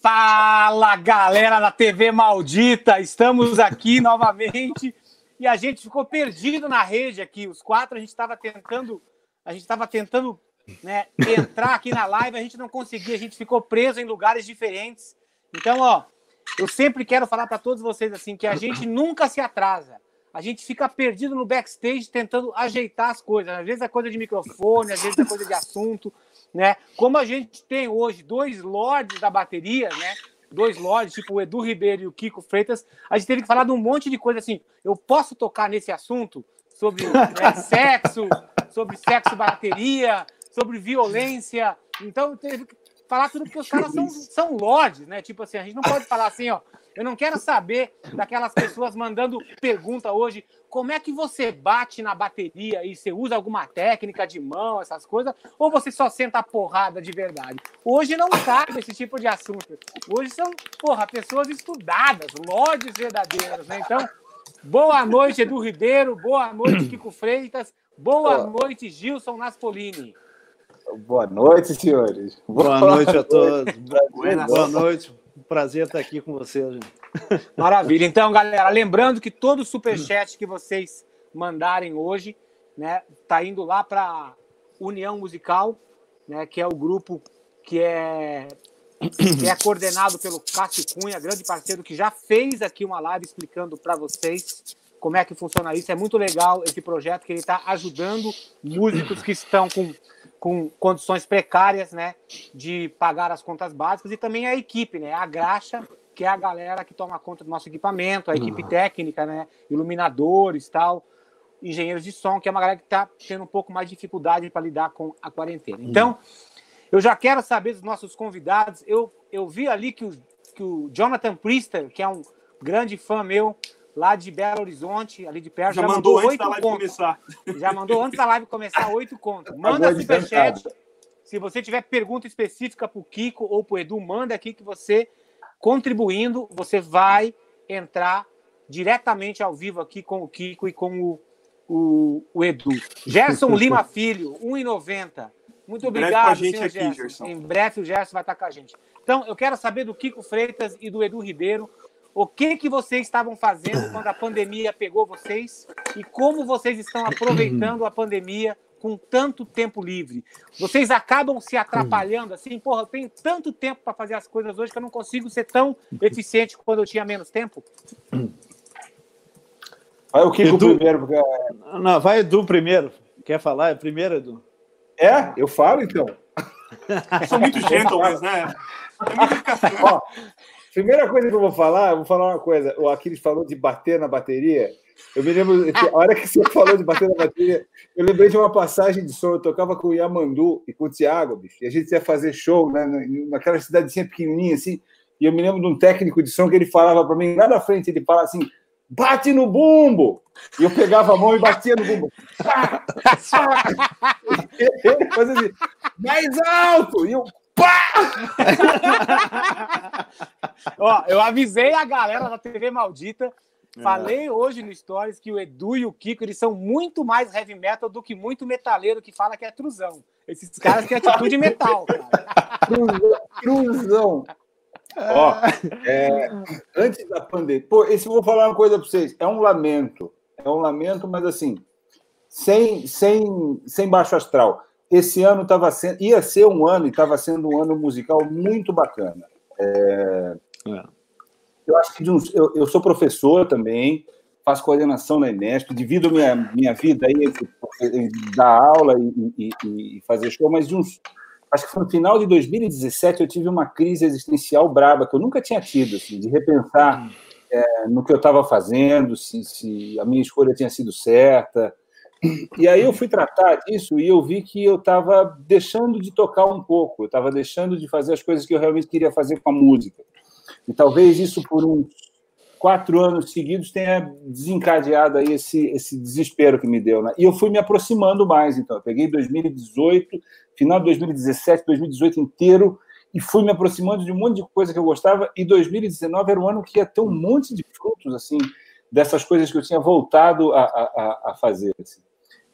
Fala galera da TV Maldita, estamos aqui novamente e a gente ficou perdido na rede aqui. Os quatro a gente estava tentando, a gente estava tentando né, entrar aqui na live, a gente não conseguia, a gente ficou preso em lugares diferentes. Então, ó, eu sempre quero falar para todos vocês assim que a gente nunca se atrasa. A gente fica perdido no backstage tentando ajeitar as coisas. Às vezes é coisa de microfone, às vezes é coisa de assunto né? Como a gente tem hoje dois lords da bateria, né? Dois lords, tipo o Edu Ribeiro e o Kiko Freitas, a gente teve que falar de um monte de coisa assim. Eu posso tocar nesse assunto sobre né, sexo, sobre sexo bateria, sobre violência. Então teve que falar tudo porque os caras são, são lords, né? Tipo assim, a gente não pode falar assim, ó. Eu não quero saber daquelas pessoas mandando pergunta hoje como é que você bate na bateria e você usa alguma técnica de mão, essas coisas, ou você só senta a porrada de verdade? Hoje não cabe esse tipo de assunto. Hoje são, porra, pessoas estudadas, lordes verdadeiros, né? Então, boa noite, Edu Ribeiro, boa noite, Kiko Freitas, boa noite, Gilson Naspolini. Boa noite, senhores. Boa, boa noite a todos. Boa noite. Prazer estar aqui com vocês. Maravilha. Então, galera, lembrando que todo superchat que vocês mandarem hoje, né, tá indo lá para União Musical, né, que é o grupo que é que é coordenado pelo Cássio Cunha, grande parceiro que já fez aqui uma live explicando para vocês como é que funciona isso. É muito legal esse projeto que ele está ajudando músicos que estão com, com condições precárias, né, de pagar as contas básicas e também a equipe, né, a graxa que é a galera que toma conta do nosso equipamento, a equipe uhum. técnica, né? Iluminadores tal, engenheiros de som, que é uma galera que está tendo um pouco mais de dificuldade para lidar com a quarentena. Uhum. Então, eu já quero saber dos nossos convidados. Eu, eu vi ali que o, que o Jonathan Priester, que é um grande fã meu, lá de Belo Horizonte, ali de perto, já, já mandou, mandou oito contos. Começar. Já mandou antes da live começar oito contos. Manda superchat. Se você tiver pergunta específica para o Kiko ou para o Edu, manda aqui que você contribuindo, você vai entrar diretamente ao vivo aqui com o Kiko e com o, o, o Edu. Gerson Lima Filho, 1,90. Muito obrigado, senhor aqui, Gerson. Gerson. Em breve o Gerson vai estar com a gente. Então, eu quero saber do Kiko Freitas e do Edu Ribeiro o que, que vocês estavam fazendo quando a pandemia pegou vocês e como vocês estão aproveitando a pandemia com tanto tempo livre. Vocês acabam se atrapalhando assim, porra, eu tenho tanto tempo para fazer as coisas hoje que eu não consigo ser tão eficiente quando eu tinha menos tempo. Vai o Kiko Edu... primeiro. Porque... Não, vai Edu primeiro. Quer falar? É primeiro, Edu. É? Eu falo, então. São muito gentlemen, né? É Ó, primeira coisa que eu vou falar, eu vou falar uma coisa. O Aquiles falou de bater na bateria. Eu me lembro, a hora que você falou de bater na bateria, eu lembrei de uma passagem de som. Eu tocava com o Yamandu e com o Thiago, bicho, e a gente ia fazer show né, naquela cidadezinha pequenininha assim. E eu me lembro de um técnico de som que ele falava para mim, lá na frente, ele falava assim: bate no bumbo! E eu pegava a mão e batia no bumbo. ele fazia assim, mais alto! E eu, pá! Ó, eu avisei a galera da TV Maldita é. Falei hoje no Stories que o Edu e o Kiko eles são muito mais heavy metal do que muito metaleiro que fala que é truzão. Esses caras têm atitude metal, cara. Truzão. Ó, é, antes da pandemia. Pô, esse vou falar uma coisa para vocês. É um lamento. É um lamento, mas assim, sem, sem, sem baixo astral. Esse ano tava sendo, ia ser um ano e estava sendo um ano musical muito bacana. É, é. Eu acho que uns, eu, eu, sou professor também, faço coordenação na Enesp, divido minha, minha vida aí entre dar aula e, e, e, fazer show, mas de uns. Acho que foi no final de 2017 eu tive uma crise existencial braba que eu nunca tinha tido, assim, de repensar é, no que eu estava fazendo, se, se a minha escolha tinha sido certa. E aí eu fui tratar disso e eu vi que eu estava deixando de tocar um pouco, eu estava deixando de fazer as coisas que eu realmente queria fazer com a música. E talvez isso por uns quatro anos seguidos tenha desencadeado aí esse, esse desespero que me deu. Né? E eu fui me aproximando mais, então. Eu peguei 2018, final de 2017, 2018 inteiro, e fui me aproximando de um monte de coisa que eu gostava, e 2019 era um ano que ia ter um monte de frutos, assim, dessas coisas que eu tinha voltado a, a, a fazer. Assim.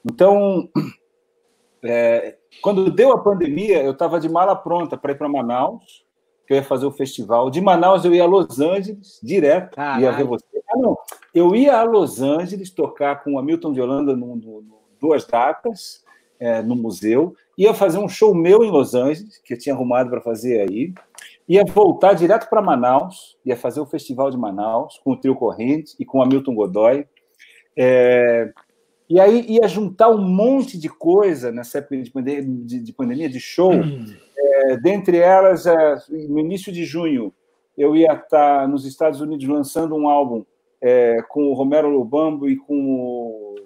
Então, é, quando deu a pandemia, eu estava de mala pronta para ir para Manaus, que eu ia fazer o festival. De Manaus eu ia a Los Angeles, direto, Caralho. ia ver você. Ah, não. Eu ia a Los Angeles tocar com o Hamilton de Holanda no, no, no duas datas é, no museu, ia fazer um show meu em Los Angeles, que eu tinha arrumado para fazer aí, ia voltar direto para Manaus, ia fazer o Festival de Manaus com o Trio Corrente e com o Hamilton Godoy. É, e aí ia juntar um monte de coisa nessa época de, pandemia, de, de, pandemia, de show. Hum. É, dentre elas, é, no início de junho, eu ia estar nos Estados Unidos lançando um álbum é, com o Romero Lubambo e com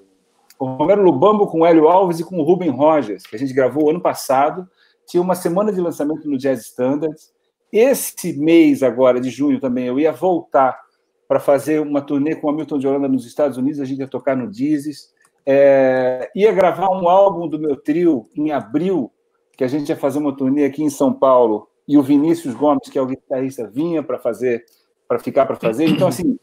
o, Romero Lubambo, com o Hélio Alves e com o Ruben Rogers, que a gente gravou ano passado. Tinha uma semana de lançamento no Jazz Standards. Esse mês agora, de junho também, eu ia voltar para fazer uma turnê com o Hamilton de Holanda nos Estados Unidos, a gente ia tocar no Dizes. É, ia gravar um álbum do meu trio em abril, que a gente ia fazer uma turnê aqui em São Paulo, e o Vinícius Gomes, que é o guitarrista, vinha para fazer, para ficar para fazer. Então, assim,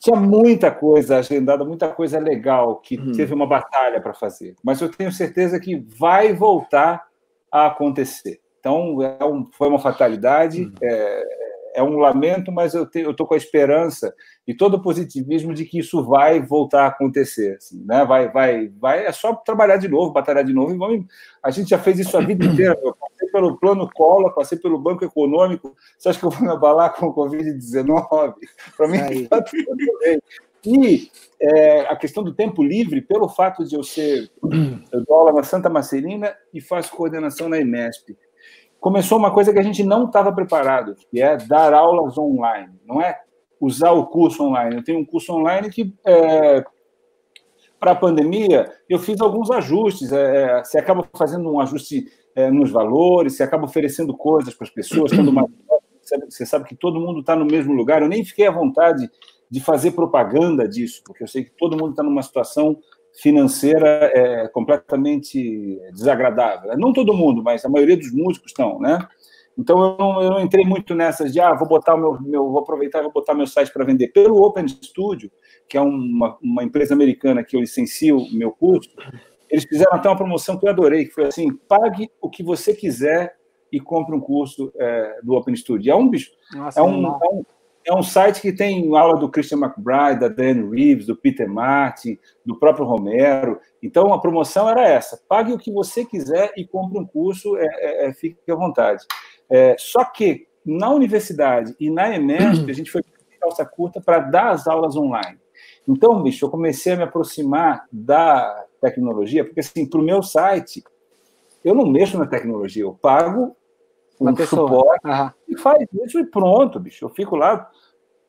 tinha muita coisa agendada, muita coisa legal que uhum. teve uma batalha para fazer. Mas eu tenho certeza que vai voltar a acontecer. Então, é um, foi uma fatalidade. Uhum. É, é um lamento, mas eu estou com a esperança e todo o positivismo de que isso vai voltar a acontecer. Assim, né? Vai, vai, vai. É só trabalhar de novo, batalhar de novo. E vamos, a gente já fez isso a vida inteira. Eu passei pelo plano Collor, passei pelo Banco Econômico. Você acha que eu vou me abalar com o Covid-19? Para mim, está tudo bem. E é, a questão do tempo livre, pelo fato de eu ser. Eu dou aula na Santa Marcelina e faço coordenação na IMESP começou uma coisa que a gente não estava preparado, que é dar aulas online. Não é usar o curso online. Eu tenho um curso online que, é, para a pandemia, eu fiz alguns ajustes. É, é, você acaba fazendo um ajuste é, nos valores, você acaba oferecendo coisas para as pessoas. Quando uma, você sabe que todo mundo está no mesmo lugar. Eu nem fiquei à vontade de fazer propaganda disso, porque eu sei que todo mundo está numa situação financeira é completamente desagradável. Não todo mundo, mas a maioria dos músicos estão, né? Então eu não, eu não entrei muito nessas de ah, vou botar o meu, meu vou aproveitar e vou botar meu site para vender. Pelo Open Studio, que é uma, uma empresa americana que eu licencio o meu curso, eles fizeram até uma promoção que eu adorei, que foi assim: pague o que você quiser e compre um curso é, do Open Studio. É um bicho, Nossa, é, um, é, um, é um site que tem aula do Christian McBride, da Dan Reeves, do Peter Martin, do próprio Romero. Então, a promoção era essa: pague o que você quiser e compre um curso, é, é, é fique à vontade. É, só que na universidade e na EMESP, a gente foi calça curta para dar as aulas online. Então, bicho, eu comecei a me aproximar da tecnologia, porque, assim, para o meu site, eu não mexo na tecnologia, eu pago um suporte uhum. e faz isso e pronto, bicho. Eu fico lá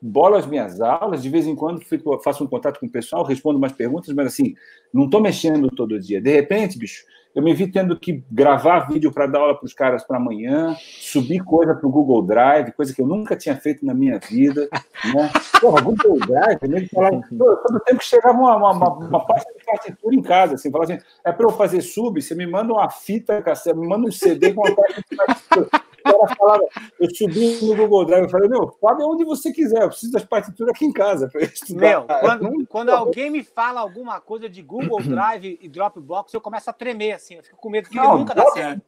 bolo as minhas aulas, de vez em quando fico, faço um contato com o pessoal, respondo umas perguntas, mas assim, não estou mexendo todo dia. De repente, bicho, eu me vi tendo que gravar vídeo para dar aula para os caras para amanhã, subir coisa para o Google Drive, coisa que eu nunca tinha feito na minha vida. Né? Porra, Google Drive, falava, todo tempo que chegava uma, uma, uma, uma pasta de partitura em casa, assim, falava assim, é para eu fazer sub, você me manda uma fita, me manda um CD com uma pasta de partitura cara falava, eu subi no Google Drive e falei, meu, fala onde você quiser, eu preciso das partituras aqui em casa para estudar. Meu, quando, quando alguém me fala alguma coisa de Google Drive e Dropbox, eu começo a tremer, assim, eu fico com medo que não, nunca Drop... dá certo.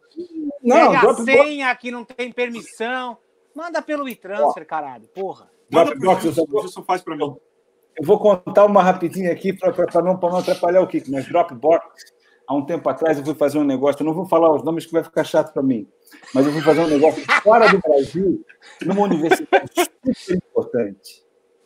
Não, Pega Dropbox... a senha que não tem permissão, manda pelo e-transfer, caralho, porra. Dropbox, isso faz para mim. Eu vou contar uma rapidinha aqui para não, não atrapalhar o Kiko, mas Dropbox há um tempo atrás eu fui fazer um negócio, eu não vou falar os nomes que vai ficar chato para mim, mas eu fui fazer um negócio fora do Brasil, numa universidade super importante.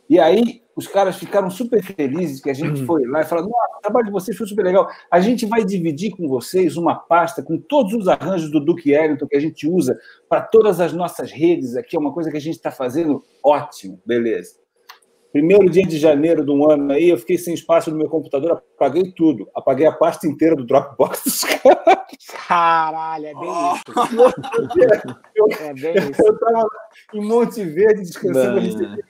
E aí os caras ficaram super felizes que a gente uhum. foi lá e falaram: o trabalho de vocês foi super legal. A gente vai dividir com vocês uma pasta com todos os arranjos do Duke Ellington que a gente usa para todas as nossas redes aqui. É uma coisa que a gente está fazendo ótimo, beleza. Primeiro dia de janeiro de um ano aí, eu fiquei sem espaço no meu computador, apaguei tudo. Apaguei a pasta inteira do Dropbox dos caras. Caralho, é bem oh. isso. eu, é bem isso. Eu estava em Monte Verde descansando, eu recebi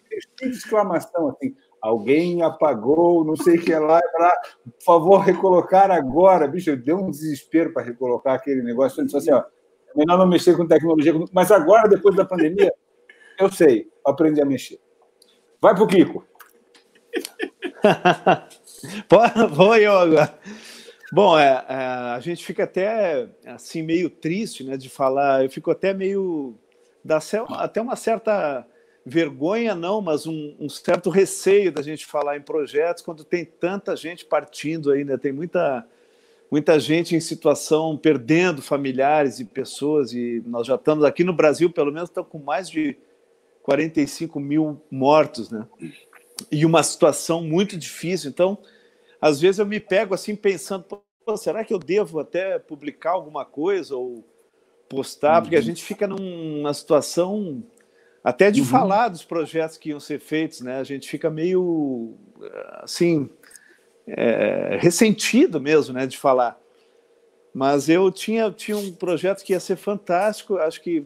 de exclamação assim. Alguém apagou, não sei o que é lá, lá, por favor, recolocar agora. Bicho, eu dei um desespero para recolocar aquele negócio. Eu disse assim, ó, é melhor não mexer com tecnologia. Mas agora, depois da pandemia, eu sei, aprendi a mexer. Vai pro Kiko. Vou eu agora. Bom, é, é, a gente fica até assim meio triste, né, de falar. Eu fico até meio dá até uma certa vergonha, não, mas um, um, certo receio da gente falar em projetos quando tem tanta gente partindo aí, né? Tem muita, muita gente em situação perdendo familiares e pessoas, e nós já estamos aqui no Brasil, pelo menos, estamos com mais de 45 mil mortos, né? E uma situação muito difícil. Então, às vezes eu me pego assim pensando, será que eu devo até publicar alguma coisa ou postar? Porque a uhum. gente fica numa situação até de uhum. falar dos projetos que iam ser feitos, né? A gente fica meio assim é, ressentido mesmo, né, de falar. Mas eu tinha tinha um projeto que ia ser fantástico. Acho que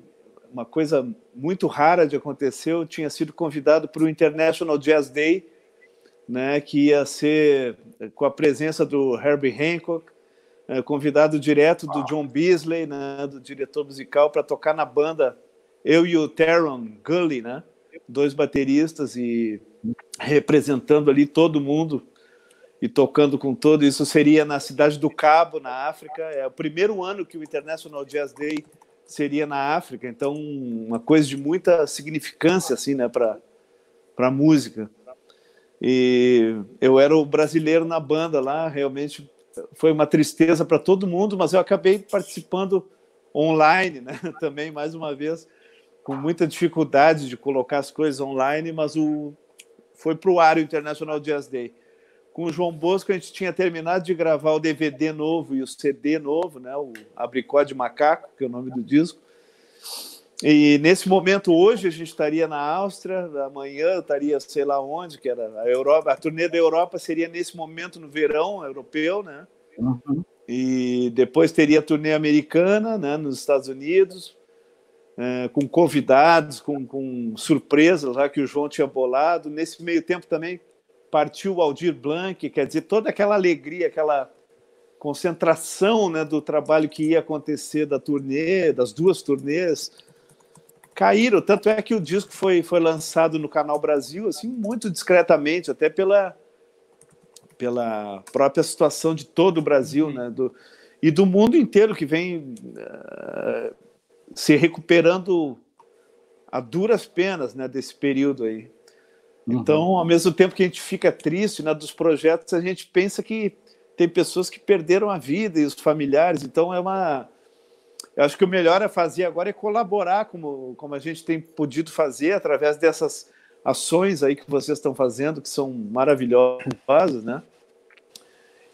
uma coisa muito rara de acontecer. Eu tinha sido convidado para o International Jazz Day, né, que ia ser com a presença do Herbie Hancock, é, convidado direto do John Beasley, né, do diretor musical, para tocar na banda eu e o Teron Gully, né? Dois bateristas e representando ali todo mundo e tocando com todo isso seria na cidade do Cabo, na África. É o primeiro ano que o International Jazz Day seria na África, então uma coisa de muita significância assim, né, para para música. E eu era o brasileiro na banda lá, realmente foi uma tristeza para todo mundo, mas eu acabei participando online, né, também mais uma vez com muita dificuldade de colocar as coisas online, mas o foi para o ar o International Jazz Day. Com o João Bosco, a gente tinha terminado de gravar o DVD novo e o CD novo, né? o Abricó de Macaco, que é o nome do disco. E nesse momento, hoje, a gente estaria na Áustria, amanhã estaria sei lá onde, que era a Europa. A turnê da Europa seria nesse momento no verão europeu, né? Uhum. E depois teria a turnê americana, né, nos Estados Unidos, é, com convidados, com, com surpresas lá que o João tinha bolado. Nesse meio tempo também partiu o Aldir Blanc, quer dizer, toda aquela alegria, aquela concentração né, do trabalho que ia acontecer da turnê, das duas turnês, caíram. Tanto é que o disco foi, foi lançado no Canal Brasil, assim, muito discretamente, até pela, pela própria situação de todo o Brasil, né, do, e do mundo inteiro que vem uh, se recuperando a duras penas né, desse período aí. Uhum. Então, ao mesmo tempo que a gente fica triste né, dos projetos, a gente pensa que tem pessoas que perderam a vida e os familiares. Então, é uma. Eu acho que o melhor a fazer agora é colaborar, como, como a gente tem podido fazer, através dessas ações aí que vocês estão fazendo, que são maravilhosas, né?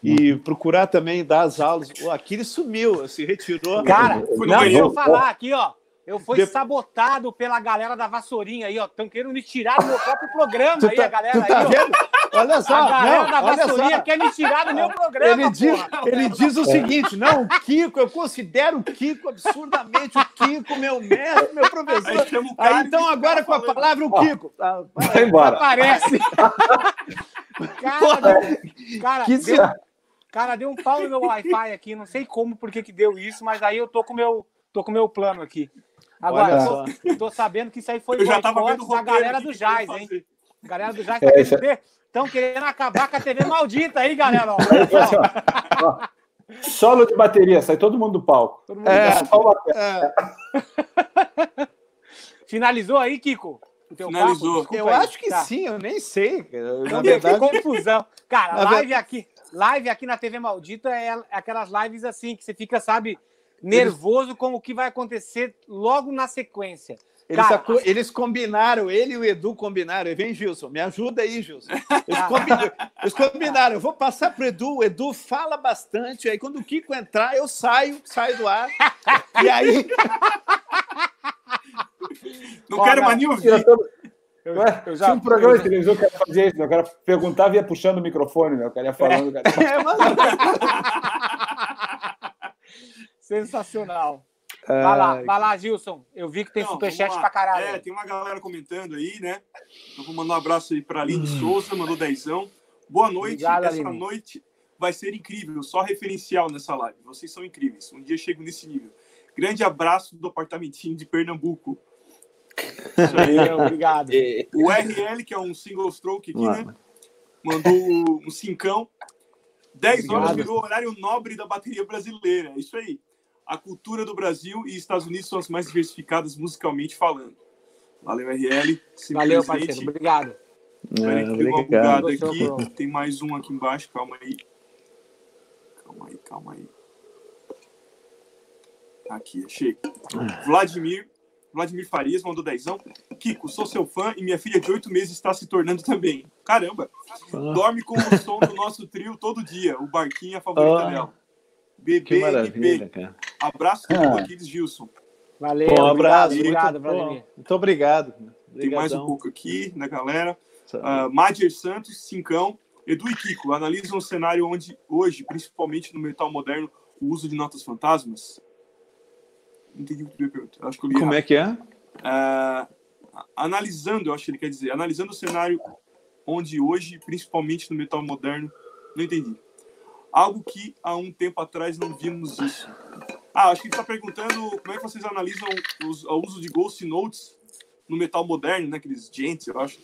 e uhum. procurar também dar as aulas. O Aquiles sumiu, se retirou. Cara, não, deixa eu falar aqui, ó. Eu fui de... sabotado pela galera da Vassourinha aí, ó. Estão querendo me tirar do meu próprio programa tu aí, tá, a galera tá aí, vendo? Olha só, a galera não, da Vassourinha quer me tirar do meu programa. Ele diz, ele diz o seguinte: não, o Kiko, eu considero o Kiko absurdamente o Kiko, meu mestre, meu professor. Aí, aí então, agora com a palavra, o Kiko. Ah, vai embora. Aparece. cara, cara que deu, Cara, deu um pau no meu Wi-Fi aqui, não sei como, por que que deu isso, mas aí eu tô com meu, tô com meu plano aqui. Agora, eu tô, tô, sabendo que isso aí foi o boicote da galera do Jazz, hein? A galera do Jazz tá é, querendo, estão querendo acabar com a TV maldita aí, galera. Ó. Solo de bateria, sai todo mundo do palco. Todo mundo é, do palco. É. Finalizou aí, Kiko? Finalizou. eu aí. acho que tá. sim, eu nem sei. Na verdade... Que confusão. Cara, live aqui, live aqui na TV Maldita é aquelas lives assim, que você fica, sabe, nervoso com o que vai acontecer logo na sequência. Eles, Cara, eles combinaram, ele e o Edu combinaram. Vem, Gilson, me ajuda aí, Gilson. Eles, combinaram, eles combinaram. Eu vou passar para o Edu, o Edu fala bastante. Aí, quando o Kiko entrar, eu saio, saio do ar. E aí. Não quero mais nem ouvir. Eu, eu já, Tinha um programa de televisão que fazia isso, né? o cara perguntava e ia puxando o microfone, né? o cara ia falando. É, cara... é mas... Sensacional. Vai lá, vai lá, Gilson. Eu vi que tem Não, superchat pra caralho. É, tem uma galera comentando aí, né? Eu vou mandar um abraço aí pra Aline hum. Souza, mandou dezão. Boa noite. Obrigado, Essa Aline. noite vai ser incrível, só referencial nessa live. Vocês são incríveis. Um dia chego nesse nível. Grande abraço do apartamentinho de Pernambuco. Isso aí, obrigado. O RL, que é um single stroke aqui, né? Mandou um cincão. 10 horas virou horário nobre da bateria brasileira. É isso aí. A cultura do Brasil e Estados Unidos são as mais diversificadas musicalmente falando. Valeu, RL. Valeu, parceiro. Obrigado. Peraí, que uma bugada aqui. Tem mais um aqui embaixo. Calma aí. Calma aí, calma aí. Aqui, achei. Vladimir. Vladimir Farias mandou dezão. Kiko, sou seu fã e minha filha de oito meses está se tornando também. Caramba! Dorme com o som do nosso trio todo dia. O Barquinho é a favorita oh, dela. Bebê e Cara. Abraço do ah. Aquiles Gilson. Valeu, um abraço. Obrigado, Vladimir. Muito obrigado. Tem mais um pouco aqui na galera. Uh, Madier Santos, Cincão. Edu e Kiko analisam um cenário onde, hoje, principalmente no metal moderno, o uso de notas fantasmas. Não entendi o que ele perguntou. Acho que eu li Como errado. é que é? Uh, analisando, eu acho que ele quer dizer, analisando o cenário onde hoje, principalmente no metal moderno, não entendi. Algo que há um tempo atrás não vimos isso. Ah, acho que ele está perguntando como é que vocês analisam os, o uso de Ghost Notes no metal moderno, né? Aqueles gents, eu acho.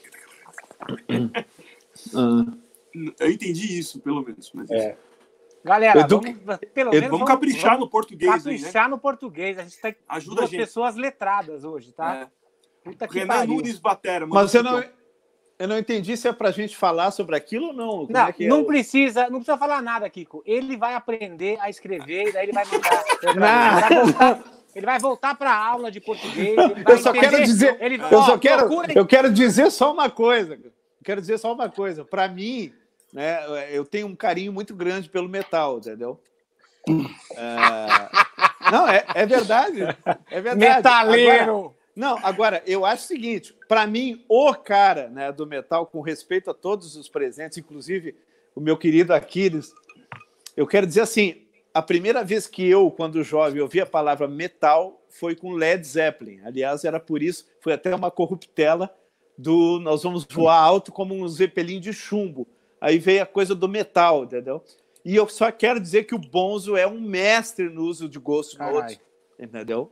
Uh. Eu entendi isso, pelo menos. Mas... É. Galera, Edu... vamos, pelo menos, vamos caprichar vamos, no português. Caprichar aí, né? no português. A gente tem Ajuda duas pessoas letradas hoje, tá? É. Puta que Renan pariu. Nunes Batera. Mas eu não, eu não entendi se é para a gente falar sobre aquilo ou não. Como não, é não é? precisa, não precisa falar nada, Kiko. Ele vai aprender a escrever e daí ele vai mandar. Ele vai voltar para a aula de português. eu só entender, quero dizer, ele, eu ó, só quero, eu quero dizer só uma coisa. quero dizer só uma coisa. Para mim, né, eu tenho um carinho muito grande pelo metal, entendeu? É... Não, é, é verdade. É verdade. Metaleiro. Agora, não, agora, eu acho o seguinte: para mim, o cara né, do metal, com respeito a todos os presentes, inclusive o meu querido Aquiles, eu quero dizer assim: a primeira vez que eu, quando jovem, ouvi a palavra metal foi com Led Zeppelin. Aliás, era por isso, foi até uma corruptela do nós vamos voar alto como um zeppelin de chumbo. Aí veio a coisa do metal, entendeu? E eu só quero dizer que o Bonzo é um mestre no uso de Ghost Note, entendeu?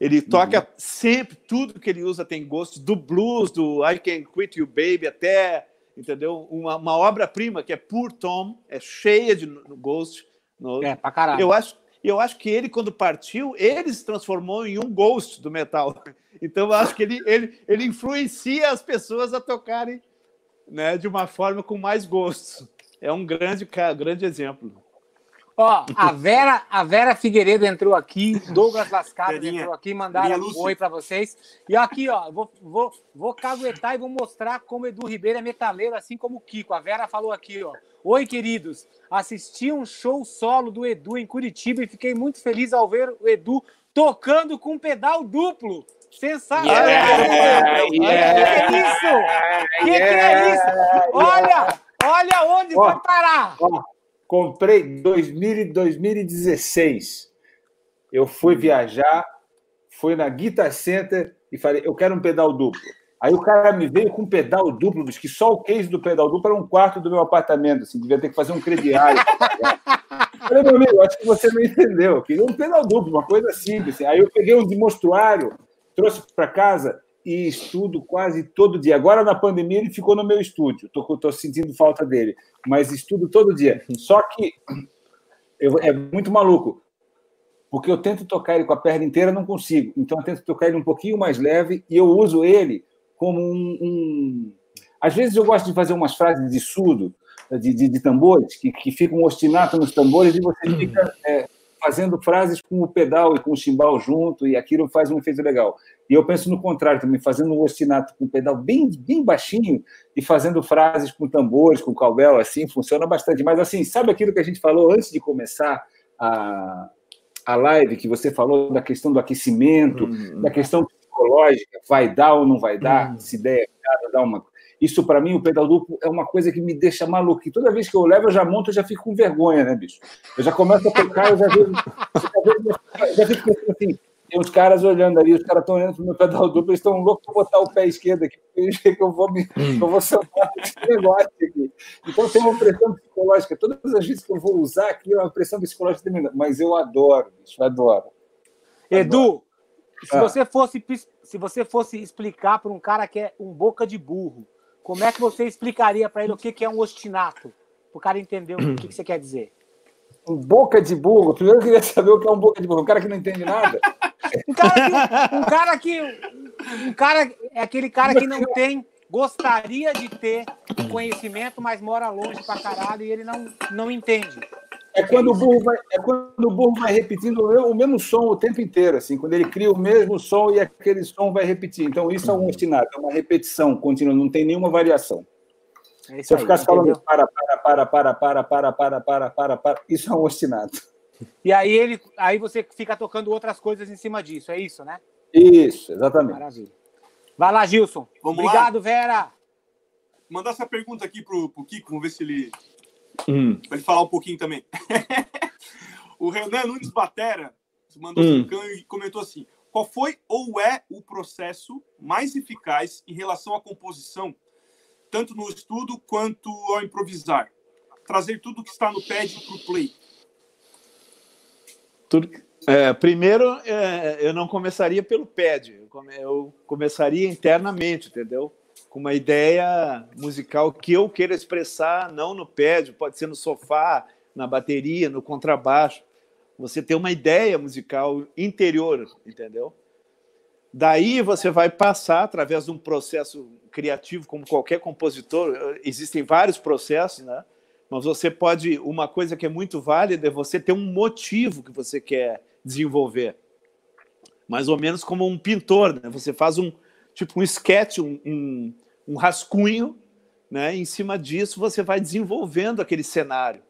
Ele toca uhum. sempre, tudo que ele usa tem gosto, do blues, do I Can Quit You Baby, até, entendeu? Uma, uma obra-prima que é Poor Tom, é cheia de Ghost. No... É, pra caralho. Eu acho, eu acho que ele, quando partiu, ele se transformou em um Ghost do metal. Então, eu acho que ele, ele, ele influencia as pessoas a tocarem né, de uma forma com mais gosto. É um grande, grande exemplo. Ó, a Vera, a Vera Figueiredo entrou aqui, Douglas Lascado entrou aqui, mandaram um oi para vocês. E aqui, ó, vou, vou, vou caguetar e vou mostrar como Edu Ribeiro é metaleiro, assim como o Kiko. A Vera falou aqui, ó. Oi, queridos. Assisti um show solo do Edu em Curitiba e fiquei muito feliz ao ver o Edu tocando com pedal duplo. Sensacional! Yeah, yeah, que é isso? Que yeah, que é isso? Olha, olha onde vai parar! Comprei em 2016. Eu fui viajar, fui na Guitar Center e falei, eu quero um pedal duplo. Aí o cara me veio com um pedal duplo, diz que só o case do pedal duplo era um quarto do meu apartamento, assim, devia ter que fazer um crediário. falei, meu amigo, acho que você não entendeu. Eu queria um pedal duplo, uma coisa simples. Assim. Aí eu peguei um demonstruário, trouxe para casa, e estudo quase todo dia. Agora, na pandemia, ele ficou no meu estúdio. Estou sentindo falta dele, mas estudo todo dia. Só que eu, é muito maluco, porque eu tento tocar ele com a perna inteira, não consigo. Então, eu tento tocar ele um pouquinho mais leve e eu uso ele como um. um... Às vezes, eu gosto de fazer umas frases de surdo, de, de, de tambores, que, que ficam um ostinato nos tambores e você fica. É, fazendo frases com o pedal e com o chimbal junto, e aquilo faz um efeito legal. E eu penso no contrário também, fazendo um ostinato com o pedal bem, bem baixinho e fazendo frases com tambores, com cowbell, assim, funciona bastante. Mas, assim, sabe aquilo que a gente falou antes de começar a, a live, que você falou da questão do aquecimento, uhum. da questão psicológica, vai dar ou não vai dar, uhum. se der errado, dá uma isso, para mim, o pedal duplo é uma coisa que me deixa maluco. E toda vez que eu levo, eu já monto, eu já fico com vergonha, né, bicho? Eu já começo a tocar, eu já vejo. Já, já fico pensando assim. Tem uns caras olhando ali, os caras estão olhando para o meu pedal duplo, eles estão loucos para botar o pé esquerdo aqui, porque eu vou, me, hum. eu vou salvar esse negócio aqui. Então tem uma pressão psicológica. Todas as vezes que eu vou usar aqui, é uma pressão psicológica tremenda. Mas eu adoro, bicho, adoro. Edu, se, ah. você fosse, se você fosse explicar para um cara que é um boca de burro, como é que você explicaria para ele o que, que é um ostinato? Para o cara entender o que, que você quer dizer. Um boca de burro. Primeiro eu queria saber o que é um boca de burro. Um cara que não entende nada. um cara que. Um cara, que, um cara é aquele cara que não tem. Gostaria de ter conhecimento, mas mora longe pra caralho e ele não, não entende. É quando, o burro vai, é quando o burro vai repetindo o mesmo som o tempo inteiro, assim, quando ele cria o mesmo som e aquele som vai repetir. Então, isso é um ostinato, é uma repetição contínua, não tem nenhuma variação. É Se eu ficasse falando para, para, para, para, para, para, para, para, para, para, isso é um ostinato. E aí ele, aí você fica tocando outras coisas em cima disso, é isso, né? Isso, exatamente. Maravilha. Vai lá, Gilson. Vamos Obrigado, lá. Vera. Mandar essa pergunta aqui pro, pro Kiko, vamos ver se ele. Hum. Pra ele falar um pouquinho também. o Renan Nunes Batera mandou hum. e comentou assim: qual foi ou é o processo mais eficaz em relação à composição tanto no estudo quanto ao improvisar. Trazer tudo que está no pad para o play. Tudo, é, primeiro, é, eu não começaria pelo pad, eu, eu começaria internamente, entendeu? Com uma ideia musical que eu queira expressar, não no pad, pode ser no sofá, na bateria, no contrabaixo. Você tem uma ideia musical interior, entendeu? Daí você vai passar através de um processo criativo, como qualquer compositor, existem vários processos, né? Mas você pode, uma coisa que é muito válida é você ter um motivo que você quer desenvolver. Mais ou menos como um pintor, né? Você faz um tipo um sketch, um, um, um rascunho, né? Em cima disso você vai desenvolvendo aquele cenário.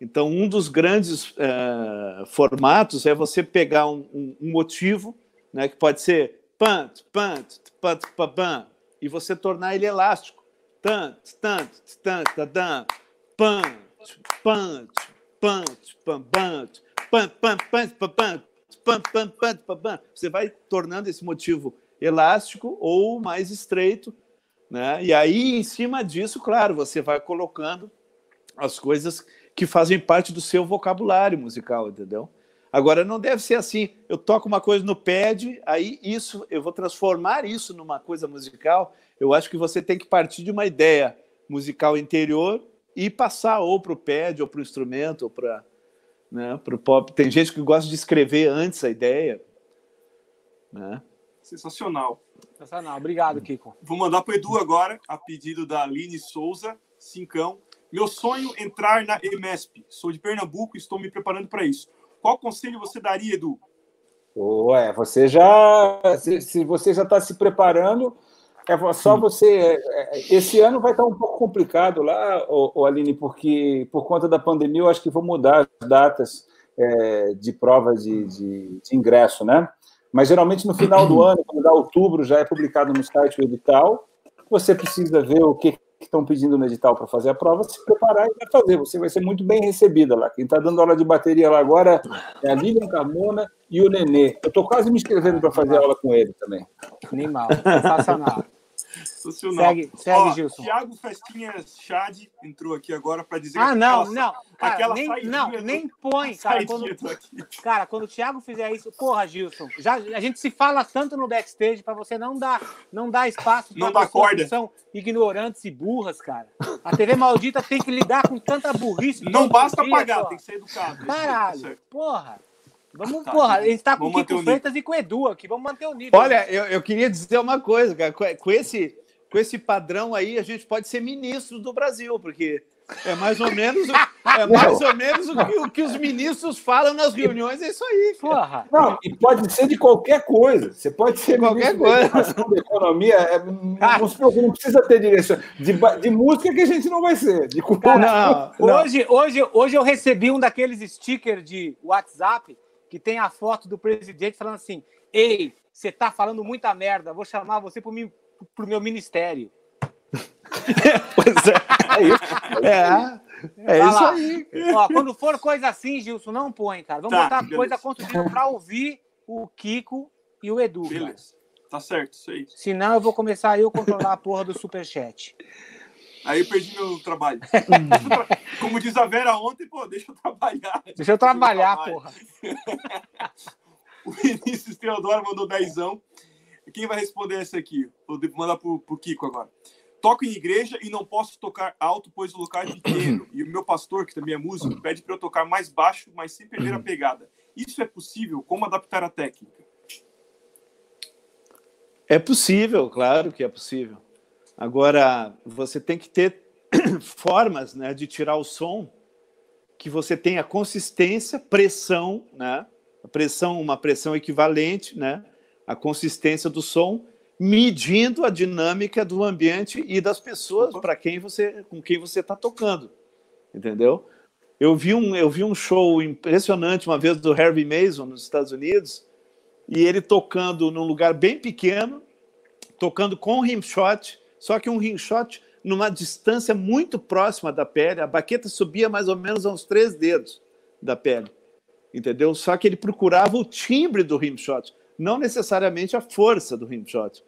Então, um dos grandes uh, formatos é você pegar um, um motivo, né? Que pode ser pant, pant, pant, pam, e você tornar ele elástico. Tant, tant, tant, tant, punch, punch, punch, pam, punch, pam, pam, pam, pam, pam. Você vai tornando esse motivo elástico ou mais estreito, né? E aí, em cima disso, claro, você vai colocando as coisas que fazem parte do seu vocabulário musical, entendeu? Agora, não deve ser assim. Eu toco uma coisa no pad, aí isso, eu vou transformar isso numa coisa musical. Eu acho que você tem que partir de uma ideia musical interior e passar ou para o pad, ou para o instrumento, ou para né, o pop. Tem gente que gosta de escrever antes a ideia. Né? Sensacional. Sensacional. Obrigado, Kiko. Vou mandar para o Edu agora, a pedido da Aline Souza, Cincão. Meu sonho é entrar na EMESP. Sou de Pernambuco e estou me preparando para isso. Qual conselho você daria, Edu? Ué, você já. Se, se você já está se preparando, é só você. É, é, esse ano vai estar um pouco complicado lá, o Aline, porque por conta da pandemia eu acho que vou mudar as datas é, de prova de, de, de, ingresso, né? Mas geralmente no final do ano, quando dá outubro, já é publicado no site o edital. Você precisa ver o que que estão pedindo no edital para fazer a prova, se preparar e vai fazer. Você vai ser muito bem recebida lá. Quem está dando aula de bateria lá agora é a Lilian Carmona e o Nenê. Eu estou quase me inscrevendo para fazer aula com ele também. Animal, sensacional. Sensacional. Segue, segue Ó, Gilson. Thiago Festinha Chad entrou aqui agora para dizer Ah, não, aquela, não. Cara, aquela nem, não, nem põe, cara. Quando, cara, quando o Thiago fizer isso, porra, Gilson, já, a gente se fala tanto no backstage para você não dar, não dar espaço para não corda. são ignorantes e burras, cara. A TV maldita tem que lidar com tanta burrice. Não basta dia, pagar, porra. tem que ser educado. Caralho, porra. Vamos, tá, porra, a gente tá com o Kiko Freitas e com o Edu aqui, vamos manter o nível. Olha, eu, eu queria dizer uma coisa, cara, com esse, com esse padrão aí, a gente pode ser ministro do Brasil, porque é mais ou menos, é mais ou menos o, que, o que os ministros falam nas reuniões, é isso aí. Porra. Não, e pode ser de qualquer coisa. Você pode ser qualquer coisa. Da economia, é, não, não, precisa ter direção. De, de, música que a gente não vai ser. De Cara, não, hoje, hoje, hoje eu recebi um daqueles stickers de WhatsApp que tem a foto do presidente falando assim: Ei, você tá falando muita merda, vou chamar você pro, mi, pro meu ministério. pois é, é isso. É, é isso aí. Ó, quando for coisa assim, Gilson, não põe, cara. Vamos tá, botar beleza. coisa construída para ouvir o Kiko e o Edu. Beleza. Cara. Tá certo, isso aí. Senão eu vou começar eu controlar a porra do superchat. Aí eu perdi meu trabalho. Como diz a Vera ontem, pô, deixa eu trabalhar. Deixa eu trabalhar, porra. o Vinícius Teodoro mandou dezão. Quem vai responder esse aqui? Vou mandar pro, pro Kiko agora. toco em igreja e não posso tocar alto, pois o local é pequeno. E o meu pastor, que também é músico, pede para eu tocar mais baixo, mas sem perder a pegada. Isso é possível? Como adaptar a técnica? É possível, claro que é possível. Agora, você tem que ter formas né, de tirar o som que você tenha consistência, pressão, né? A pressão, uma pressão equivalente, né? A consistência do som, medindo a dinâmica do ambiente e das pessoas para quem você, com quem você está tocando, entendeu? Eu vi um, eu vi um show impressionante uma vez do Herbie Mason nos Estados Unidos e ele tocando num lugar bem pequeno, tocando com rimshot, só que um rimshot numa distância muito próxima da pele, a baqueta subia mais ou menos a uns três dedos da pele, entendeu? Só que ele procurava o timbre do rimshot, não necessariamente a força do rimshot,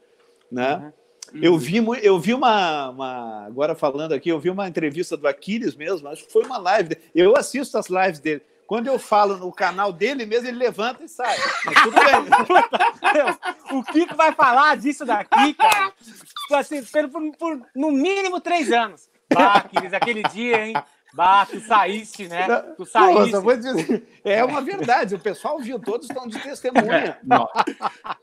né? Uhum. Eu vi, eu vi uma, uma, agora falando aqui, eu vi uma entrevista do Aquiles mesmo, acho que foi uma live. Eu assisto as lives dele. Quando eu falo no canal dele mesmo, ele levanta e sai. Mas tudo bem. o Kiko vai falar disso daqui, cara. Assim, por, por, no mínimo três anos. Bah, aquele dia, hein? Bah, tu saísse, né? Tu saísse. Nossa, vou dizer, é uma verdade, o pessoal viu, todos estão de testemunha.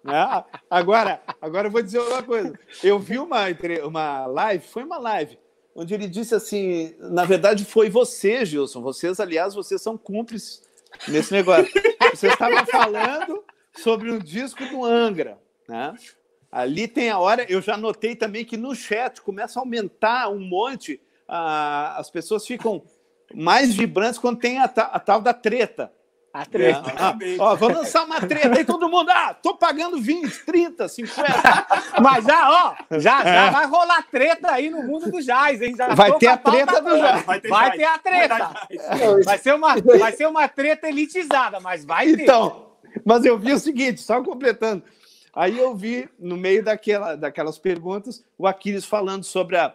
É. Agora, agora eu vou dizer uma coisa. Eu vi uma, uma live, foi uma live, onde ele disse assim: na verdade, foi você, Gilson. Vocês, aliás, vocês são cúmplices nesse negócio. Você estava falando sobre um disco do Angra, né? Ali tem a hora, eu já notei também que no chat começa a aumentar um monte, ah, as pessoas ficam mais vibrantes quando tem a, a tal da treta. A treta. É, ah, ó, vamos lançar uma treta aí, todo mundo. Ah, tô pagando 20, 30, 50. Mas já, ó, já, é. já vai rolar treta aí no mundo do jazz, hein? Já vai ter a treta do jazz. Vai ter, vai ter a treta. Vai, ser uma, vai ser uma treta elitizada, mas vai ter. Então, mas eu vi o seguinte, só completando. Aí eu vi, no meio daquela, daquelas perguntas, o Aquiles falando sobre a,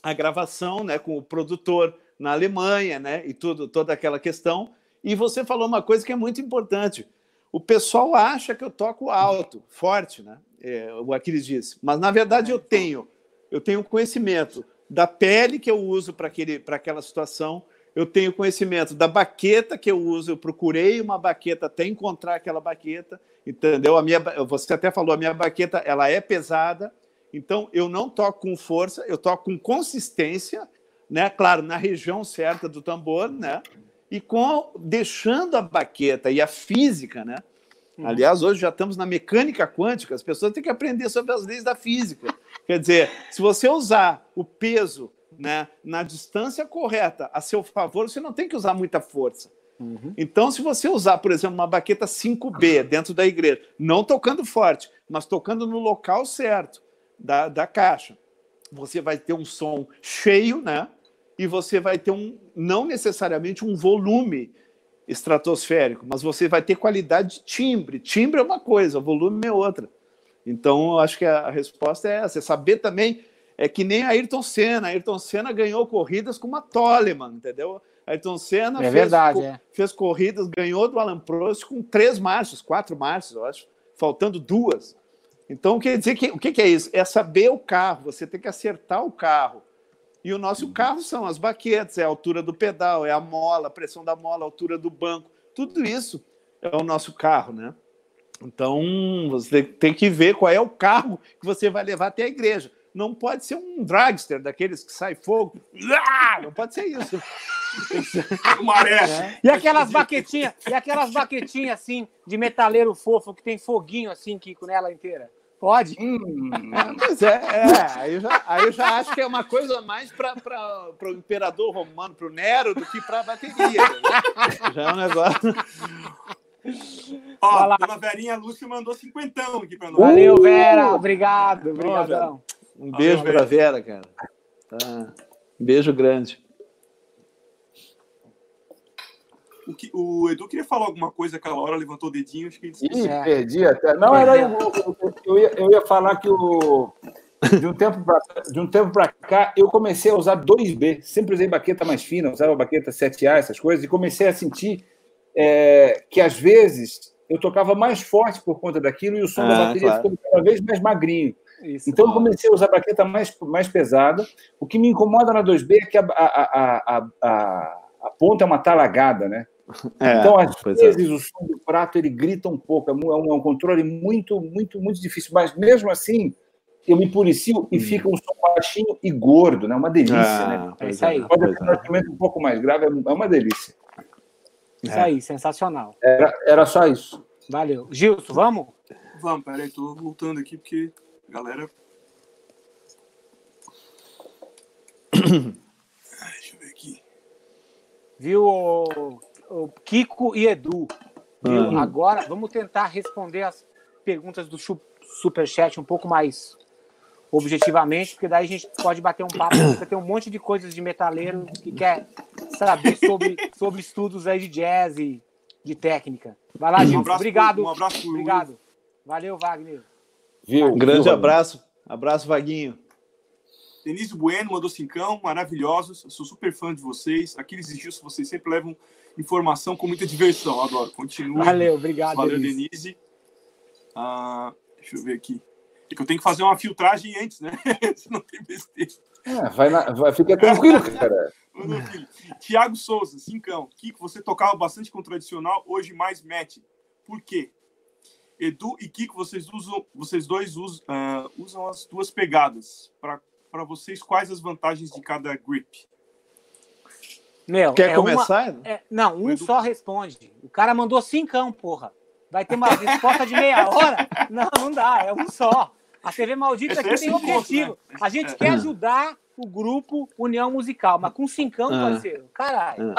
a gravação né, com o produtor na Alemanha, né? E tudo, toda aquela questão. E você falou uma coisa que é muito importante. O pessoal acha que eu toco alto, forte, né? É, o Aquiles disse. Mas na verdade eu tenho, eu tenho conhecimento da pele que eu uso para aquela situação. Eu tenho conhecimento da baqueta que eu uso. Eu procurei uma baqueta até encontrar aquela baqueta, entendeu? A minha, você até falou, a minha baqueta ela é pesada. Então eu não toco com força, eu toco com consistência, né? Claro, na região certa do tambor, né? E com deixando a baqueta e a física, né? Uhum. Aliás, hoje já estamos na mecânica quântica, as pessoas têm que aprender sobre as leis da física. Quer dizer, se você usar o peso né, na distância correta a seu favor, você não tem que usar muita força. Uhum. Então, se você usar, por exemplo, uma baqueta 5B dentro da igreja, não tocando forte, mas tocando no local certo da, da caixa, você vai ter um som cheio, né? E você vai ter um não necessariamente um volume estratosférico, mas você vai ter qualidade de timbre. Timbre é uma coisa, volume é outra. Então, eu acho que a resposta é essa. É saber também é que nem a Ayrton Senna. A Ayrton Senna ganhou corridas com uma Toleman, entendeu? Ayrton Senna é fez, verdade, é. fez corridas, ganhou do Alan Prost com três marchas, quatro marchas, eu acho, faltando duas. Então, quer dizer que o que é isso? É saber o carro, você tem que acertar o carro. E o nosso carro são as baquetas, é a altura do pedal, é a mola, a pressão da mola, a altura do banco. Tudo isso é o nosso carro, né? Então, você tem que ver qual é o carro que você vai levar até a igreja. Não pode ser um dragster daqueles que sai fogo. Ah, não pode ser isso. Maré. É. E aquelas baquetinhas, e aquelas baquetinhas assim de metaleiro fofo que tem foguinho assim, Kiko, nela inteira. Pode. Hum, mas é, é aí, eu já, aí eu já acho que é uma coisa mais para o imperador romano, para o Nero, do que para a bateria. já é um negócio. Ó, a Verinha Lúcia mandou cinquentão aqui para nós. Valeu, Vera. Obrigado. Obrigadão. Um beijo para Vera, cara. Tá. Um beijo grande. O, que, o Edu queria falar alguma coisa aquela hora, levantou o dedinho, acho que ele Ih, perdi até. Não, era eu, eu, ia, eu ia falar que o, de um tempo para de um tempo para cá eu comecei a usar 2B. Sempre usei baqueta mais fina, usava baqueta 7A, essas coisas, e comecei a sentir é, que às vezes eu tocava mais forte por conta daquilo e o som ah, da bateria claro. ficou cada vez mais magrinho. Isso, então, eu comecei a usar baqueta mais, mais pesada. O que me incomoda na 2B é que a, a, a, a, a ponta é uma talagada, né? É, então, às é. vezes, é. o som do prato ele grita um pouco, é um, é um controle muito, muito, muito difícil, mas mesmo assim, eu me policio e hum. fica um som baixinho e gordo, né? Uma delícia, ah, né? É isso aí. Pode ter um um pouco mais grave, é uma delícia. Isso é. aí, sensacional. Era, era só isso. Valeu. Gilson, vamos? Vamos, peraí, tô voltando aqui porque a galera. Deixa eu ver aqui. Viu, Kiko e Edu? Viu? Hum. Agora vamos tentar responder as perguntas do Superchat um pouco mais objetivamente, porque daí a gente pode bater um papo, porque tem um monte de coisas de metaleiro que quer saber sobre, sobre estudos aí de jazz e de técnica. Vai lá, Gil. Um obrigado. Um abraço. Obrigado. Valeu, Wagner. Viu? Um grande abraço. Abraço, Vaguinho. Denise Bueno mandou cincão, maravilhosos. Eu sou super fã de vocês. Aqueles Gilson, vocês sempre levam informação com muita diversão. Adoro. Continua. Valeu, obrigado. Valeu, Denise. Denise. Ah, deixa eu ver aqui. É que eu tenho que fazer uma filtragem antes, né? não tem besteira. É, vai, na, vai fica tranquilo, cara. Tiago Souza, cincão. Kiko, você tocava bastante com tradicional, hoje mais match. Por quê? Edu e Kiko, vocês, usam, vocês dois usam, uh, usam as duas pegadas. Para vocês, quais as vantagens de cada grip? Meu, Quer é começar? Uma, é, não, um Edu... só responde. O cara mandou cincão, porra. Vai ter uma resposta de meia hora? Não, não dá, é um só. A TV Maldita aqui tem objetivo. Né? A gente quer ajudar o grupo União Musical, mas com cincão, ah. parceiro, caralho.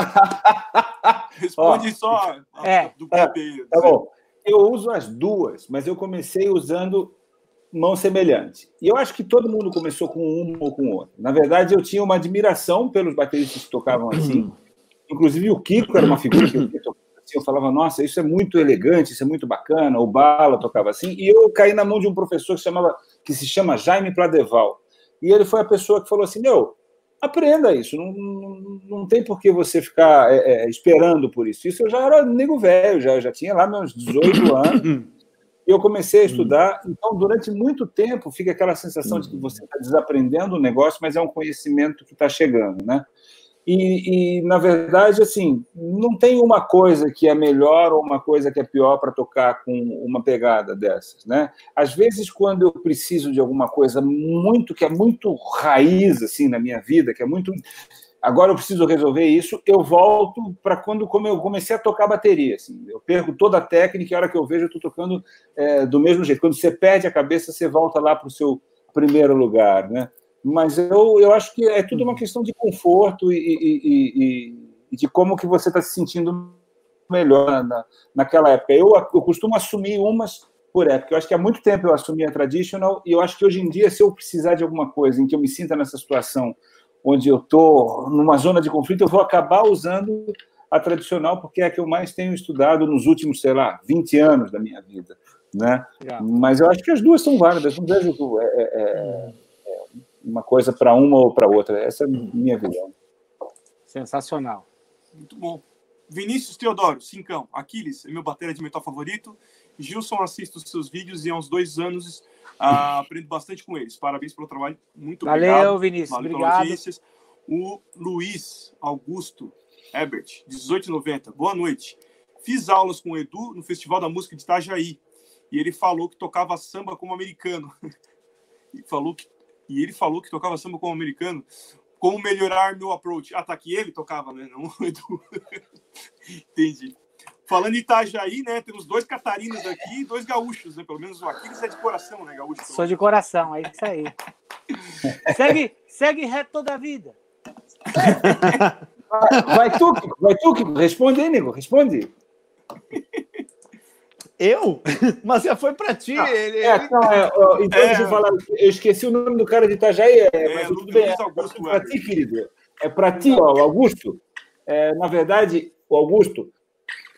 Responde só é. do é, Tá bom. Eu uso as duas, mas eu comecei usando mão semelhante. E eu acho que todo mundo começou com uma ou com outra. Na verdade, eu tinha uma admiração pelos bateristas que tocavam assim. Inclusive o Kiko era uma figura que eu assim, eu falava, nossa, isso é muito elegante, isso é muito bacana. O Bala tocava assim. E eu caí na mão de um professor que, chamava, que se chama Jaime Pladeval. E ele foi a pessoa que falou assim: meu, aprenda isso, não, não, não tem por que você ficar é, é, esperando por isso. Isso eu já era nego velho, já, já tinha lá meus 18 anos. E eu comecei a estudar, então durante muito tempo fica aquela sensação de que você está desaprendendo o negócio, mas é um conhecimento que está chegando, né? E, e, na verdade, assim, não tem uma coisa que é melhor ou uma coisa que é pior para tocar com uma pegada dessas, né? Às vezes, quando eu preciso de alguma coisa muito que é muito raiz assim na minha vida, que é muito agora eu preciso resolver isso, eu volto para quando como eu comecei a tocar bateria. Assim, eu perco toda a técnica e a hora que eu vejo eu estou tocando é, do mesmo jeito. Quando você perde a cabeça, você volta lá para o seu primeiro lugar, né? Mas eu, eu acho que é tudo uma questão de conforto e, e, e, e de como que você está se sentindo melhor na, naquela época. Eu, eu costumo assumir umas por época. Eu acho que há muito tempo eu assumi a traditional e eu acho que hoje em dia, se eu precisar de alguma coisa em que eu me sinta nessa situação onde eu estou numa zona de conflito, eu vou acabar usando a tradicional porque é a que eu mais tenho estudado nos últimos, sei lá, 20 anos da minha vida. Né? Mas eu acho que as duas são válidas. Não vejo. É, é, é uma coisa para uma ou para outra. Essa é a minha visão. Sensacional. Muito bom. Vinícius Teodoro, cincão. Aquiles é meu bateria de metal favorito. Gilson, assisto os seus vídeos e há uns dois anos uh, aprendo bastante com eles. Parabéns pelo trabalho. Muito Valeu, obrigado. Vinícius. Valeu, obrigado. Notícias. O Luiz Augusto Ebert, 1890. Boa noite. Fiz aulas com o Edu no Festival da Música de Itajaí. E ele falou que tocava samba como americano. e falou que e ele falou que tocava samba como americano. Como melhorar meu approach? Ah, tá que ele tocava, né? Não Edu. Entendi. Falando em Itajaí, né? Temos dois catarinos aqui e dois gaúchos, né? Pelo menos o Aquiles é de coração, né, gaúcho? Sou de coração, é isso aí. segue, segue reto toda a vida. Vai tu, vai tu, responde aí, nego, responde. Eu? Mas já foi para ti. Ah, ele, é, ele... Não, é, ó, então, é. deixa eu falar. Eu esqueci o nome do cara de Itajaí. É, é mas tudo bem. É, para ti, querido. É para ti, ó, o Augusto. É, na verdade, o Augusto,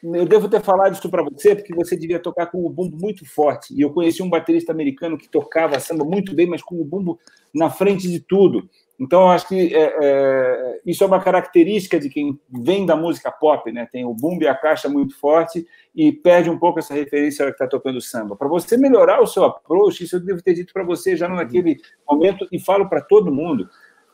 eu devo ter falado isso para você, porque você devia tocar com o bumbo muito forte. E eu conheci um baterista americano que tocava samba muito bem, mas com o bumbo na frente de tudo. Então, eu acho que é, é, isso é uma característica de quem vem da música pop, né? Tem o bumbo e a caixa muito forte e perde um pouco essa referência que está tocando samba. Para você melhorar o seu approach, isso eu devo ter dito para você já naquele momento e falo para todo mundo.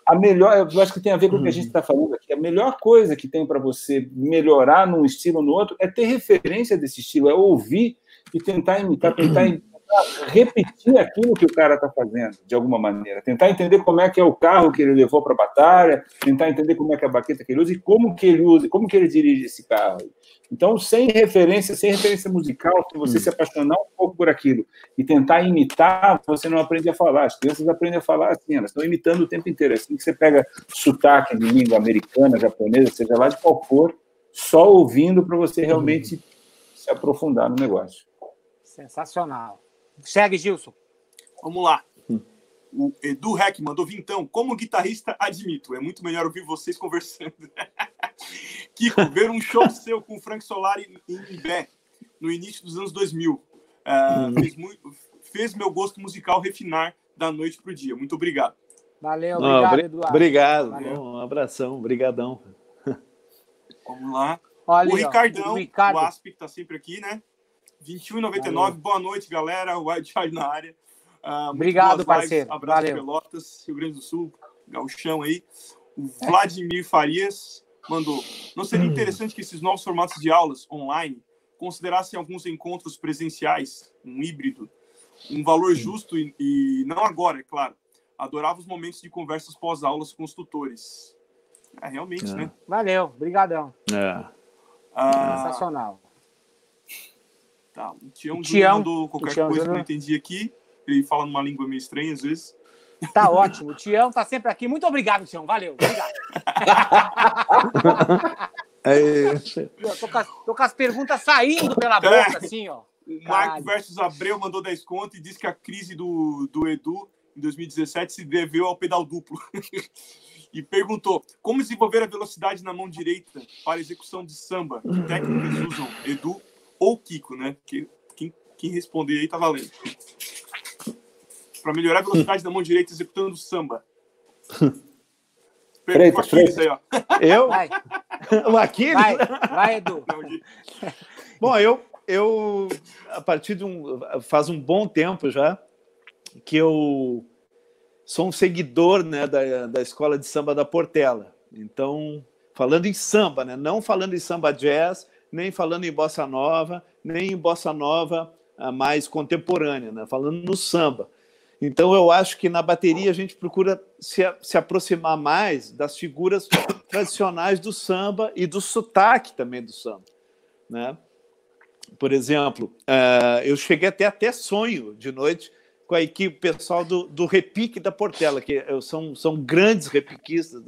A melhor, eu acho que tem a ver com o que a gente está falando aqui. A melhor coisa que tem para você melhorar num estilo ou no outro é ter referência desse estilo, é ouvir e tentar imitar, tentar imitar repetir aquilo que o cara está fazendo, de alguma maneira. Tentar entender como é que é o carro que ele levou para a batalha, tentar entender como é que é a baqueta que ele usa e como que ele usa, como que ele dirige esse carro. Então, sem referência, sem referência musical, se você hum. se apaixonar um pouco por aquilo e tentar imitar, você não aprende a falar. As crianças aprendem a falar assim, elas estão imitando o tempo inteiro. É assim que você pega sotaque de língua americana, japonesa, seja lá de qual for, só ouvindo para você realmente hum. se aprofundar no negócio. Sensacional. Segue, Gilson. Vamos lá. O Edu Rec mandou vintão. Como guitarrista, admito, é muito melhor ouvir vocês conversando. Kiko, ver um show seu com o Frank Solari em Imbé, no início dos anos 2000. Uh, hum. fez, muito, fez meu gosto musical refinar da noite para o dia. Muito obrigado. Valeu, obrigado, Eduardo. Obrigado. Valeu. Um abração, obrigadão. Vamos lá. Olha, o Ricardão, o, Ricardo. o Asp, que está sempre aqui, né? 21,99. Boa noite, galera. Wildchild na área. Uh, Obrigado, parceiro. Abraço Valeu. Pelotas, Rio Grande do Sul, Gauchão aí. O Vladimir Farias mandou. Não seria interessante que esses novos formatos de aulas online considerassem alguns encontros presenciais, um híbrido, um valor justo e, e não agora, é claro. Adorava os momentos de conversas pós-aulas com os tutores. É, realmente, é. né? Valeu, brigadão. É. Ah, Sensacional. Tá, o Tião, o Tião mandou qualquer Tião coisa que eu não entendi aqui. Ele fala numa língua meio estranha às vezes. Tá ótimo. O Tião tá sempre aqui. Muito obrigado, Tião. Valeu. Obrigado. É tô, com as, tô, com as, perguntas saindo pela boca, é. assim, ó. O Marco versus Abreu mandou 10 conto e disse que a crise do, do Edu em 2017 se deveu ao pedal duplo. e perguntou como desenvolver a velocidade na mão direita para execução de samba. Que técnicas usam Edu ou Kiko, né? Que, quem, quem responder aí tá valendo. Para melhorar a velocidade da mão direita executando samba. Pergunta Aquiles aí, ó. Eu? Vai. O Aquiles? Vai, vai Edu. Bom, eu, eu, a partir de um. faz um bom tempo já que eu sou um seguidor né, da, da escola de samba da Portela. Então, falando em samba, né, não falando em samba jazz, nem falando em bossa nova, nem em bossa nova ah, mais contemporânea, né? falando no samba. Então, eu acho que na bateria a gente procura se, se aproximar mais das figuras tradicionais do samba e do sotaque também do samba. Né? Por exemplo, uh, eu cheguei até até sonho de noite com a equipe pessoal do, do Repique da Portela, que são, são grandes repiquistas,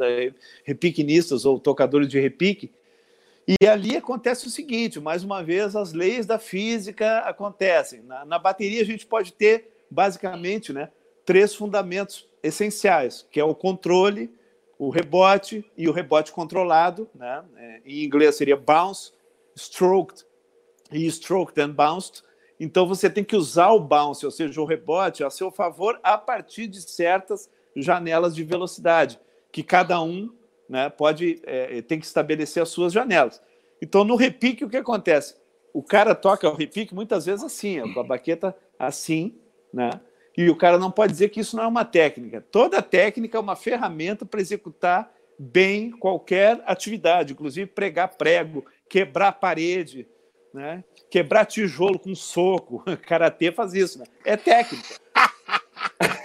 repiquinistas ou tocadores de repique, e ali acontece o seguinte: mais uma vez, as leis da física acontecem. Na, na bateria, a gente pode ter, basicamente, né, três fundamentos essenciais, que é o controle, o rebote e o rebote controlado. Né? É, em inglês seria bounce, stroked e stroked and bounced. Então você tem que usar o bounce, ou seja, o rebote, a seu favor a partir de certas janelas de velocidade, que cada um né, pode é, tem que estabelecer as suas janelas. Então, no repique, o que acontece? O cara toca o repique muitas vezes assim, com a baqueta assim, né? E o cara não pode dizer que isso não é uma técnica. Toda técnica é uma ferramenta para executar bem qualquer atividade, inclusive pregar prego, quebrar parede, né? quebrar tijolo com soco. Karatê faz isso, né? É técnica.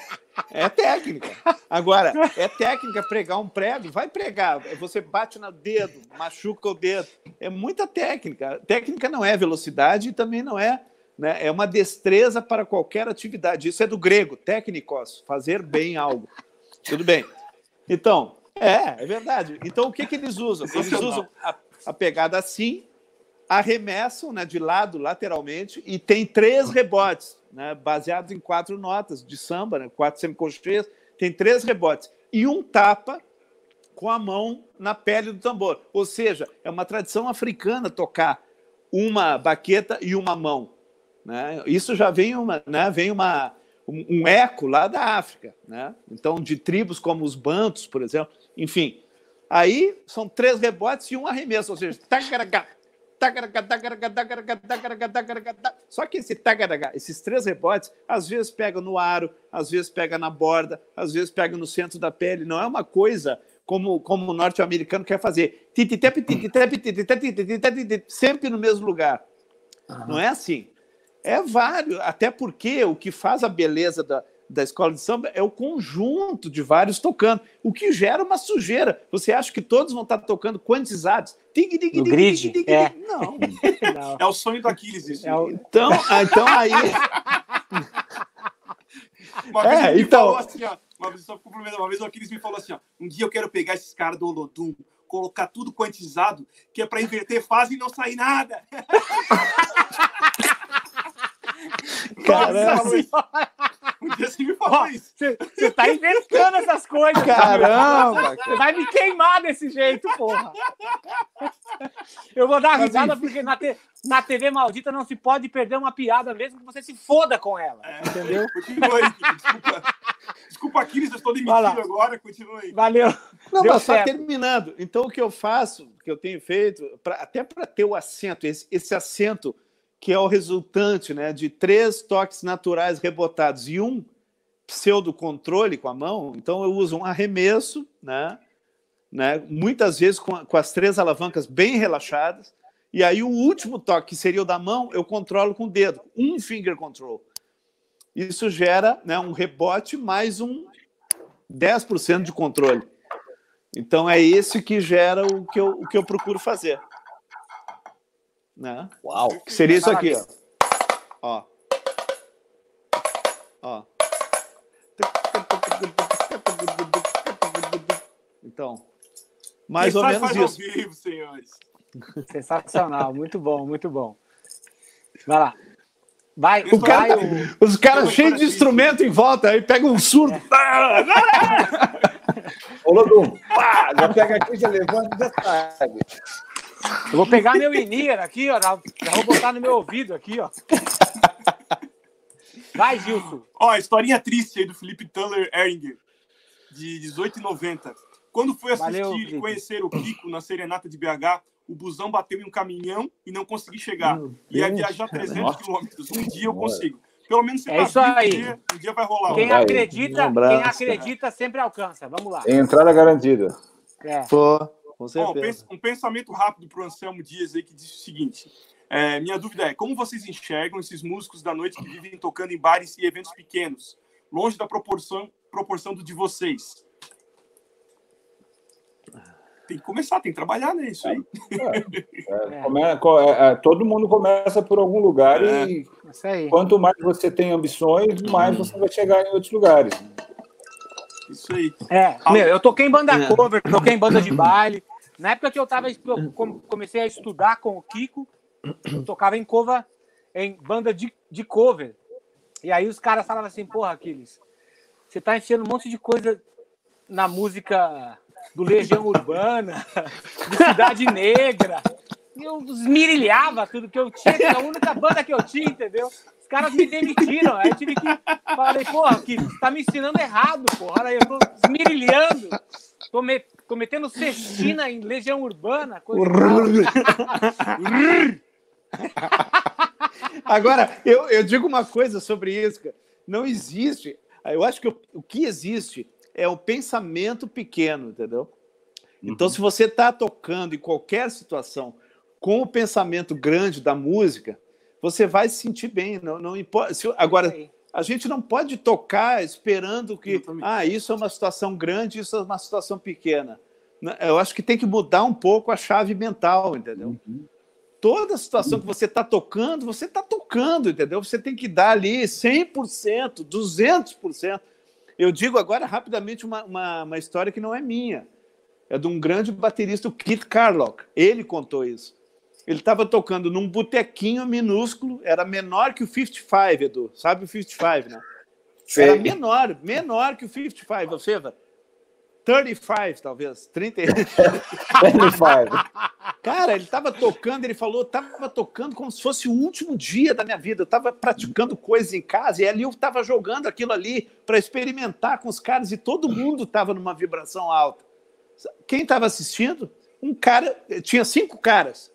É técnica. Agora, é técnica pregar um prego, vai pregar. Você bate no dedo, machuca o dedo. É muita técnica. Técnica não é velocidade e também não é. Né? É uma destreza para qualquer atividade. Isso é do grego, técnicos, fazer bem algo. Tudo bem. Então, é, é verdade. Então, o que, que eles usam? Eles usam a, a pegada assim, arremessam né, de lado, lateralmente, e tem três rebotes né, baseados em quatro notas de samba, né, quatro semicolcheias, tem três rebotes. E um tapa com a mão na pele do tambor. Ou seja, é uma tradição africana tocar uma baqueta e uma mão. Né? Isso já vem uma, né, vem uma, um, um eco lá da África, né? Então, de tribos como os Bantos, por exemplo, enfim. Aí são três rebotes e um arremesso, ou seja, só que esse esses três rebotes, às vezes pega no aro, às vezes pega na borda, às vezes pega no centro da pele. Não é uma coisa como, como o norte-americano quer fazer. Sempre no mesmo lugar. Não é assim. É vários, até porque o que faz a beleza da, da escola de samba é o conjunto de vários tocando, o que gera uma sujeira. Você acha que todos vão estar tocando quantizados? Dig, dig, dig, grid? Dig, dig, é. Não. não. É o sonho do Aquiles isso. É o... Então, ah, então aí... Uma vez é, então... falou assim, ó, uma vez, só uma vez o Aquiles me falou assim, ó, um dia eu quero pegar esses caras do Olodum, colocar tudo quantizado, que é para inverter fase e não sair nada. Caramba! Você me falou isso. Você tá inventando essas coisas. Caramba! Você vai me queimar desse jeito, porra. Eu vou dar risada porque na, te, na TV maldita não se pode perder uma piada, mesmo que você se foda com ela. É, entendeu? Continua aí, desculpa. Desculpa, Aquiles, eu estou demitido agora. Continua aí. Valeu. Não, Deu mas só terminando. Então, o que eu faço, o que eu tenho feito, pra, até para ter o assento, esse, esse assento que é o resultante né, de três toques naturais rebotados e um pseudo-controle com a mão, então eu uso um arremesso, né, né, muitas vezes com, com, as três alavancas bem relaxadas, e aí o último toque, que seria o da mão, eu controlo com o dedo, um finger control. Isso gera né, um rebote mais um 10% de controle. Então é esse que gera o que eu, o que eu procuro fazer. Né? Uau! Que seria isso aqui, ó. Ó. Ó. Então, mais Quem ou menos faz isso. Vivo, senhores. Sensacional, muito bom, muito bom. Vai lá. Vai, o cara, vai, o... Os caras cheios de instrumento em volta, aí pega um surdo. É. Ô, Lodum, já pega aqui, já levanta e já sabe. Eu vou pegar meu Inir aqui, ó. Já vou botar no meu ouvido aqui, ó. Vai, Gilson. Ó, historinha triste aí do Felipe Tuller Eringer, de 1890. Quando foi assistir Valeu, e conhecer o Kiko na Serenata de BH, o busão bateu em um caminhão e não consegui chegar. Ia viajar 300 quilômetros. Um dia eu consigo. Pelo menos você é isso aí. Um dia, um dia vai rolar. Quem acredita, quem acredita sempre alcança. Vamos lá. Entrada garantida. É. Pô. Com certeza. Bom, um pensamento rápido para o Anselmo Dias aí que diz o seguinte: é, minha dúvida é como vocês enxergam esses músicos da noite que vivem tocando em bares e eventos pequenos, longe da proporção, proporção do de vocês? Tem que começar, tem que trabalhar nisso né? aí. É, é, come, é, é, todo mundo começa por algum lugar e quanto mais você tem ambições, mais você vai chegar em outros lugares. Isso aí. É, meu, eu toquei em banda é. cover, toquei em banda de baile. Na época que eu tava, eu comecei a estudar com o Kiko, eu tocava em cover, em banda de, de cover. E aí os caras falavam assim, porra, Aquiles, você tá enfiando um monte de coisa na música do Legião Urbana, de Cidade Negra. E eu esmirilhava tudo que eu tinha, que era a única banda que eu tinha, entendeu? Os caras me demitiram. Aí eu tive que. Falei, porra, que tá me ensinando errado, porra. Aí eu tô esmirilhando. Tô, me, tô metendo cestina em Legião Urbana. Agora, eu, eu digo uma coisa sobre isso, cara. Não existe. Eu acho que o, o que existe é o pensamento pequeno, entendeu? Então, uhum. se você está tocando em qualquer situação com o pensamento grande da música, você vai se sentir bem. Não, não importa. Se, agora, a gente não pode tocar esperando que ah, isso é uma situação grande, isso é uma situação pequena. Eu acho que tem que mudar um pouco a chave mental, entendeu? Uhum. Toda situação que você está tocando, você está tocando, entendeu? Você tem que dar ali 100%, 200%. Eu digo agora rapidamente uma, uma, uma história que não é minha. É de um grande baterista, o Keith Carlock. Ele contou isso. Ele estava tocando num botequinho minúsculo, era menor que o 55, Edu. Sabe o 55, né? Era menor, menor que o 55, ou seja, 35, talvez. 30... 35. Cara, ele estava tocando, ele falou, estava tocando como se fosse o último dia da minha vida. Eu estava praticando coisas em casa e ali eu estava jogando aquilo ali para experimentar com os caras e todo mundo estava numa vibração alta. Quem estava assistindo? Um cara, tinha cinco caras.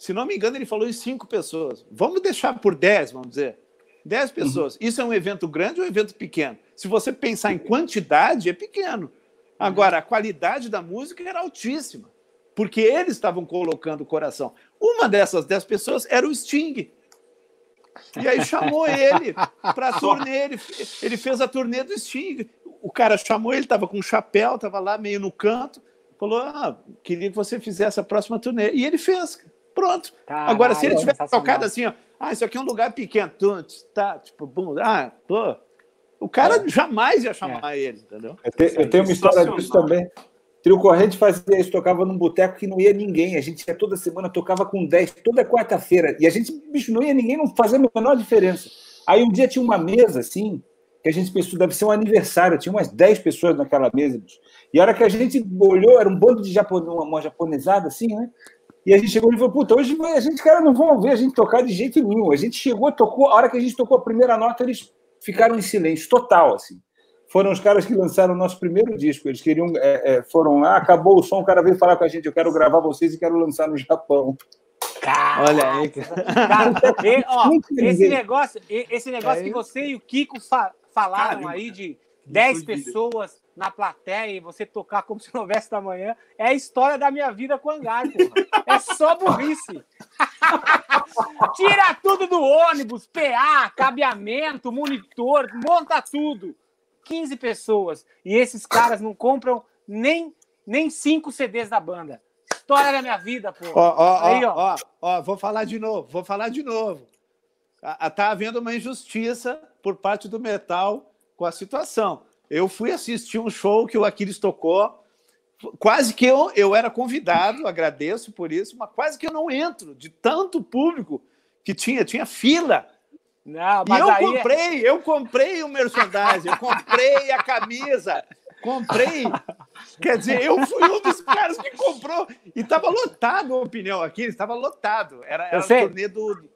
Se não me engano, ele falou em cinco pessoas. Vamos deixar por dez, vamos dizer. Dez pessoas. Uhum. Isso é um evento grande ou um evento pequeno? Se você pensar em quantidade, é pequeno. Agora, a qualidade da música era altíssima porque eles estavam colocando o coração. Uma dessas dez pessoas era o Sting. E aí chamou ele para a turnê. Ele, ele fez a turnê do Sting. O cara chamou ele, estava com um chapéu, estava lá meio no canto. Falou: ah, queria que você fizesse a próxima turnê. E ele fez. Pronto. Caralho, Agora, se ele tivesse tocado assim, ó, ah, isso aqui é um lugar pequeno, tá, tipo, bum, ah, pô. O cara é. jamais ia chamar é. ele, entendeu? Eu, te, eu tenho uma história disso também. Trio Corrente fazia isso, tocava num boteco que não ia ninguém. A gente ia toda semana, tocava com 10, toda quarta-feira. E a gente, bicho, não ia ninguém, não fazia a menor diferença. Aí um dia tinha uma mesa, assim, que a gente pensou, deve ser um aniversário, tinha umas 10 pessoas naquela mesa. Bicho. E a hora que a gente olhou, era um bando de japonês, uma, uma japonesada, assim, né? E a gente chegou e falou, puta, hoje a gente, cara, não vão ver a gente tocar de jeito nenhum. A gente chegou, tocou, a hora que a gente tocou a primeira nota, eles ficaram em silêncio total, assim foram os caras que lançaram o nosso primeiro disco. Eles queriam, é, é, foram lá, acabou o som, o cara veio falar com a gente, eu quero gravar vocês e quero lançar no Japão. Cara, Olha aí. Cara, e, ó, esse negócio, esse negócio é que você e o Kiko fa falaram Caramba. aí de 10 pessoas na plateia e você tocar como se não houvesse da manhã, é a história da minha vida com o hangar, porra. É só burrice. Tira tudo do ônibus, PA, cabeamento, monitor, monta tudo. 15 pessoas e esses caras não compram nem, nem cinco CDs da banda. História da minha vida, pô. Ó, ó, Aí, ó. ó, ó, vou falar de novo, vou falar de novo. Tá havendo uma injustiça por parte do metal com a situação. Eu fui assistir um show que o Aquiles tocou, quase que eu, eu era convidado, agradeço por isso, mas quase que eu não entro, de tanto público que tinha, tinha fila não, mas e eu aí... É comprei, eu comprei o merchandising, eu comprei a camisa, comprei. Quer dizer, eu fui um dos caras que comprou. E estava lotado a opinião aqui, estava lotado. Era, era a turnê do,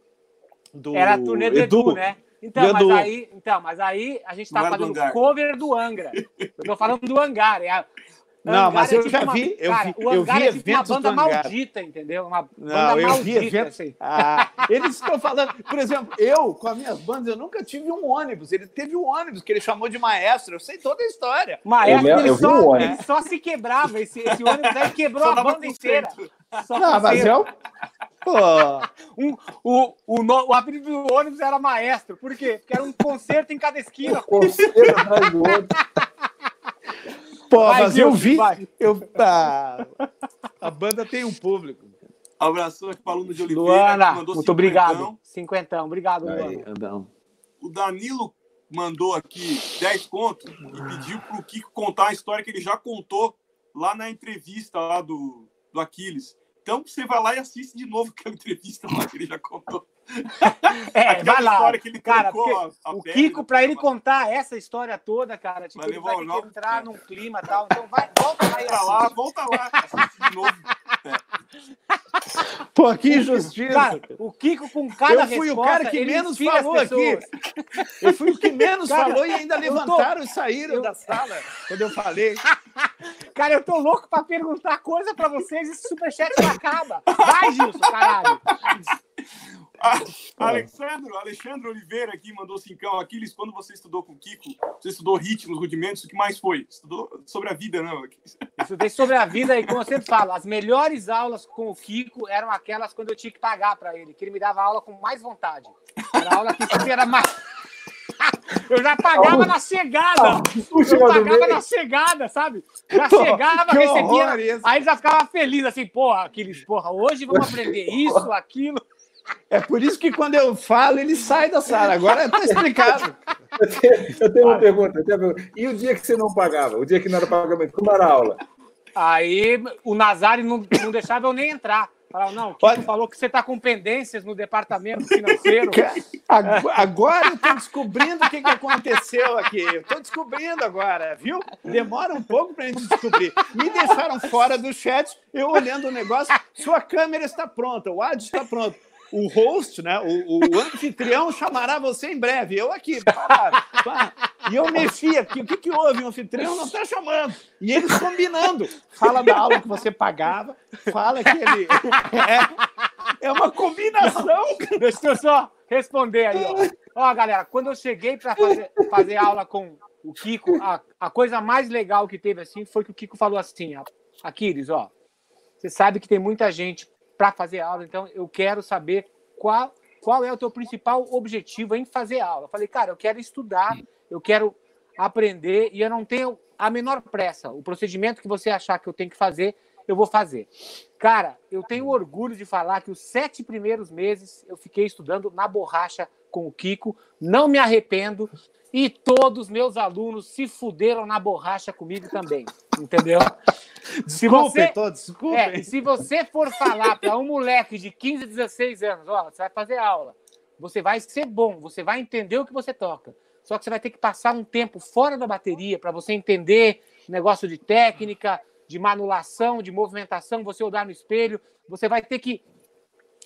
do. Era a turnê do Edu, Edu né? Então mas, aí, então, mas aí a gente está fazendo cover do Angra. Eu estou falando do Hangar. É não, mas eu é tipo já vi, eu vi, eu vi é tipo uma banda maldita, entendeu? Uma não, eu maldita, vi eventos, assim. ah, eles estão falando, por exemplo, eu com as minhas bandas, eu nunca tive um ônibus. Ele teve um ônibus que ele chamou de maestro. Eu sei toda a história. Maestro, eu, ele, eu só, um ele só se quebrava. Esse, esse ônibus aí quebrou a banda inteira. Só não, mas eu. Pô. Um, o, o, o, o apelido do ônibus era maestro. Por quê? Porque era um concerto em cada esquina. Um concerto atrás do outro. Pô, vai, mas eu vi. Eu, tá, a banda tem um público. Abraço aqui para o aluno de Oliveira. Luana, muito cinquentão. obrigado. Cinquentão, obrigado, Luana. o Danilo mandou aqui 10 contos e pediu para o Kiko contar a história que ele já contou lá na entrevista lá do, do Aquiles. Então você vai lá e assiste de novo aquela entrevista lá que ele já contou. É, vai lá. cara, a, a o Kiko, para ele contar essa história toda, cara, tipo, vai ele vai ter que entrar é. num clima e tal. Então vai, volta lá Volta lá, volta lá, de novo. É. Pô, que injustiça. Cara, o Kiko com cada Eu fui resposta, o cara que menos falou aqui. Eu fui o que menos cara, falou e ainda levantaram tô... e saíram eu... da sala quando eu falei. Cara, eu tô louco pra perguntar coisa pra vocês e esse superchat não acaba. Vai, Gilson, caralho. Alexandre, Alexandre Oliveira aqui mandou cincão. Aquiles, quando você estudou com o Kiko, você estudou ritmos, rudimentos, o que mais foi? Estudou sobre a vida, não? Estudei sobre a vida e, como eu sempre falo, as melhores aulas com o Kiko eram aquelas quando eu tinha que pagar para ele, que ele me dava aula com mais vontade. Era aula que era mais. Eu já pagava na chegada. Eu pagava na chegada, sabe? Já chegava, recebia. Aí já ficava feliz, assim, porra, aqueles, porra, hoje vamos aprender isso, aquilo. É por isso que quando eu falo, ele sai da sala. Agora está explicado. Eu tenho, eu tenho, uma pergunta, eu tenho uma pergunta. E o dia que você não pagava? O dia que não era pagamento? Como era a aula? Aí o Nazário não, não deixava eu nem entrar. Falaram, não, o Kiko falou que você está com pendências no departamento financeiro. Agora eu estou descobrindo o que, que aconteceu aqui. Estou descobrindo agora, viu? Demora um pouco para a gente descobrir. Me deixaram fora do chat, eu olhando o negócio. Sua câmera está pronta, o áudio está pronto o host, né, o, o, anfitrião chamará você em breve. Eu aqui, pá, pá. e eu mexia aqui. O que, que houve? O anfitrião não está chamando. E eles combinando. Fala da aula que você pagava, fala que ele. É, é uma combinação. Deixa eu só responder aí. Ó, ó galera, quando eu cheguei para fazer, fazer aula com o Kiko, a, a coisa mais legal que teve assim foi que o Kiko falou assim: Aquiles, ó, você sabe que tem muita gente para fazer aula. Então, eu quero saber qual, qual é o teu principal objetivo em fazer aula. Eu falei, cara, eu quero estudar, eu quero aprender e eu não tenho a menor pressa. O procedimento que você achar que eu tenho que fazer, eu vou fazer. Cara, eu tenho orgulho de falar que os sete primeiros meses eu fiquei estudando na borracha com o Kiko, não me arrependo e todos meus alunos se fuderam na borracha comigo também, entendeu? se você, todos, desculpem. É, se você for falar para um moleque de 15, 16 anos, ó, você vai fazer aula, você vai ser bom, você vai entender o que você toca. Só que você vai ter que passar um tempo fora da bateria para você entender negócio de técnica, de manulação, de movimentação, você olhar no espelho, você vai ter que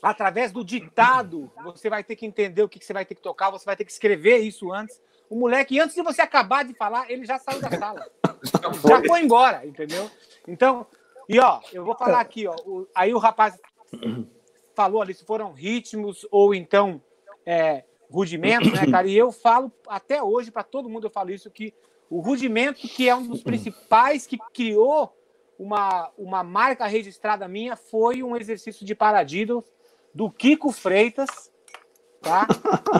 através do ditado, você vai ter que entender o que você vai ter que tocar, você vai ter que escrever isso antes. O moleque, antes de você acabar de falar, ele já saiu da sala. já foi embora, entendeu? Então, e ó, eu vou falar aqui, ó. O, aí o rapaz falou ali se foram ritmos ou então é, rudimentos, né, cara? E eu falo até hoje para todo mundo eu falo isso que o rudimento que é um dos principais que criou uma, uma marca registrada minha foi um exercício de paradiddle do Kiko Freitas, tá?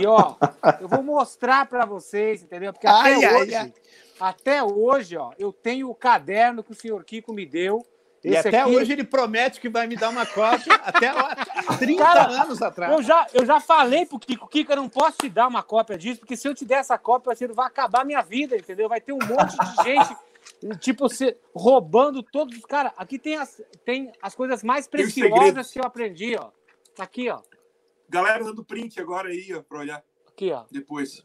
E ó, eu vou mostrar para vocês, entendeu? Porque até ai, hoje, ai, ai. até hoje, ó, eu tenho o caderno que o senhor Kiko me deu. e até aqui... hoje ele promete que vai me dar uma cópia até lá, 30 Cara, anos atrás. Eu já, eu já falei pro Kiko, Kiko, eu não posso te dar uma cópia disso, porque se eu te der essa cópia, você vai acabar a minha vida, entendeu? Vai ter um monte de gente, tipo, se, roubando todos os. Cara, aqui tem as, tem as coisas mais preciosas que eu aprendi, ó. Aqui, ó. Galera dando print agora aí, ó, pra olhar. Aqui, ó. Depois.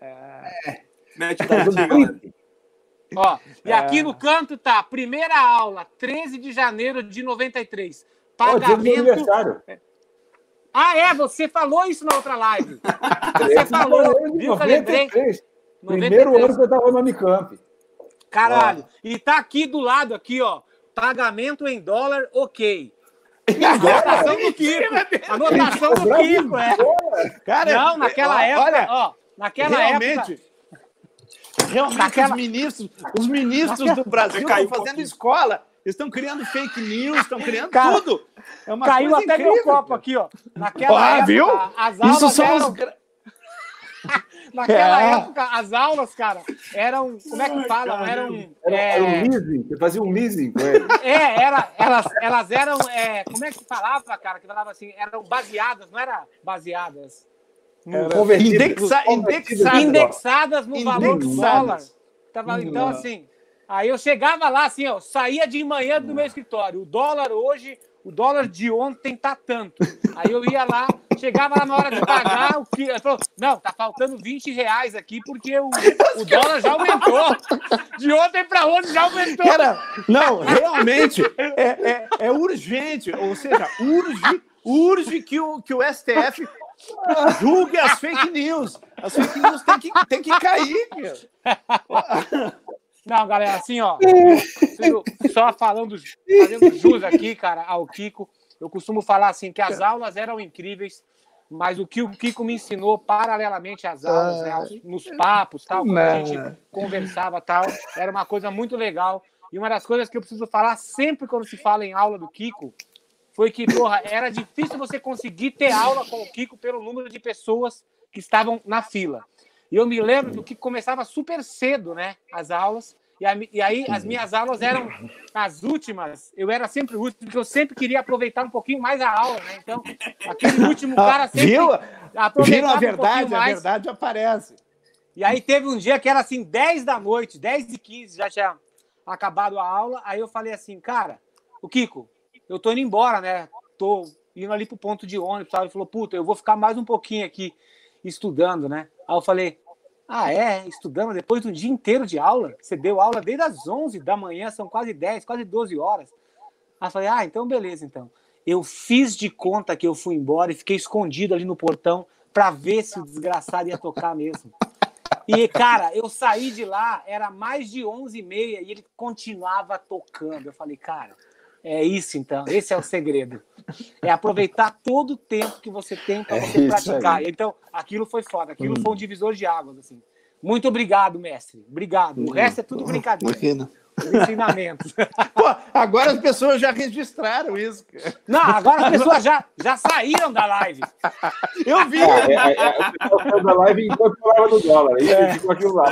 É... Mete o print aí, galera. Ó, e aqui é... no canto tá, primeira aula, 13 de janeiro de 93. Pagamento. Oh, ah, é? Você falou isso na outra live. Você falou, viu 93. Primeiro ano que eu tava no Unicamp. Caralho. Ó. E tá aqui do lado, aqui, ó. Pagamento em dólar, ok. Anotação do Kiko. Anotação do Kiko, é. Cara, não, naquela época, olha, ó, naquela realmente, época. Realmente, naquela... os ministros, os ministros naquela... do Brasil estão fazendo escola. Estão criando fake news, estão criando Cara, tudo. É caiu até incrível, meu copo aqui, ó. Naquela ah, época, viu? Isso são eram... os... Naquela é. época, as aulas, cara, eram. Como é que fala? Eram. Era, é... era um leasing, você fazia um leasing com ele. É, era, elas, elas eram. É, como é que falava, cara? Que falava assim, eram baseadas, não era baseadas. Era indexa, indexadas, indexadas no valor do dólar. Tava, então, assim. Aí eu chegava lá, assim, ó, saía de manhã do meu escritório. O dólar hoje o dólar de ontem tá tanto. Aí eu ia lá, chegava lá na hora de pagar, o que falou, não, tá faltando 20 reais aqui porque o, o dólar já aumentou. De ontem para hoje já aumentou. Cara, não, realmente é, é, é urgente, ou seja, urge, urge que o, que o STF julgue as fake news. As fake news tem que, tem que cair. Cara. Não, galera, assim, ó, só falando, fazendo jus aqui, cara, ao Kiko, eu costumo falar assim que as aulas eram incríveis, mas o que o Kiko me ensinou paralelamente às aulas, né, nos papos, tal, quando a gente conversava, tal, era uma coisa muito legal. E uma das coisas que eu preciso falar sempre quando se fala em aula do Kiko foi que, porra, era difícil você conseguir ter aula com o Kiko pelo número de pessoas que estavam na fila. E eu me lembro do que começava super cedo, né? As aulas. E, a, e, aí as minhas aulas eram as últimas. Eu era sempre o último, porque eu sempre queria aproveitar um pouquinho mais a aula, né? Então, aquele último ah, cara sempre Viu? Viu a verdade, um a verdade aparece. E aí teve um dia que era assim, 10 da noite, 10 e 15, já tinha acabado a aula. Aí eu falei assim, cara, o Kiko, eu tô indo embora, né? tô indo ali pro ponto de ônibus, sabe? Ele falou, puta, eu vou ficar mais um pouquinho aqui estudando, né? Aí eu falei, ah, é? Estudando depois de um dia inteiro de aula? Você deu aula desde as 11 da manhã, são quase 10, quase 12 horas. Aí eu falei, ah, então beleza, então. Eu fiz de conta que eu fui embora e fiquei escondido ali no portão para ver se o desgraçado ia tocar mesmo. E, cara, eu saí de lá, era mais de 11 e meia e ele continuava tocando. Eu falei, cara, é isso então, esse é o segredo. É aproveitar todo o tempo que você tem para é você praticar. Aí. Então, aquilo foi foda, aquilo hum. foi um divisor de águas, assim. Muito obrigado, mestre. Obrigado. O resto é tudo brincadeira. Imagina ensinamentos. Pô, agora as pessoas já registraram isso. Não, agora as pessoas já, já saíram da live. Eu vi. É, é, é, da live enquanto falava do dólar. Isso é. ficou aquilo lá.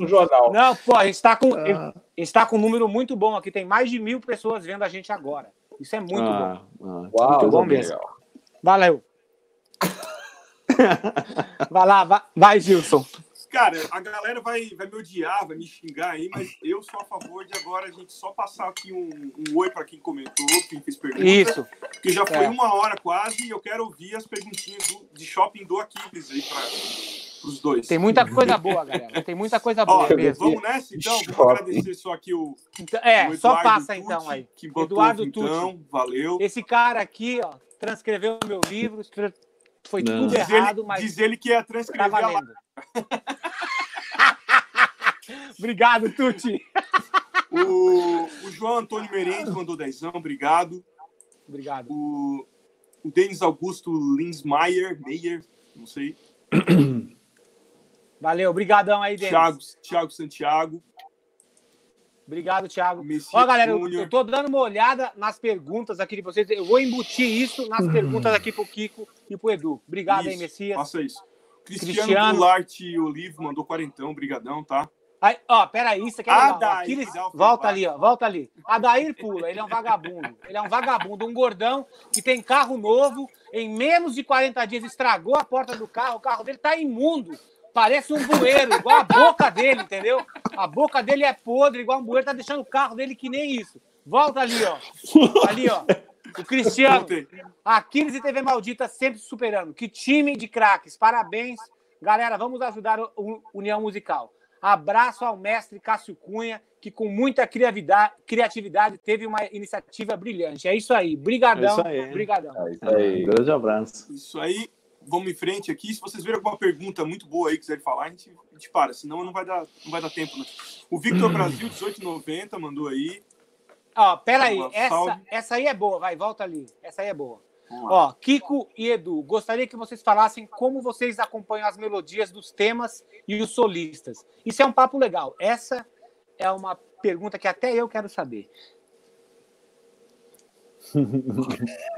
no jornal. Não, pô, a gente está com, ah. está com um número muito bom aqui. Tem mais de mil pessoas vendo a gente agora. Isso é muito ah, bom. Ah, Uau, muito bom mesmo. Legal. Valeu. vai lá, vai, vai Gilson. Cara, a galera vai, vai me odiar, vai me xingar aí, mas eu sou a favor de agora a gente só passar aqui um, um oi para quem comentou, quem fez pergunta. Isso. Porque já foi é. uma hora quase e eu quero ouvir as perguntinhas do, de shopping do Aquiles aí para os dois. Tem muita coisa boa, galera. Tem muita coisa boa. Ó, mesmo. Vamos nessa então? Vou agradecer só aqui o. Então, é, o só passa Tucci, então aí. Que Eduardo Tucci. Então, valeu. Esse cara aqui, ó, transcreveu meu livro, foi Não. tudo errado, diz mas. Diz ele que ia transcrever. Tá valendo. Obrigado, Tuti. O, o, João Antônio Merengue mandou dezão, obrigado. Obrigado. O, o Denis Augusto Linsmaier, Meyer, não sei. Valeu, obrigadão aí, Denis. Thiago, Thiago Santiago. Obrigado, Thiago. Ó, galera, eu, eu tô dando uma olhada nas perguntas aqui de vocês. Eu vou embutir isso nas perguntas aqui pro Kiko e pro Edu. Obrigado isso, aí, Messias. Faça isso. Cristiano, Cristiano. Goulart Olivo mandou quarentão, brigadão, tá? Aí, ó, peraí, isso aqui é legal. Aquiles, volta ali, ó, volta ali. Adair pula, ele é um vagabundo. Ele é um vagabundo, um gordão que tem carro novo, em menos de 40 dias estragou a porta do carro, o carro dele tá imundo. Parece um bueiro, igual a boca dele, entendeu? A boca dele é podre, igual um bueiro, tá deixando o carro dele que nem isso. Volta ali, ó. Ali, ó. O Cristiano. Aquiles e TV Maldita sempre superando. Que time de craques. Parabéns. Galera, vamos ajudar o União Musical. Abraço ao mestre Cássio Cunha, que com muita criatividade teve uma iniciativa brilhante. É isso aí. Brigadão. É isso aí. Brigadão. É isso aí. Grande abraço. Isso aí. Vamos em frente aqui. Se vocês verem alguma pergunta muito boa aí, quiserem falar, a gente, a gente para. Senão não vai dar, não vai dar tempo. Né? O Victor Brasil, 1890, mandou aí. Ó, pera aí, essa, essa aí é boa, vai, volta ali. Essa aí é boa. Ó, Kiko e Edu, gostaria que vocês falassem como vocês acompanham as melodias dos temas e os solistas. Isso é um papo legal. Essa é uma pergunta que até eu quero saber.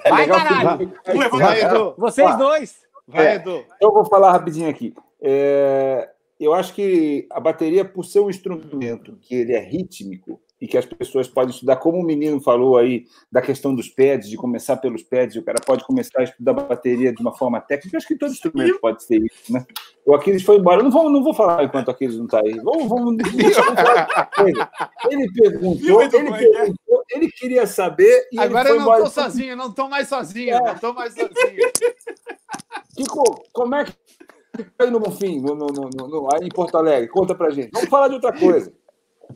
Vai, caralho! Vai, Edu. Vocês dois. Vai, é, Edu. Eu vou falar rapidinho aqui. É, eu acho que a bateria, por ser um instrumento que ele é rítmico, e que as pessoas podem estudar, como o menino falou aí, da questão dos pads, de começar pelos pads, o cara pode começar a estudar bateria de uma forma técnica, acho que todo instrumento pode ser isso, né? O Aquiles foi embora, não vou, não vou falar enquanto o Aquiles não está aí. Vamos, vamos... Ele perguntou, ele perguntou, ele queria saber e Agora eu não estou sozinho, não estou mais sozinho, é. não estou mais sozinho. Kiko, como é que aí no fim, no, no, no, no, aí em Porto Alegre? Conta pra gente. Vamos falar de outra coisa.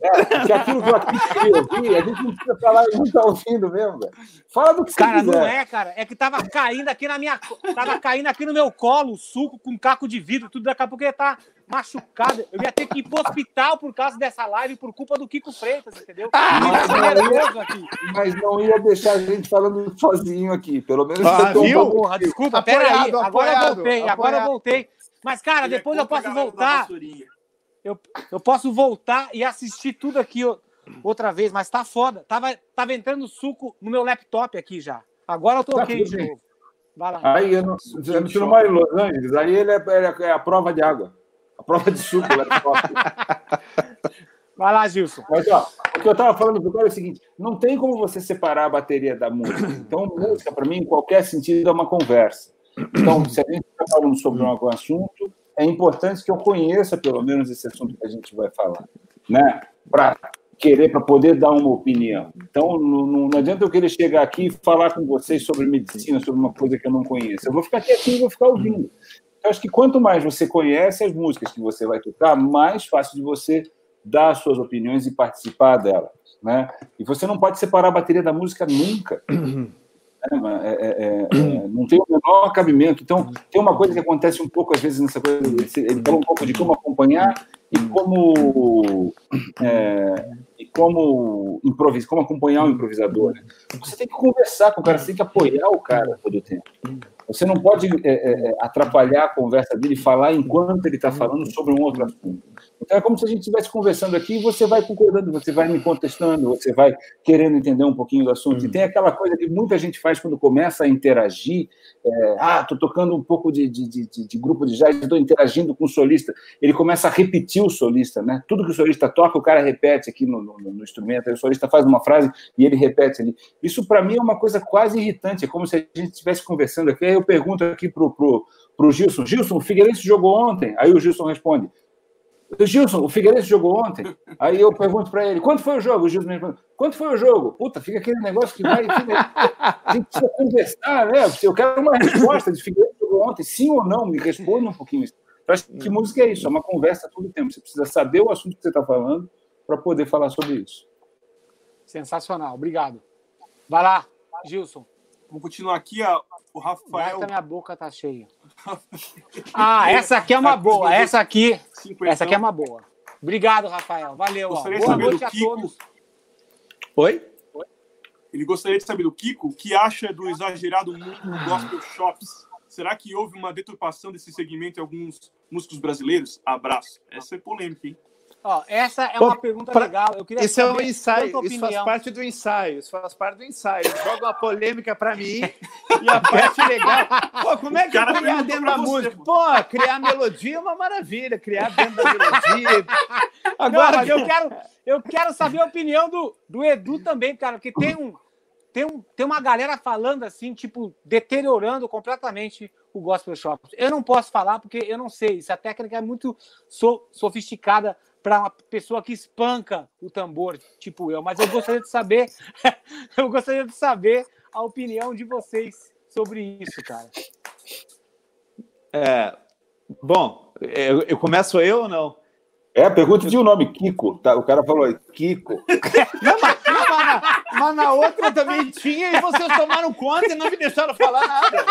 É, que aquilo que eu ouvir, a gente não precisa falar e não está ouvindo mesmo, velho. Fala do que cara, você quiser. não é, cara. É que tava caindo aqui na minha. Tava caindo aqui no meu colo, suco com caco de vidro, tudo daqui a pouco ia estar tá machucado. Eu ia ter que ir pro hospital por causa dessa live, por culpa do Kiko Freitas, entendeu? Mas, não ia, aqui. mas não ia deixar a gente falando sozinho aqui. Pelo menos ah, você viu? Porra, desculpa, peraí. Agora eu voltei, apoiado. agora eu voltei. Mas, cara, depois eu posso voltar eu, eu posso voltar e assistir tudo aqui outra vez, mas tá foda. Tava, tava entrando suco no meu laptop aqui já. Agora eu tô tá ok de novo. Vai lá. Aí eu não, eu não tiro mais em Los Angeles, aí ele é, é, é, a prova de água. A prova de suco, laptop. Vai lá, Gilson. Mas, ó, o que eu estava falando agora é o seguinte: não tem como você separar a bateria da música. Então, música, para mim, em qualquer sentido, é uma conversa. Então, se a gente está falando sobre algum assunto, é importante que eu conheça pelo menos esse assunto que a gente vai falar, né? Para querer para poder dar uma opinião. Então, não, não, adianta eu querer chegar aqui e falar com vocês sobre medicina, sobre uma coisa que eu não conheço. Eu vou ficar aqui e vou ficar ouvindo. Eu acho que quanto mais você conhece as músicas que você vai tocar, mais fácil de você dar as suas opiniões e participar delas. Né? E você não pode separar a bateria da música nunca. É, é, é, é, não tem o menor cabimento. Então, tem uma coisa que acontece um pouco, às vezes, nessa coisa. Ele falou um pouco de como acompanhar e como. É, e como improvisar, como acompanhar o improvisador. Né? Você tem que conversar com o cara, você tem que apoiar o cara todo o tempo. Você não pode atrapalhar a conversa dele e falar enquanto ele está falando sobre um outro assunto. Então é como se a gente estivesse conversando aqui e você vai concordando, você vai me contestando, você vai querendo entender um pouquinho do assunto. E tem aquela coisa que muita gente faz quando começa a interagir. É, ah, estou tocando um pouco de, de, de, de grupo de jazz, estou interagindo com o solista. Ele começa a repetir o solista, né? Tudo que o solista toca, o cara repete aqui no, no, no instrumento. Aí o solista faz uma frase e ele repete ali. Isso para mim é uma coisa quase irritante. É como se a gente estivesse conversando aqui. Aí eu pergunto aqui pro, pro, pro Gilson: Gilson, o Figueirense jogou ontem? Aí o Gilson responde: Gilson, o Figueirense jogou ontem. Aí eu pergunto para ele, quanto foi o jogo? O Gilson me responde, quanto foi o jogo? Puta, fica aquele negócio que vai. Fica, gente precisa conversar, né? Eu quero uma resposta de Figueirense jogou ontem, sim ou não? Me responda um pouquinho isso. Acho que música é isso, é uma conversa todo o tempo. Você precisa saber o assunto que você está falando para poder falar sobre isso. Sensacional, obrigado. Vai lá, Gilson. Vamos continuar aqui. A, o Rafael. Vai minha boca tá cheia. Ah, essa aqui é uma boa. Essa aqui, essa aqui é uma boa. Obrigado, Rafael. Valeu. Gostaria de saber do Kiko. Oi? Ele gostaria de saber do Kiko o que acha do exagerado mundo gospel shops. Será que houve uma deturpação desse segmento em alguns músicos brasileiros? Abraço. Essa é polêmica, hein? Ó, essa é uma pergunta pra... legal. Eu queria isso é um ensaio, isso faz parte do ensaio, isso faz parte do ensaio. Joga uma polêmica para mim e a parte legal. Pô, como é que é criar dentro da música? Pô, criar melodia é uma maravilha, criar dentro da melodia. Agora Não, eu quero, eu quero saber a opinião do, do Edu também, cara, porque tem um, tem, um, tem uma galera falando assim, tipo, deteriorando completamente o Gospel Shop. Eu não posso falar porque eu não sei, essa técnica é muito so, sofisticada para uma pessoa que espanca o tambor, tipo eu. Mas eu gostaria de saber, eu gostaria de saber a opinião de vocês sobre isso, cara. É, bom, eu, eu começo eu ou não? É, pergunta de um nome, Kiko. Tá, o cara falou aí, Kiko. Não, mas, não, mas, na, mas, na, outra também tinha e vocês tomaram conta e não me deixaram falar nada.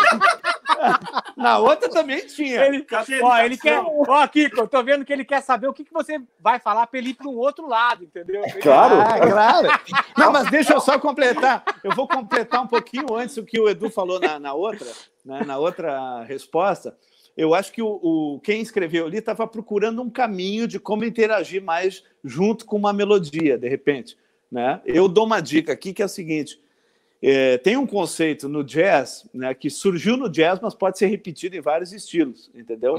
Na outra também tinha. Ele, ó, ele quer. Ó, Kiko, eu tô vendo que ele quer saber o que, que você vai falar para ele ir para um outro lado, entendeu? Claro, ah, claro. Não, mas deixa eu só completar. Eu vou completar um pouquinho antes o que o Edu falou na, na outra, né, na outra resposta eu acho que o, o quem escreveu ali estava procurando um caminho de como interagir mais junto com uma melodia, de repente. Né? Eu dou uma dica aqui que é a seguinte: é, tem um conceito no jazz né, que surgiu no jazz, mas pode ser repetido em vários estilos, entendeu?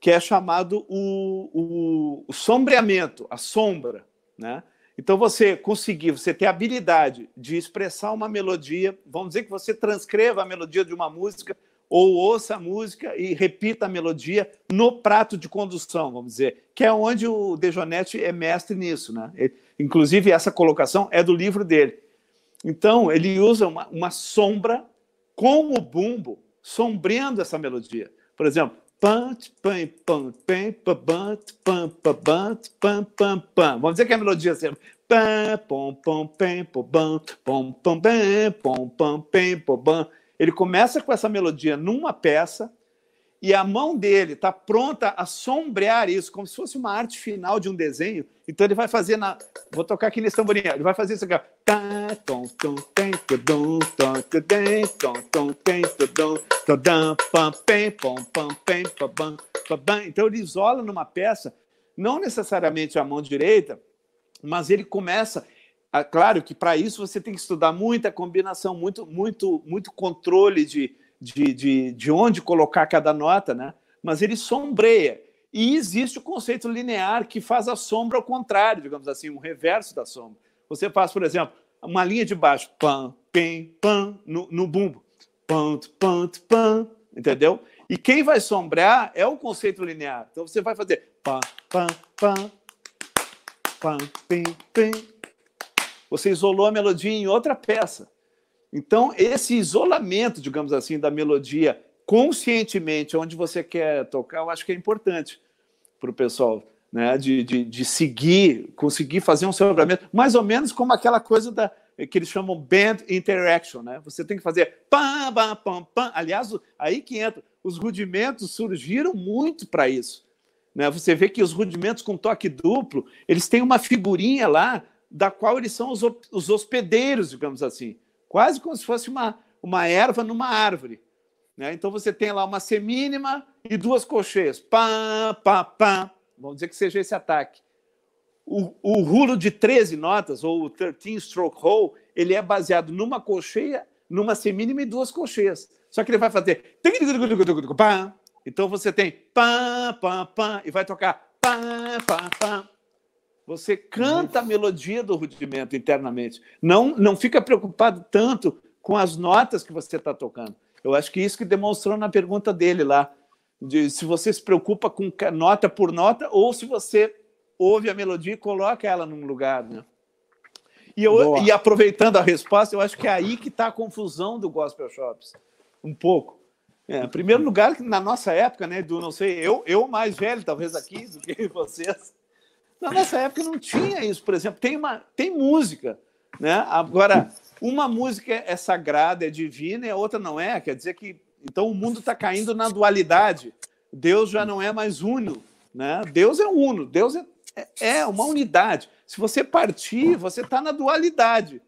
Que é chamado o, o, o sombreamento, a sombra. Né? Então, você conseguir, você ter a habilidade de expressar uma melodia, vamos dizer que você transcreva a melodia de uma música ou ouça a música e repita a melodia no prato de condução, vamos dizer, que é onde o Dejonete é mestre nisso. Né? Inclusive, essa colocação é do livro dele. Então, ele usa uma, uma sombra com o bumbo, sombreando essa melodia. Por exemplo, Vamos dizer que a melodia é assim. Ele começa com essa melodia numa peça e a mão dele está pronta a sombrear isso, como se fosse uma arte final de um desenho. Então ele vai fazer na. Vou tocar aqui nesse tamborinho. Ele vai fazer isso aqui. Então ele isola numa peça, não necessariamente a mão direita, mas ele começa claro que para isso você tem que estudar muita combinação, muito, muito, muito controle de, de, de, de onde colocar cada nota, né? mas ele sombreia. E existe o conceito linear que faz a sombra ao contrário, digamos assim, um reverso da sombra. Você faz, por exemplo, uma linha de baixo, pam, pem, pam, no, no bumbo, pam, pam, pam, entendeu? E quem vai sombrear é o conceito linear. Então você vai fazer pam, pam, pam, pam, pem, pem, você isolou a melodia em outra peça. Então, esse isolamento, digamos assim, da melodia conscientemente onde você quer tocar, eu acho que é importante para o pessoal, né? De, de, de, seguir, conseguir fazer um sobramento, mais ou menos como aquela coisa da, que eles chamam band interaction, né? Você tem que fazer pam, pam, pam, pam. Aliás, aí que entra, os rudimentos surgiram muito para isso. Né? Você vê que os rudimentos com toque duplo, eles têm uma figurinha lá da qual eles são os, os hospedeiros, digamos assim, quase como se fosse uma, uma erva numa árvore. Né? Então você tem lá uma semínima e duas colcheias. Pam, pam, pam. Vamos dizer que seja esse ataque. O, o rulo de 13 notas, ou o 13 stroke roll, ele é baseado numa colcheia, numa semínima e duas colcheias. Só que ele vai fazer. Então você tem pam, pam, pam, e vai tocar pam, pam, pam. Você canta a melodia do rudimento internamente. Não, não fica preocupado tanto com as notas que você está tocando. Eu acho que isso que demonstrou na pergunta dele lá, de se você se preocupa com nota por nota ou se você ouve a melodia e coloca ela num lugar, né? E, eu, e aproveitando a resposta, eu acho que é aí que está a confusão do Gospel Shops, um pouco. É, em primeiro lugar, na nossa época, né, do não sei, eu, eu mais velho talvez aqui do que vocês, na nossa época não tinha isso, por exemplo, tem uma tem música, né? Agora, uma música é sagrada, é divina, e a outra não é, quer dizer que então o mundo está caindo na dualidade. Deus já não é mais uno, né? Deus é uno, Deus é, é uma unidade. Se você partir, você está na dualidade.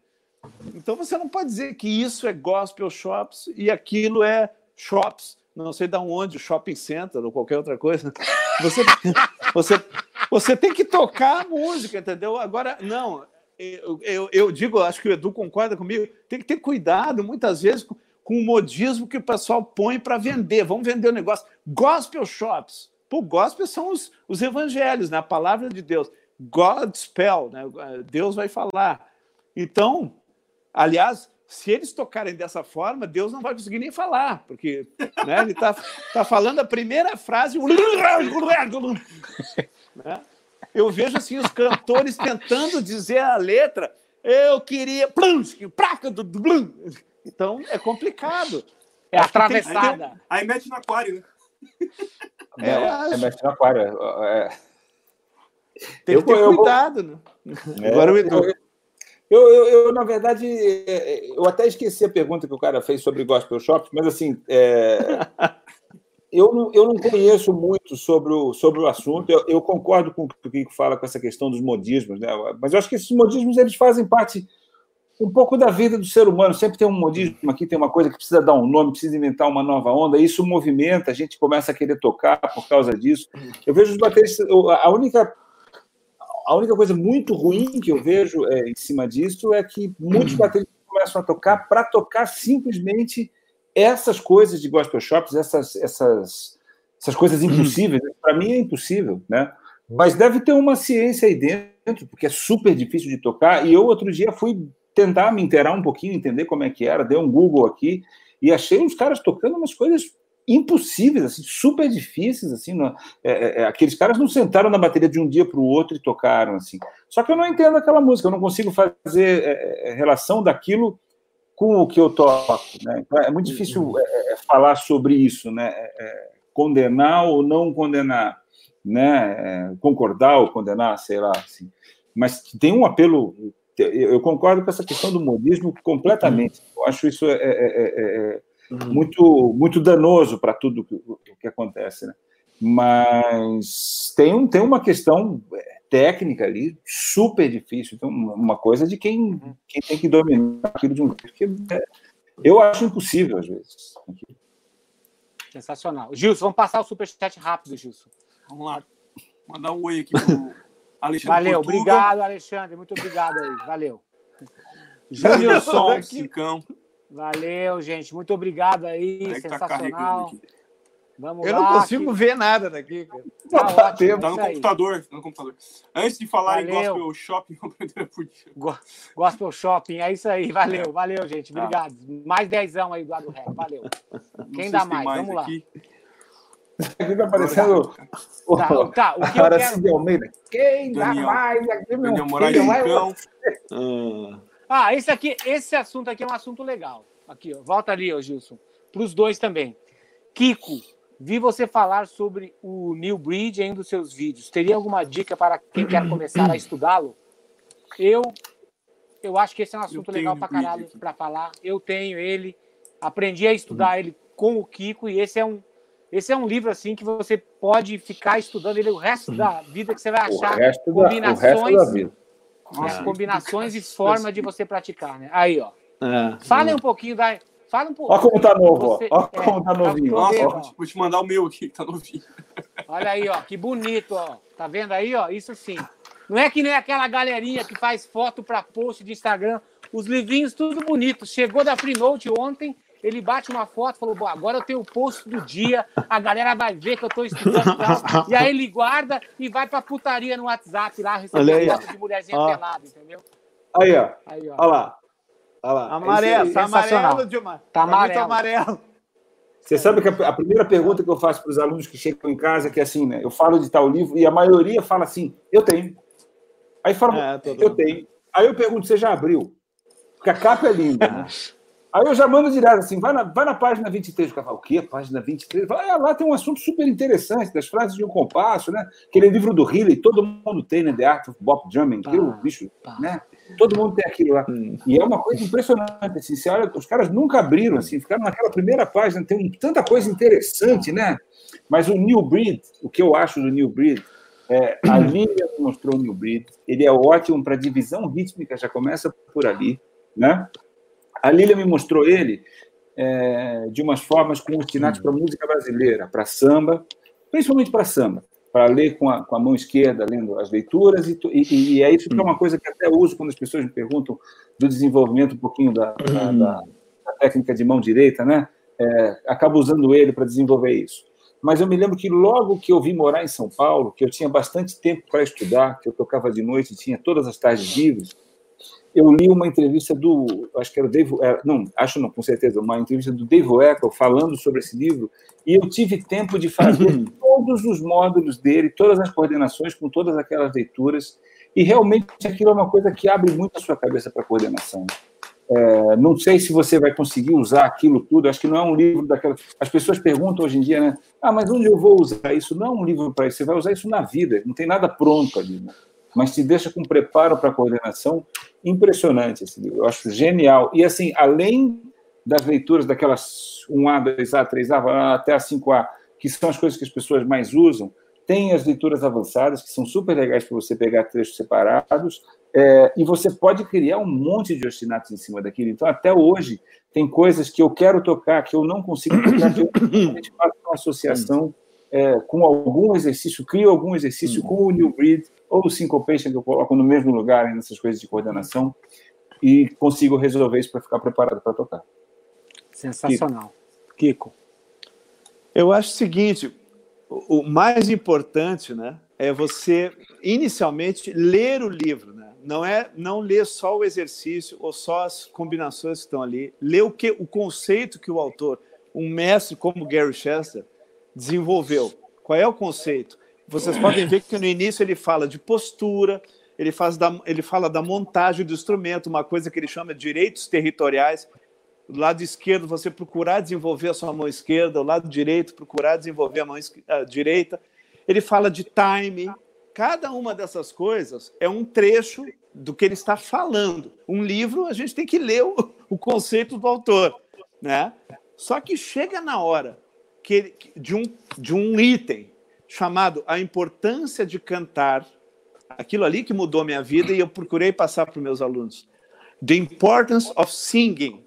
Então você não pode dizer que isso é gospel shops e aquilo é shops, não sei de onde, shopping center ou qualquer outra coisa. Você, você, você tem que tocar a música, entendeu? Agora, não, eu, eu, eu, digo, acho que o Edu concorda comigo, tem que ter cuidado muitas vezes com, com o modismo que o pessoal põe para vender. Vamos vender o um negócio. Gospel shops. Pô, gospel são os, os evangelhos, né? a palavra de Deus. Godspell, né? Deus vai falar. Então, aliás, se eles tocarem dessa forma, Deus não vai conseguir nem falar, porque né, ele está tá falando a primeira frase. né? Eu vejo assim os cantores tentando dizer a letra. Eu queria. Então é complicado. É atravessada. Aí mete no aquário, né? É, é, mete no aquário. É... Tem que ter eu, cuidado, né? É, Agora o Edu. Eu, eu, eu, na verdade, é, eu até esqueci a pergunta que o cara fez sobre gospel shops, mas assim, é, eu, não, eu não conheço muito sobre o, sobre o assunto. Eu, eu concordo com o que o Kiko fala com essa questão dos modismos, né? mas eu acho que esses modismos eles fazem parte um pouco da vida do ser humano. Sempre tem um modismo aqui, tem uma coisa que precisa dar um nome, precisa inventar uma nova onda. Isso movimenta, a gente começa a querer tocar por causa disso. Eu vejo os bateristas. A única a única coisa muito ruim que eu vejo é, em cima disso é que muitos bateristas começam a tocar para tocar simplesmente essas coisas de gospel shops, essas, essas, essas coisas impossíveis. Para mim é impossível, né? Mas deve ter uma ciência aí dentro, porque é super difícil de tocar. E eu, outro dia, fui tentar me inteirar um pouquinho, entender como é que era, dei um Google aqui e achei os caras tocando umas coisas impossíveis, assim, super difíceis, assim, não, é, é, é, aqueles caras não sentaram na bateria de um dia para o outro e tocaram, assim. Só que eu não entendo aquela música, eu não consigo fazer é, é relação daquilo com o que eu toco, né? Então, é muito difícil uhum. é, falar sobre isso, né? condenar ou não condenar, né? concordar ou condenar, sei lá, assim. Mas tem um apelo eu concordo com essa questão do modismo completamente. Eu acho isso é, uhum. muito, muito danoso para tudo que, o que acontece. Né? Mas tem, um, tem uma questão é, técnica ali super difícil. Então, uma coisa de quem, quem tem que dominar aquilo de um jeito que é, eu acho impossível às vezes. Sensacional. Gilson, vamos passar o superchat rápido, Gilson. Vamos lá. Mandar um oi aqui pro Alexandre Valeu, Portuga. obrigado, Alexandre. Muito obrigado aí. Valeu. Júlio Cincão. Valeu, gente. Muito obrigado aí. É tá Sensacional. Tá Vamos eu lá, não consigo que... ver nada daqui. Cara. Tá, tá, ótimo, tá no computador, tá no computador. Antes de falar valeu. em Gospel Shopping, Gospel Shopping, é isso aí. Valeu, valeu, gente. Tá. Obrigado. Ah. Mais dezão aí do lado ré. Valeu. Quem dá mais? mais? Vamos aqui. lá. Aqui tá aparecendo tá, tá, o que eu quero... Almeida. Quem dá mais aqui, meu Daniel Moraes filho? Ah. Ah, esse aqui, esse assunto aqui é um assunto legal. Aqui, ó, volta ali, ó, Gilson. Para os dois também. Kiko, vi você falar sobre o New Breed em um dos seus vídeos. Teria alguma dica para quem quer começar a estudá-lo? Eu, eu acho que esse é um assunto legal para caralho para falar. Eu tenho ele, aprendi a estudar hum. ele com o Kiko e esse é um esse é um livro assim que você pode ficar estudando ele o resto da vida que você vai achar combinações, da, combinações e forma de você praticar, né? Aí, ó. É, Fale é. um pouquinho da Fala um pouco. Olha como tá novo, você, ó. Olha é, como tá novinho. Nossa, vou te mandar o meu aqui, que tá novinho. Olha aí, ó, que bonito, ó. Tá vendo aí, ó? Isso sim. Não é que nem aquela galerinha que faz foto para post de Instagram. Os livrinhos tudo bonito. Chegou da Free ontem, ele bate uma foto, falou: Bom, agora eu tenho o post do dia, a galera vai ver que eu estou estudando. e aí ele guarda e vai pra putaria no WhatsApp lá, receber foto de mulherzinha ó. pelada, entendeu? Aí, ó. Aí, ó. Olha lá. Olha lá. Amarelo, tá amarelo, Dilma. Tá, tá amarelo. muito amarelo. Você sabe que a, primeira pergunta que eu faço para os alunos que chegam em casa é que assim, né? Eu falo de tal livro e a maioria fala assim, eu tenho. Aí fala, é, eu tenho. Aí eu pergunto, você já abriu? Porque a capa é linda, né? Aí eu já mando direto assim, vai na, vai na página 23. O cara fala, o quê? Página 23? Vai, ah, lá tem um assunto super interessante, das frases de um compasso, né? Aquele livro do Healy, todo mundo tem, né? The Art of Bob Drumming, aquele bicho, né? Todo mundo tem aquilo lá. Hum. E é uma coisa impressionante, assim, você olha, os caras nunca abriram, assim, ficaram naquela primeira página, tem tanta coisa interessante, né? Mas o New Breed, o que eu acho do New Breed, é, a Lívia mostrou o New Breed, ele é ótimo para divisão rítmica, já começa por ali, né? A Lília me mostrou ele é, de umas formas com ostinatos para música brasileira, para samba, principalmente para samba, para ler com a, com a, mão esquerda, lendo as leituras, e, e, e é isso que é uma coisa que até uso quando as pessoas me perguntam do desenvolvimento um pouquinho da, da, da, da técnica de mão direita, né? É, acabo usando ele para desenvolver isso. Mas eu me lembro que logo que eu vim morar em São Paulo, que eu tinha bastante tempo para estudar, que eu tocava de noite, tinha todas as tardes livres, eu li uma entrevista do, acho que era o Dave, não, acho não, com certeza, uma entrevista do Dave Weckl falando sobre esse livro, e eu tive tempo de fazer todos os módulos dele, todas as coordenações com todas aquelas leituras, e realmente aquilo é uma coisa que abre muito a sua cabeça para coordenação. É, não sei se você vai conseguir usar aquilo tudo, acho que não é um livro daquela. As pessoas perguntam hoje em dia, né? Ah, mas onde eu vou usar isso? Não é um livro para isso, você vai usar isso na vida, não tem nada pronto ali. Né? Mas te deixa com preparo para a coordenação impressionante esse livro. Eu acho genial. E, assim, além das leituras daquelas 1A, 2A, 3A, até a 5A, que são as coisas que as pessoas mais usam, tem as leituras avançadas, que são super legais para você pegar trechos separados, é, e você pode criar um monte de ostinatos em cima daquilo. Então, até hoje, tem coisas que eu quero tocar, que eu não consigo tocar, que eu faço uma associação é, com algum exercício, crio algum exercício com o New Breed, ou o syncopation que eu coloco no mesmo lugar nessas coisas de coordenação e consigo resolver isso para ficar preparado para tocar. Sensacional. Kiko. Eu acho o seguinte, o mais importante, né, é você inicialmente ler o livro, né? Não é não ler só o exercício ou só as combinações que estão ali, ler o que o conceito que o autor, um mestre como Gary Chester desenvolveu. Qual é o conceito? Vocês podem ver que no início ele fala de postura, ele, faz da, ele fala da montagem do instrumento, uma coisa que ele chama de direitos territoriais. Do lado esquerdo, você procurar desenvolver a sua mão esquerda, do lado direito, procurar desenvolver a mão a direita. Ele fala de time. Cada uma dessas coisas é um trecho do que ele está falando. Um livro, a gente tem que ler o, o conceito do autor. Né? Só que chega na hora que, de, um, de um item chamado A Importância de Cantar. Aquilo ali que mudou minha vida e eu procurei passar para os meus alunos. The Importance of Singing.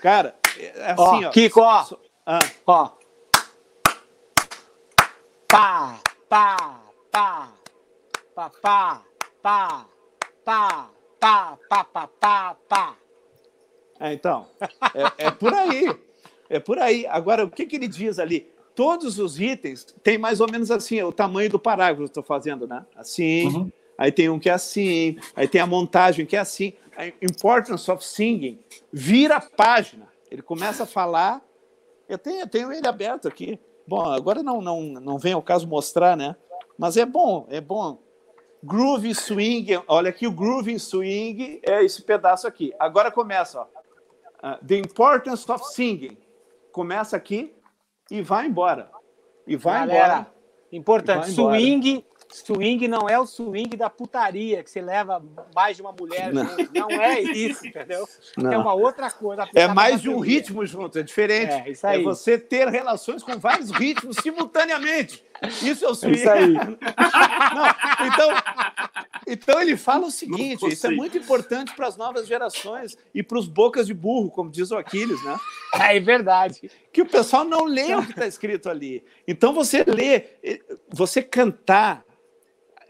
Cara, é assim, ó. Kiko, ó. Ah. Ó. Pá, pá, pá. Pá, pá, pá. Pá, pá, pá, pá, pá, pá. É, então, é, é por aí. É por aí. Agora, o que, que ele diz ali? Todos os itens tem mais ou menos assim, o tamanho do parágrafo que estou fazendo, né? Assim, uhum. aí tem um que é assim, aí tem a montagem que é assim. A importance of singing vira a página. Ele começa a falar. Eu tenho, eu tenho ele aberto aqui. Bom, agora não, não, não vem ao caso mostrar, né? Mas é bom, é bom. groove swing. Olha aqui, o groove swing é esse pedaço aqui. Agora começa, ó. Uh, the importance of singing. Começa aqui e vai embora. E vai Galera, embora. Importante, swing Swing não é o swing da putaria, que você leva mais de uma mulher. Não, não é isso, entendeu? Não. É uma outra coisa. É mais de um ritmo junto, é diferente. É, é você ter relações com vários ritmos simultaneamente. Isso é o swing. Isso aí. Não, então, então ele fala o seguinte: isso é muito importante para as novas gerações e para os bocas de burro, como diz o Aquiles, né? É verdade. Que o pessoal não lê o que está escrito ali. Então você lê, você cantar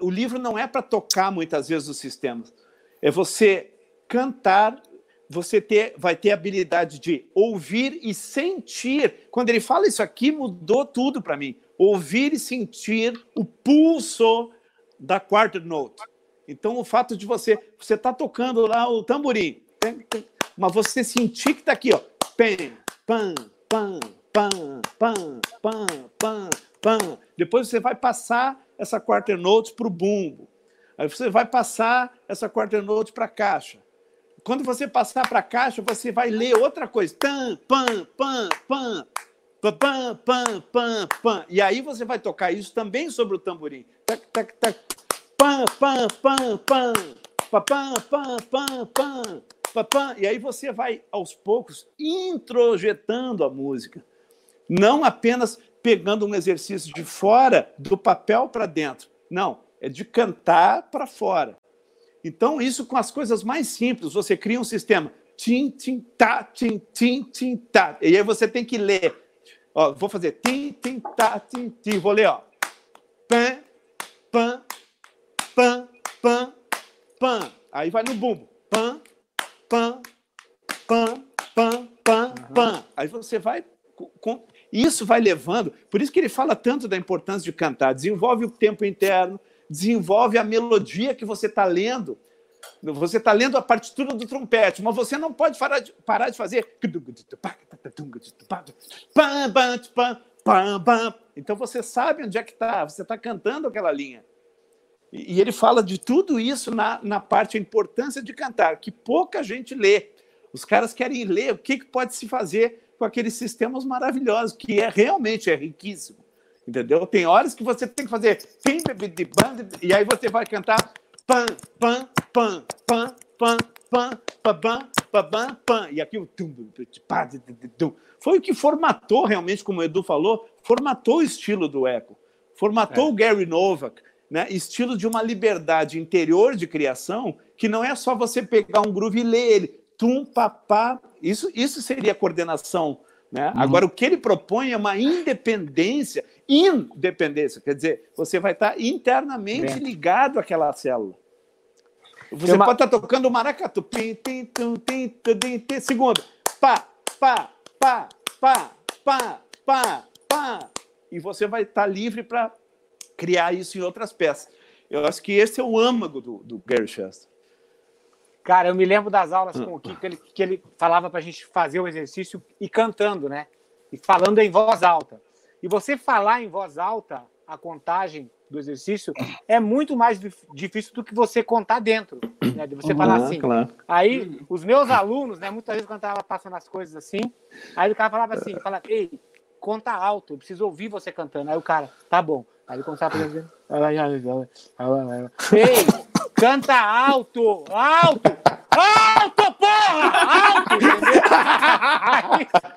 o livro não é para tocar muitas vezes os sistemas. É você cantar, você ter, vai ter a habilidade de ouvir e sentir. Quando ele fala isso aqui, mudou tudo para mim. Ouvir e sentir o pulso da quarter note. Então, o fato de você você tá tocando lá o tamborim, mas você sentir que está aqui, ó, pam, pam, pam, pam, pam, pam, pam, pam. Depois você vai passar essa quarter note para o bumbo. Aí você vai passar essa quarter note para a caixa. Quando você passar para a caixa, você vai ler outra coisa. Tam, pam, pam, pam, pam, pam, pam, pam. E aí você vai tocar isso também sobre o tamborim. Tac, tac, tac. Pam, pam, pam. Pam, pam, pam, pam, pam, pam. E aí você vai, aos poucos, introjetando a música. Não apenas pegando um exercício de fora do papel para dentro. Não, é de cantar para fora. Então, isso com as coisas mais simples, você cria um sistema. Tim, tim, tá, tim, tim, tim, tá. E aí você tem que ler. Ó, vou fazer tim, tim, tá, tim, tim. Vou ler, ó. Pam, pam, pam, pam, pam. Aí vai no bumbo. Pam, pam, pam, pam, pam, pam. Aí você vai com, isso vai levando, por isso que ele fala tanto da importância de cantar, desenvolve o tempo interno, desenvolve a melodia que você está lendo. Você está lendo a partitura do trompete, mas você não pode parar de, parar de fazer. Então você sabe onde é que está, você está cantando aquela linha. E, ele fala de tudo isso na, na parte, a importância de cantar, que pouca gente lê. Os caras querem ler o que, que pode se fazer com aqueles sistemas maravilhosos, que é realmente é riquíssimo. Entendeu? Tem horas que você tem que fazer e aí você vai cantar pam, pam, pam, pam, pam, pam, pam, pam, pam, e aqui o foi o que formatou realmente, como o Edu falou, formatou o estilo do Eco, formatou é. o Gary Novak, né? estilo de uma liberdade interior de criação que não é só você pegar um groove e ler ele, tum, papá. Isso, isso seria coordenação. Né? Uhum. Agora, o que ele propõe é uma independência, independência, quer dizer, você vai estar internamente Bem. ligado àquela célula. Você uma... pode estar tocando maracatu. Pim, tim, tum, tim, tim, tim, segundo. Pá, pá, pá, pá, pá, pá, pá. E você vai estar livre para criar isso em outras peças. Eu acho que esse é o âmago do, do Gary Chester. Cara, eu me lembro das aulas com o Kiko, que ele, que ele falava para a gente fazer o exercício e cantando, né? E falando em voz alta. E você falar em voz alta a contagem do exercício é muito mais difícil do que você contar dentro, né? De você uhum, falar assim. Claro. Aí, os meus alunos, né? Muitas vezes quando eu estava passando as coisas assim, aí o cara falava assim, fala, ei, conta alto, eu preciso ouvir você cantando. Aí o cara, tá bom. Aí ele começava a fazer. Ei, canta alto! Alto! Alto, porra! Alto!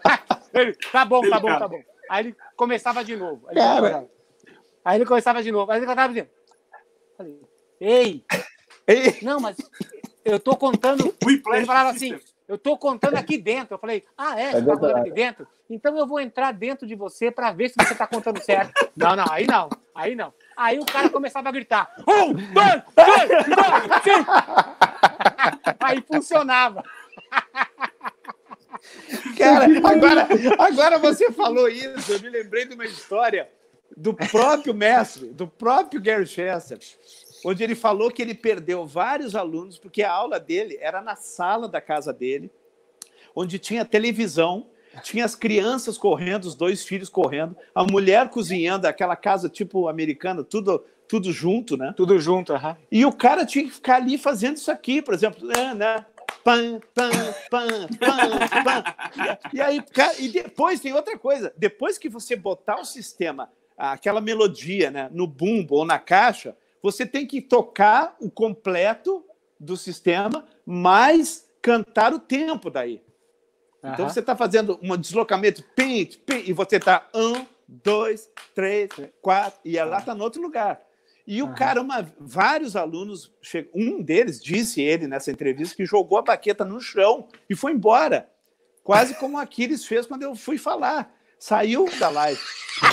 Ele, tá bom, tá bom, tá bom. Aí ele começava de novo. Aí ele, começava, aí ele começava de novo. Aí ele cantava assim. Ei! Ei! Não, mas eu tô contando. Ele falava assim. Eu estou contando aqui dentro. Eu falei, ah, é? Você está contando aqui dentro? Então eu vou entrar dentro de você para ver se você está contando certo. Não, não, aí não. Aí não. Aí o cara começava a gritar: um, dois, três, dois, cinco. Aí funcionava. Cara, agora, agora você falou isso, eu me lembrei de uma história do próprio mestre, do próprio Gary Chester, onde ele falou que ele perdeu vários alunos porque a aula dele era na sala da casa dele, onde tinha televisão, tinha as crianças correndo, os dois filhos correndo, a mulher cozinhando, aquela casa tipo americana, tudo tudo junto, né? Tudo junto, aham. E o cara tinha que ficar ali fazendo isso aqui, por exemplo, né? né? Pam, pam, pam, pam, pam. E aí, e depois tem outra coisa. Depois que você botar o sistema, aquela melodia, né, no bumbo ou na caixa, você tem que tocar o completo do sistema, mais cantar o tempo daí. Uhum. Então você está fazendo um deslocamento, pim, pim, e você está um, dois, três, quatro, e ela está no outro lugar. E o cara, uma, vários alunos, um deles disse ele nessa entrevista que jogou a baqueta no chão e foi embora. Quase como o Aquiles fez quando eu fui falar. Saiu da live.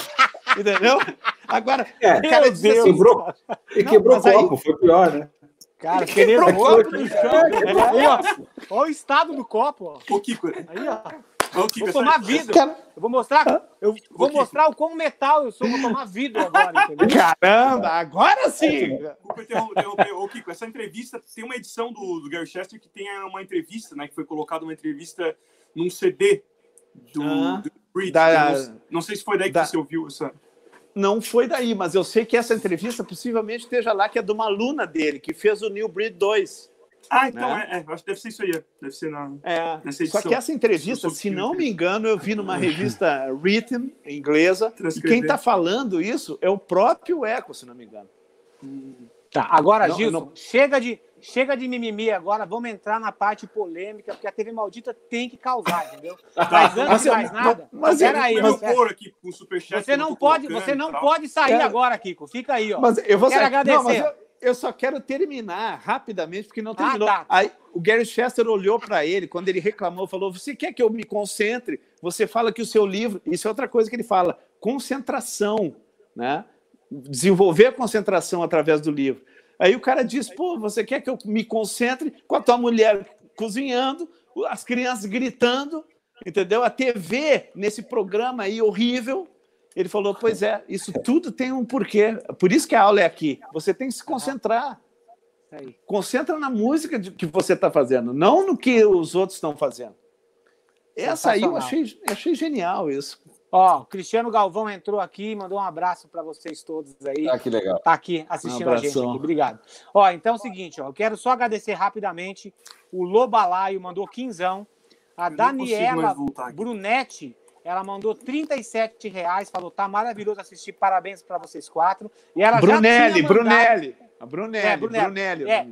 Entendeu? Agora, é, o cara disse assim, quebrou, e quebrou o copo, aí, foi pior, né? Cara, quebrou o copo no chão. É, ó, olha o estado do copo. Ó. Ô, Kiko. Aí, ó. Ô, Kiko, vou tomar vidro. Eu vou mostrar, eu vou mostrar o quão metal eu sou, vou tomar vidro agora, entendeu? Caramba, agora sim! Desculpa interromper, ô, Kiko, essa entrevista, tem uma edição do, do Gary Chester que tem uma entrevista, né, que foi colocada uma entrevista num CD do, ah, do Breed. Da, não, não, sei se foi daí que da, você ouviu essa não foi daí, mas eu sei que essa entrevista possivelmente esteja lá, que é de uma aluna dele, que fez o New Breed 2. Ah, então né? é, é, acho que deve ser isso aí. Deve ser na, é, nessa edição. Só que essa entrevista, se não me engano, eu vi numa revista Written, inglesa, e quem está falando isso é o próprio Eco, se não me engano. Tá, agora, não, Gilson, não... chega de Chega de mimimi agora, vamos entrar na parte polêmica, porque a TV Maldita tem que causar, entendeu? Mas antes de mais nada, mas, peraí, mas, aqui com o superchat. Você não pode, você não pode sair é. agora, Kiko. Fica aí, ó. Mas eu vou quero agradecer. Não, eu, só quero terminar rapidamente, porque não ah, terminou. Ah, tá. Aí o Gary Chester olhou para ele quando ele reclamou, falou: "Você quer que eu me concentre? Você fala que o seu livro, isso é outra coisa que ele fala, concentração, né? Desenvolver a concentração através do livro. Aí o cara diz: pô, você quer que eu me concentre com a tua mulher cozinhando, as crianças gritando, entendeu? A TV nesse programa aí horrível. Ele falou: pois é, isso tudo tem um porquê. Por isso que a aula é aqui. Você tem que se concentrar. Concentra na música que você está fazendo, não no que os outros estão fazendo. Essa aí eu achei, achei genial isso. Ó, Cristiano Galvão entrou aqui, mandou um abraço para vocês todos aí. Ah, que legal. Tá aqui assistindo um a gente aqui. Obrigado. Ó, então é o seguinte, ó, eu quero só agradecer rapidamente. O Lobalaio mandou quinzão. A Daniela Brunetti, ela mandou 37 reais, falou, tá maravilhoso assistir, parabéns para vocês quatro. E ela Brunelli, mandado... Brunelli. A Brunelli, é, Brunelli. Brunelli é.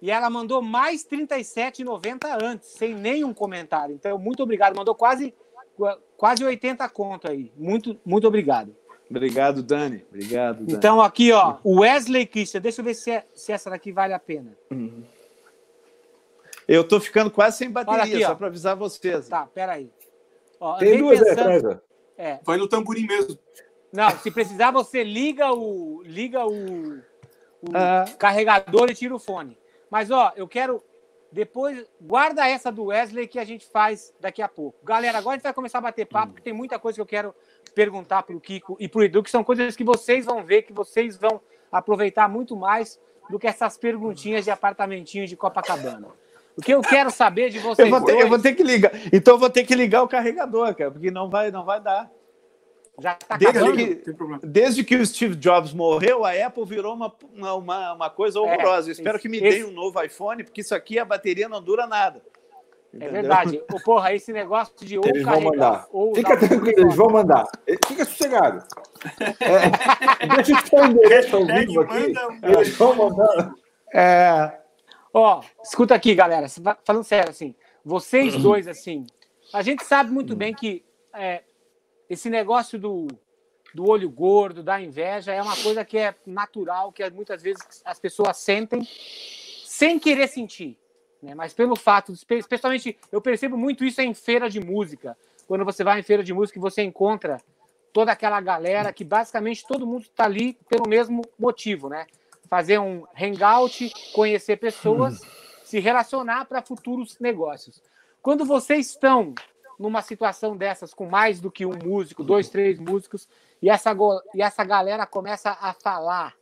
E ela mandou mais 37,90 antes, sem nenhum comentário. Então, muito obrigado. Mandou quase quase 80 conto aí. Muito, muito obrigado. Obrigado, Dani. Obrigado. Dani. Então, aqui, ó, Wesley Christian, deixa eu ver se, é, se essa daqui vale a pena. Uhum. Eu tô ficando quase sem bateria, aqui, só para avisar vocês. Tá, peraí. Ó, Tem duas, pensando... é, Vai no tamborim mesmo. Não, se precisar, você liga o, liga o, o ah. carregador e tira o fone. Mas, ó, eu quero depois, guarda essa do Wesley que a gente faz daqui a pouco. Galera, agora a gente vai começar a bater papo, porque tem muita coisa que eu quero perguntar para o Kiko e para o Edu, que são coisas que vocês vão ver, que vocês vão aproveitar muito mais do que essas perguntinhas de apartamentinho de Copacabana. O que eu quero saber de vocês. Eu vou ter, dois... eu vou ter que ligar. Então eu vou ter que ligar o carregador, cara, porque não vai, não vai dar. Já tá desde, que, desde que o Steve Jobs morreu, a Apple virou uma, uma, uma coisa horrorosa. É, Espero que me esse... deem um novo iPhone, porque isso aqui a bateria não dura nada. É Entendeu? É verdade. Ô, porra, esse negócio de ou eles vão mandar. Ou Fica tranquilo, eles vão mandar. Fica sossegado. É, deixa eu te dar o endereço ao vivo aqui. Eles vão mandar. É. Ó, escuta aqui, galera. Falando sério, assim, vocês dois, assim, a gente sabe muito bem que é, esse negócio do, do olho gordo, da inveja, é uma coisa que é natural, que muitas vezes as pessoas sentem sem querer sentir. Né? Mas pelo fato, especialmente, eu percebo muito isso em feira de música. Quando você vai em feira de música, você encontra toda aquela galera que basicamente todo mundo está ali pelo mesmo motivo, né? Fazer um hangout, conhecer pessoas, se relacionar para futuros negócios. Quando vocês estão numa situação dessas com mais do que um músico, dois, três músicos, e essa, e essa galera começa a falar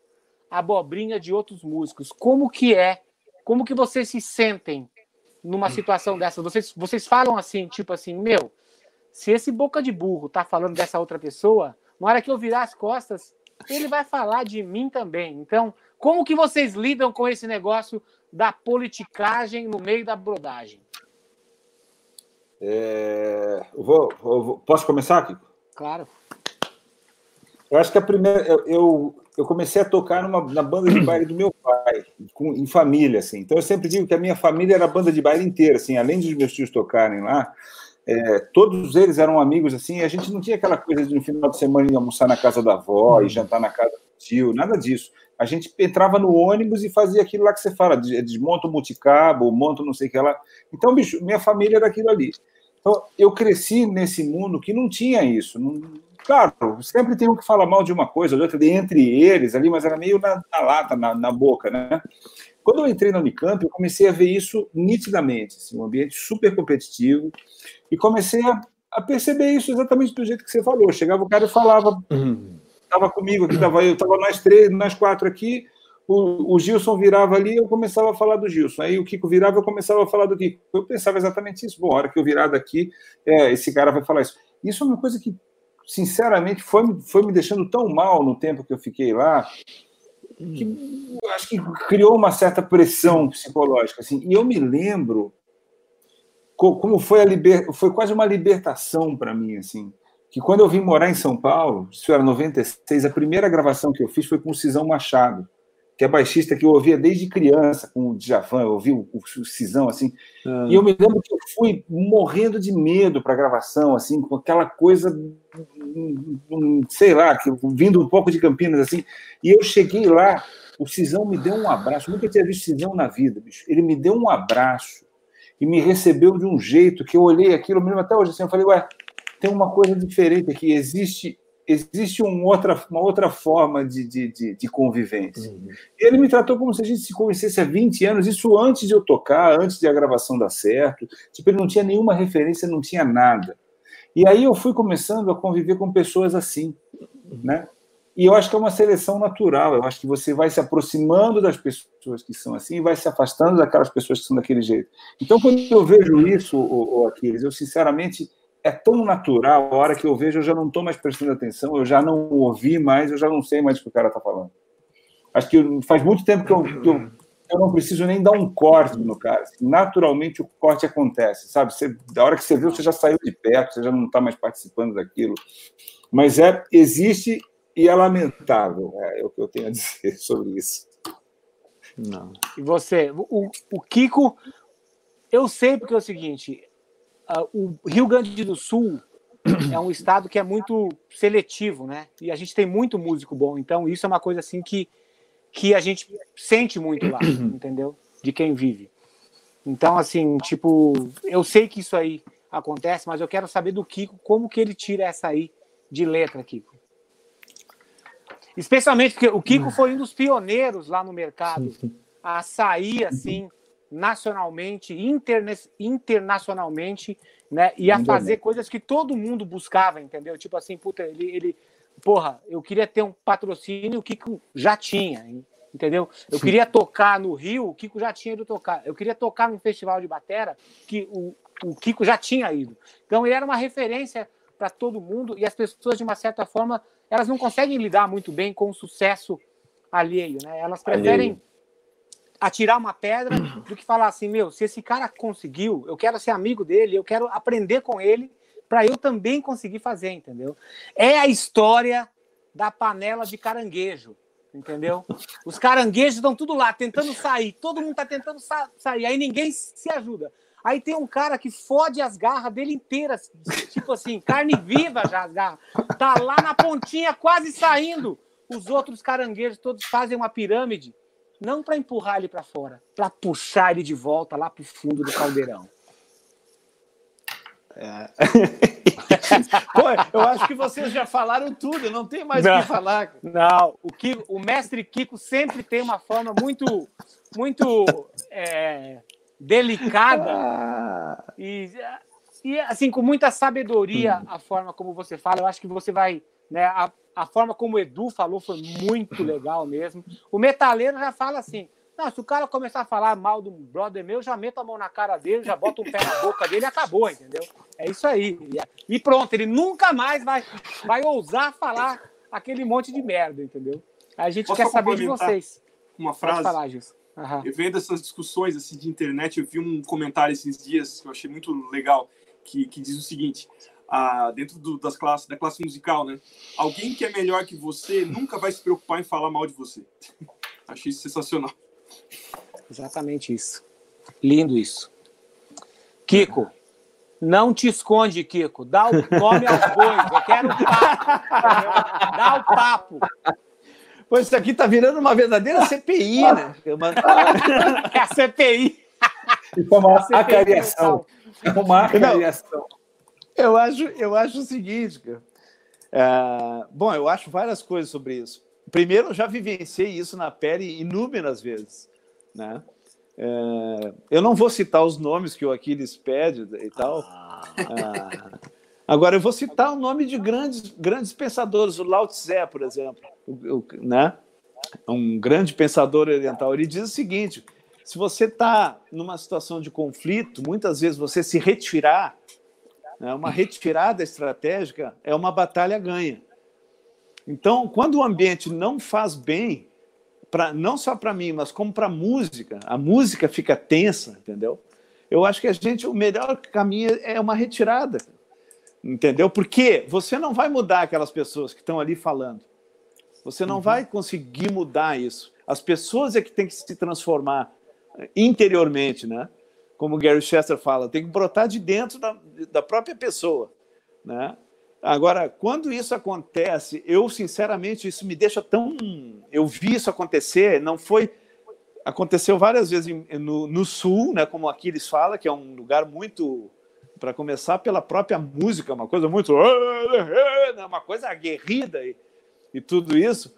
abobrinha de outros músicos. Como que é? Como que vocês se sentem numa situação dessa? Vocês, vocês falam assim, tipo assim, meu, se esse boca de burro tá falando dessa outra pessoa, na hora que eu virar as costas, ele vai falar de mim também. Então, como que vocês lidam com esse negócio da politicagem no meio da brodagem? É, eu vou, eu vou, posso começar, Kiko? Claro. Eu acho que a primeira. Eu, eu comecei a tocar numa, na banda de baile do meu pai, com, em família, assim. Então eu sempre digo que a minha família era a banda de baile inteira, assim, além dos meus tios tocarem lá. É, todos eles eram amigos assim, a gente não tinha aquela coisa de no final de semana ir almoçar na casa da avó e jantar na casa do tio, nada disso. A gente entrava no ônibus e fazia aquilo lá que você fala, desmonta o multicabo, monta não sei o que lá. Então, bicho, minha família era aquilo ali. Então, eu cresci nesse mundo que não tinha isso. Não, claro, sempre tem um que fala mal de uma coisa, outra, entre eles ali, mas era meio na, na lata, na, na boca, né? Quando eu entrei na Unicamp, eu comecei a ver isso nitidamente, assim, um ambiente super competitivo, e comecei a, a, perceber isso exatamente do jeito que você falou. Chegava o cara e falava, estava comigo aqui, estava eu, estava nós três, nós quatro aqui, o, o, Gilson virava ali, eu começava a falar do Gilson. Aí o Kiko virava, eu começava a falar do Kiko. Eu pensava exatamente isso. Bom, a hora que eu virar daqui, é, esse cara vai falar isso. Isso é uma coisa que, sinceramente, foi, foi me deixando tão mal no tempo que eu fiquei lá, que acho que criou uma certa pressão psicológica assim. E eu me lembro como foi a liber... foi quase uma libertação para mim assim, que quando eu vim morar em São Paulo, isso era 96, a primeira gravação que eu fiz foi com o Cisão Machado que é baixista que eu ouvia desde criança, com o Djavan, eu ouvi o, o Cisão, assim, ah. e eu me lembro que eu fui morrendo de medo para a gravação, assim, com aquela coisa, sei lá, que, vindo um pouco de Campinas, assim, e eu cheguei lá, o Cisão me deu um abraço, nunca tinha visto Cisão na vida, bicho, ele me deu um abraço e me recebeu de um jeito que eu olhei aquilo, mesmo até hoje, assim, eu falei, ué, tem uma coisa diferente aqui, existe existe um outra, uma outra forma de, de, de, de convivência. Uhum. Ele me tratou como se a gente se conhecesse há 20 anos, isso antes de eu tocar, antes de a gravação dar certo. Tipo, ele não tinha nenhuma referência, não tinha nada. E aí eu fui começando a conviver com pessoas assim, né? E eu acho que é uma seleção natural. Eu acho que você vai se aproximando das pessoas que são assim e vai se afastando daquelas pessoas que são daquele jeito. Então, quando eu vejo isso, o, o Aquiles, eu sinceramente é tão natural, a hora que eu vejo, eu já não estou mais prestando atenção, eu já não ouvi mais, eu já não sei mais o que o cara está falando. Acho que faz muito tempo que eu, que eu, eu, não preciso nem dar um corte no cara. Assim, naturalmente o corte acontece, sabe? Você, da hora que você viu, você já saiu de perto, você já não está mais participando daquilo. Mas é existe e é lamentável, é, é o que eu tenho a dizer sobre isso. Não. E você, o, o Kiko, eu sei porque é o seguinte, o Rio Grande do Sul é um estado que é muito seletivo, né? E a gente tem muito músico bom, então isso é uma coisa assim que, que a gente sente muito lá, entendeu? De quem vive. Então, assim, tipo, eu sei que isso aí acontece, mas eu quero saber do Kiko como que ele tira essa aí de letra, Kiko. Especialmente porque o Kiko foi um dos pioneiros lá no mercado a sair assim nacionalmente, interne, internacionalmente, né? E a fazer coisas que todo mundo buscava, entendeu? Tipo assim, puta, ele, ele porra, eu queria ter um patrocínio, o Kiko já tinha, entendeu? Eu queria tocar no Rio, o Kiko já tinha ido tocar. Eu queria tocar num festival de batera, que o, o Kiko já tinha ido. Então ele era uma referência para todo mundo e as pessoas, de uma certa forma, elas não conseguem lidar muito bem com o sucesso alheio, né? Elas preferem alheio atirar uma pedra do que falar assim, meu, se esse cara conseguiu, eu quero ser amigo dele, eu quero aprender com ele para eu também conseguir fazer, entendeu? É a história da panela de caranguejo, entendeu? Os caranguejos estão tudo lá tentando sair, todo mundo está tentando sa sair, aí ninguém se ajuda. Aí tem um cara que fode as garras dele inteiras, tipo assim, carne viva já as garras. Tá lá na pontinha quase saindo. Os outros caranguejos todos fazem uma pirâmide não para empurrar ele para fora, para puxar ele de volta lá para o fundo do caldeirão. É. Pô, eu acho que vocês já falaram tudo, não tem mais o que falar. Não, o, Kiko, o mestre Kiko sempre tem uma forma muito, muito é, delicada ah. e, e, assim, com muita sabedoria hum. a forma como você fala. Eu acho que você vai, né, a, a forma como o Edu falou foi muito legal mesmo. O metaleiro já fala assim: não, se o cara começar a falar mal do brother meu, já meto a mão na cara dele, já boto um pé na boca dele e acabou, entendeu? É isso aí. E pronto, ele nunca mais vai, vai ousar falar aquele monte de merda, entendeu? A gente Posso quer saber de vocês. Uma frase. Pode falar, Gilson. Uhum. Eu vendo essas discussões assim, de internet, eu vi um comentário esses dias que eu achei muito legal, que, que diz o seguinte: ah, dentro do, das classes, da classe musical, né? Alguém que é melhor que você nunca vai se preocupar em falar mal de você. achei isso sensacional. Exatamente isso. Lindo isso. Kiko, não te esconde, Kiko. Dá o nome aos bois. Eu quero papo. Dá o papo. Pois isso aqui está virando uma verdadeira CPI, né? É a CPI. E uma acariação. Uma acariação. Eu acho, eu acho o seguinte, cara. É, bom, eu acho várias coisas sobre isso. Primeiro, eu já vivenciei isso na pele inúmeras vezes, né? É, eu não vou citar os nomes que o Aquiles pede e tal. Ah. Ah, agora, eu vou citar o nome de grandes, grandes pensadores, o Lao Tse, por exemplo, o, o, né? um grande pensador oriental. Ele diz o seguinte: se você está numa situação de conflito, muitas vezes você se retirar? Uma retirada estratégica é uma batalha ganha. Então, quando o ambiente não faz bem, pra, não só para mim, mas como para a música, a música fica tensa, entendeu? Eu acho que a gente, o melhor caminho é uma retirada, entendeu? Porque você não vai mudar aquelas pessoas que estão ali falando. Você não uhum. vai conseguir mudar isso. As pessoas é que têm que se transformar interiormente, né? Como o Gary Chester fala, tem que brotar de dentro da, da própria pessoa, né? Agora, quando isso acontece, eu sinceramente isso me deixa tão. Eu vi isso acontecer, não foi. Aconteceu várias vezes no, no sul, né, como aqui eles falam, que é um lugar muito. Para começar, pela própria música, uma coisa muito. Né, uma coisa aguerrida e, e tudo isso.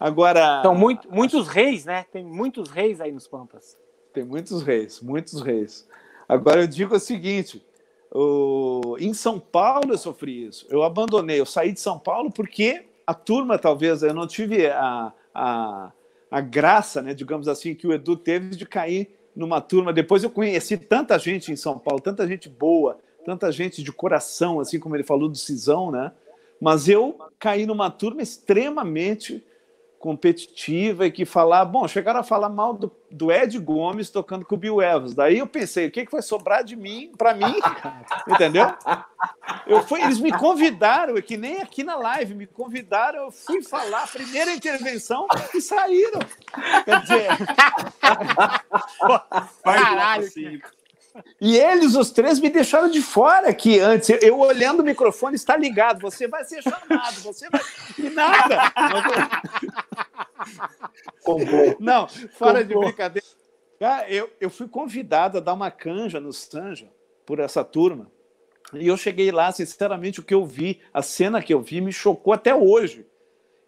Agora. São muito, muitos reis, né? Tem muitos reis aí nos Pampas. Tem muitos reis, muitos reis. Agora eu digo o seguinte: o... Em São Paulo eu sofri isso. Eu abandonei, eu saí de São Paulo porque a turma, talvez, eu não tive a, a, a graça, né, digamos assim, que o Edu teve de cair numa turma. Depois eu conheci tanta gente em São Paulo, tanta gente boa, tanta gente de coração, assim como ele falou do Cisão, né? Mas eu caí numa turma extremamente competitiva e que falar, bom, chegaram a falar mal do, do Ed Gomes tocando com o Bill Evans. Daí eu pensei, o que, que vai sobrar de mim para mim? Entendeu? Eu fui, eles me convidaram, que nem aqui na live, me convidaram, eu fui falar a primeira intervenção e saíram. Quer dizer, Caralho, e eles, os três, me deixaram de fora aqui antes. Eu olhando o microfone, está ligado. Você vai ser chamado, você vai. E nada. Não, fora de brincadeira. eu, eu fui convidado a dar uma canja no Sanja por essa turma. E eu cheguei lá, sinceramente, o que eu vi, a cena que eu vi, me chocou até hoje.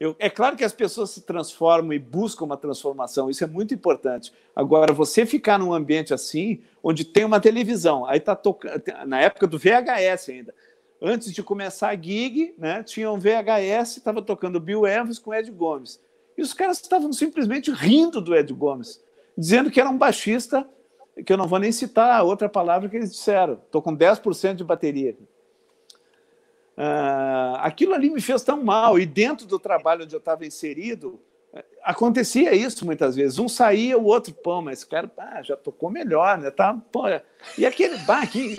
Eu, é claro que as pessoas se transformam e buscam uma transformação, isso é muito importante. Agora, você ficar num ambiente assim, onde tem uma televisão, aí está tocando, na época do VHS ainda, antes de começar a gig, né, tinha um VHS, estava tocando Bill Evans com Ed Gomes. E os caras estavam simplesmente rindo do Ed Gomes, dizendo que era um baixista, que eu não vou nem citar a outra palavra que eles disseram. Estou com 10% de bateria. Uh, aquilo ali me fez tão mal. E dentro do trabalho onde eu estava inserido, acontecia isso muitas vezes. Um saía, o outro, pô, mas esse cara ah, já tocou melhor, né? Tá, pô. E aquele bah, que...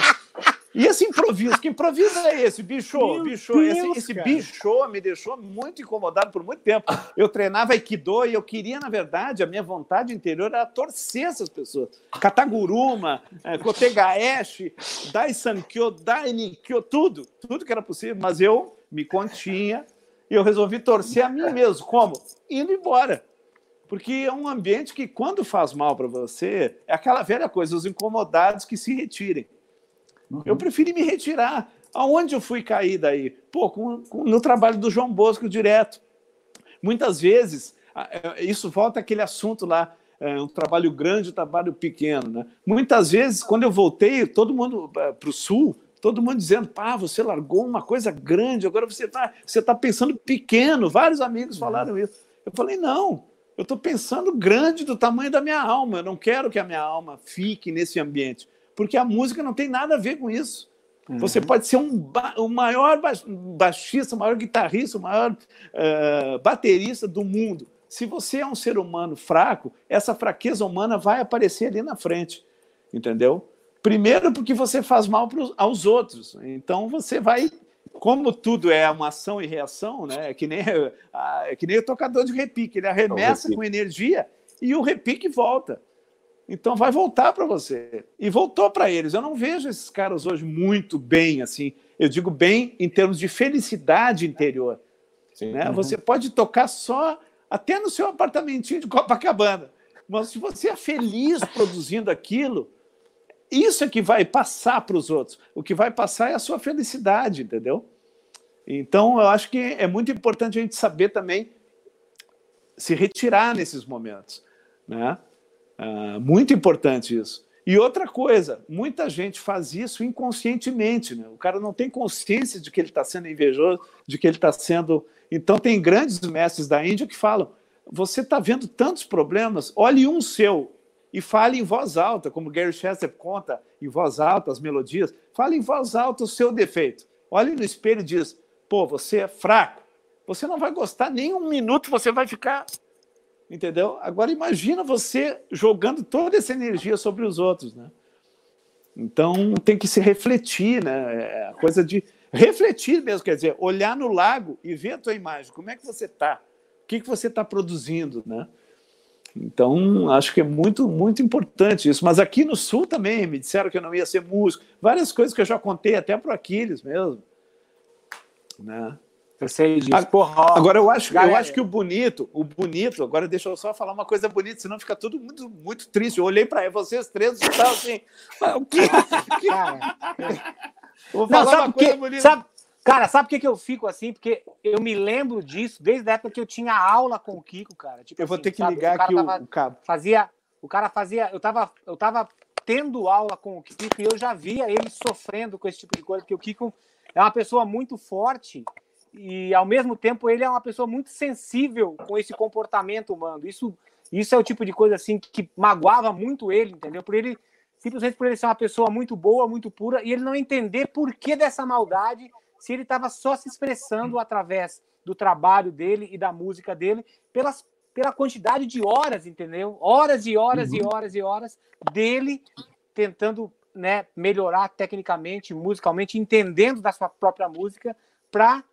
E esse improviso, que improviso é esse? Bicho, Meu bicho, Deus, esse, esse bicho me deixou muito incomodado por muito tempo. Eu treinava Aikido e eu queria, na verdade, a minha vontade interior era torcer essas pessoas. Kataguruma, é, Kotegaeshi, Daisankyo, Dainikyo, tudo, tudo que era possível, mas eu me continha e eu resolvi torcer a mim mesmo. Como? Indo embora. Porque é um ambiente que, quando faz mal para você, é aquela velha coisa, os incomodados que se retirem. Uhum. Eu preferi me retirar. Aonde eu fui cair daí? Pô, com, com, no trabalho do João Bosco direto. Muitas vezes, é, isso volta àquele assunto lá, é um trabalho grande, um trabalho pequeno. Né? Muitas vezes, quando eu voltei, todo mundo é, para o sul, todo mundo dizendo, pá, você largou uma coisa grande, agora você está você tá pensando pequeno. Vários amigos falaram isso. Eu falei, não, eu estou pensando grande do tamanho da minha alma. Eu não quero que a minha alma fique nesse ambiente porque a música não tem nada a ver com isso. Uhum. Você pode ser um o maior baixista, o maior guitarrista, o maior uh, baterista do mundo. Se você é um ser humano fraco, essa fraqueza humana vai aparecer ali na frente, entendeu? Primeiro porque você faz mal pros, aos outros. Então você vai, como tudo é uma ação e reação, né? É que nem é que nem o tocador de repique, ele arremessa com energia e o repique volta. Então vai voltar para você. E voltou para eles. Eu não vejo esses caras hoje muito bem, assim. Eu digo bem em termos de felicidade interior. Né? Uhum. Você pode tocar só até no seu apartamentinho de Copacabana. Mas se você é feliz produzindo aquilo, isso é que vai passar para os outros. O que vai passar é a sua felicidade, entendeu? Então, eu acho que é muito importante a gente saber também se retirar nesses momentos, né? Ah, muito importante isso. E outra coisa, muita gente faz isso inconscientemente. Né? O cara não tem consciência de que ele está sendo invejoso, de que ele está sendo. Então, tem grandes mestres da Índia que falam: você está vendo tantos problemas, olhe um seu e fale em voz alta, como Gary Chester conta em voz alta as melodias. Fale em voz alta o seu defeito. Olhe no espelho e diz: pô, você é fraco. Você não vai gostar nem um minuto, você vai ficar Entendeu? Agora imagina você jogando toda essa energia sobre os outros, né? Então tem que se refletir, né? É a coisa de refletir mesmo, quer dizer, olhar no lago e ver a tua imagem. Como é que você está? O que, que você está produzindo, né? Então, acho que é muito, muito importante isso. Mas aqui no Sul também me disseram que eu não ia ser músico. Várias coisas que eu já contei até para o Aquiles mesmo. Né? Eu sei disso. Porra, agora eu acho, eu acho que o bonito, o bonito, agora deixa eu só falar uma coisa bonita, senão fica tudo muito, muito triste. Eu olhei para vocês três e tal assim. O que? Cara, Vou falar não, sabe uma coisa bonita. Sabe, cara, sabe por que, eu fico assim? Porque eu me lembro disso desde a época que eu tinha aula com o Kiko, cara. Tipo eu vou assim, ter que sabe? ligar o aqui tava, o, cabo. Fazia, o cara fazia, eu tava, eu tava tendo aula com o Kiko e eu já via ele sofrendo com esse tipo de coisa, porque o Kiko é uma pessoa muito forte e ao mesmo tempo ele é uma pessoa muito sensível com esse comportamento humano. Isso, isso é o tipo de coisa assim que magoava muito ele, entendeu? Por ele simplesmente por ele ser uma pessoa muito boa, muito pura e ele não entender por que dessa maldade se ele estava só se expressando através do trabalho dele e da música dele pelas pela quantidade de horas, entendeu? Horas e horas uhum. e horas e horas dele tentando né, melhorar tecnicamente, musicalmente, entendendo da sua própria música para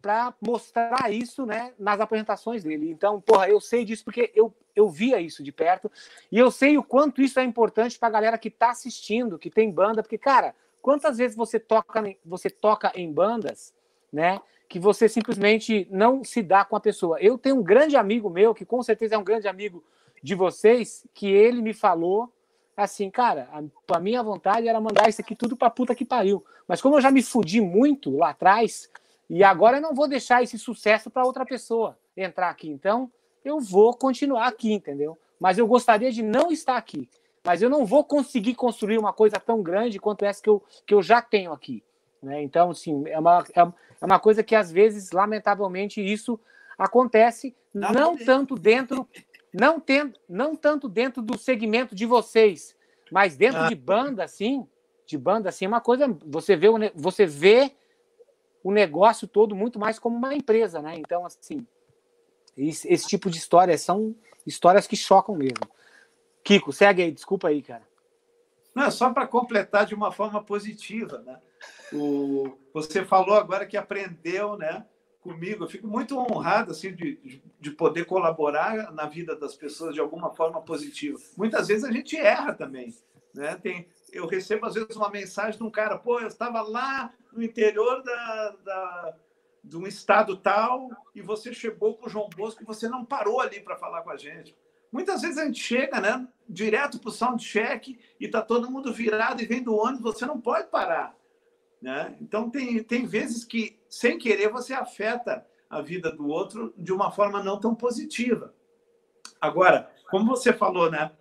para mostrar isso né, nas apresentações dele. Então, porra, eu sei disso porque eu, eu via isso de perto e eu sei o quanto isso é importante para a galera que está assistindo, que tem banda, porque, cara, quantas vezes você toca, você toca em bandas, né? Que você simplesmente não se dá com a pessoa. Eu tenho um grande amigo meu, que com certeza é um grande amigo de vocês, que ele me falou assim, cara, a, a minha vontade era mandar isso aqui tudo pra puta que pariu. Mas como eu já me fudi muito lá atrás, e agora eu não vou deixar esse sucesso para outra pessoa entrar aqui. Então, eu vou continuar aqui, entendeu? Mas eu gostaria de não estar aqui. Mas eu não vou conseguir construir uma coisa tão grande quanto essa que eu, que eu já tenho aqui. Né? Então, assim, é uma, é, é uma coisa que às vezes, lamentavelmente, isso acontece não tanto dentro, não, tem, não tanto dentro do segmento de vocês, mas dentro ah. de banda, assim, de banda, assim, é uma coisa. Você vê, você vê o negócio todo muito mais como uma empresa, né? Então, assim, esse, esse tipo de histórias são histórias que chocam mesmo. Kiko, segue aí, desculpa aí, cara. Não, é só para completar de uma forma positiva, né? O, você falou agora que aprendeu, né? Comigo, eu fico muito honrado assim de, de poder colaborar na vida das pessoas de alguma forma positiva. Muitas vezes a gente erra também, né? Tem, eu recebo às vezes uma mensagem de um cara, pô, eu estava lá no interior da, da, de um estado tal e você chegou com o João Bosco e você não parou ali para falar com a gente. Muitas vezes a gente chega, né, direto para o soundcheck e está todo mundo virado e vem do ônibus, você não pode parar. Né? Então, tem, tem vezes que, sem querer, você afeta a vida do outro de uma forma não tão positiva. Agora, como você falou, né?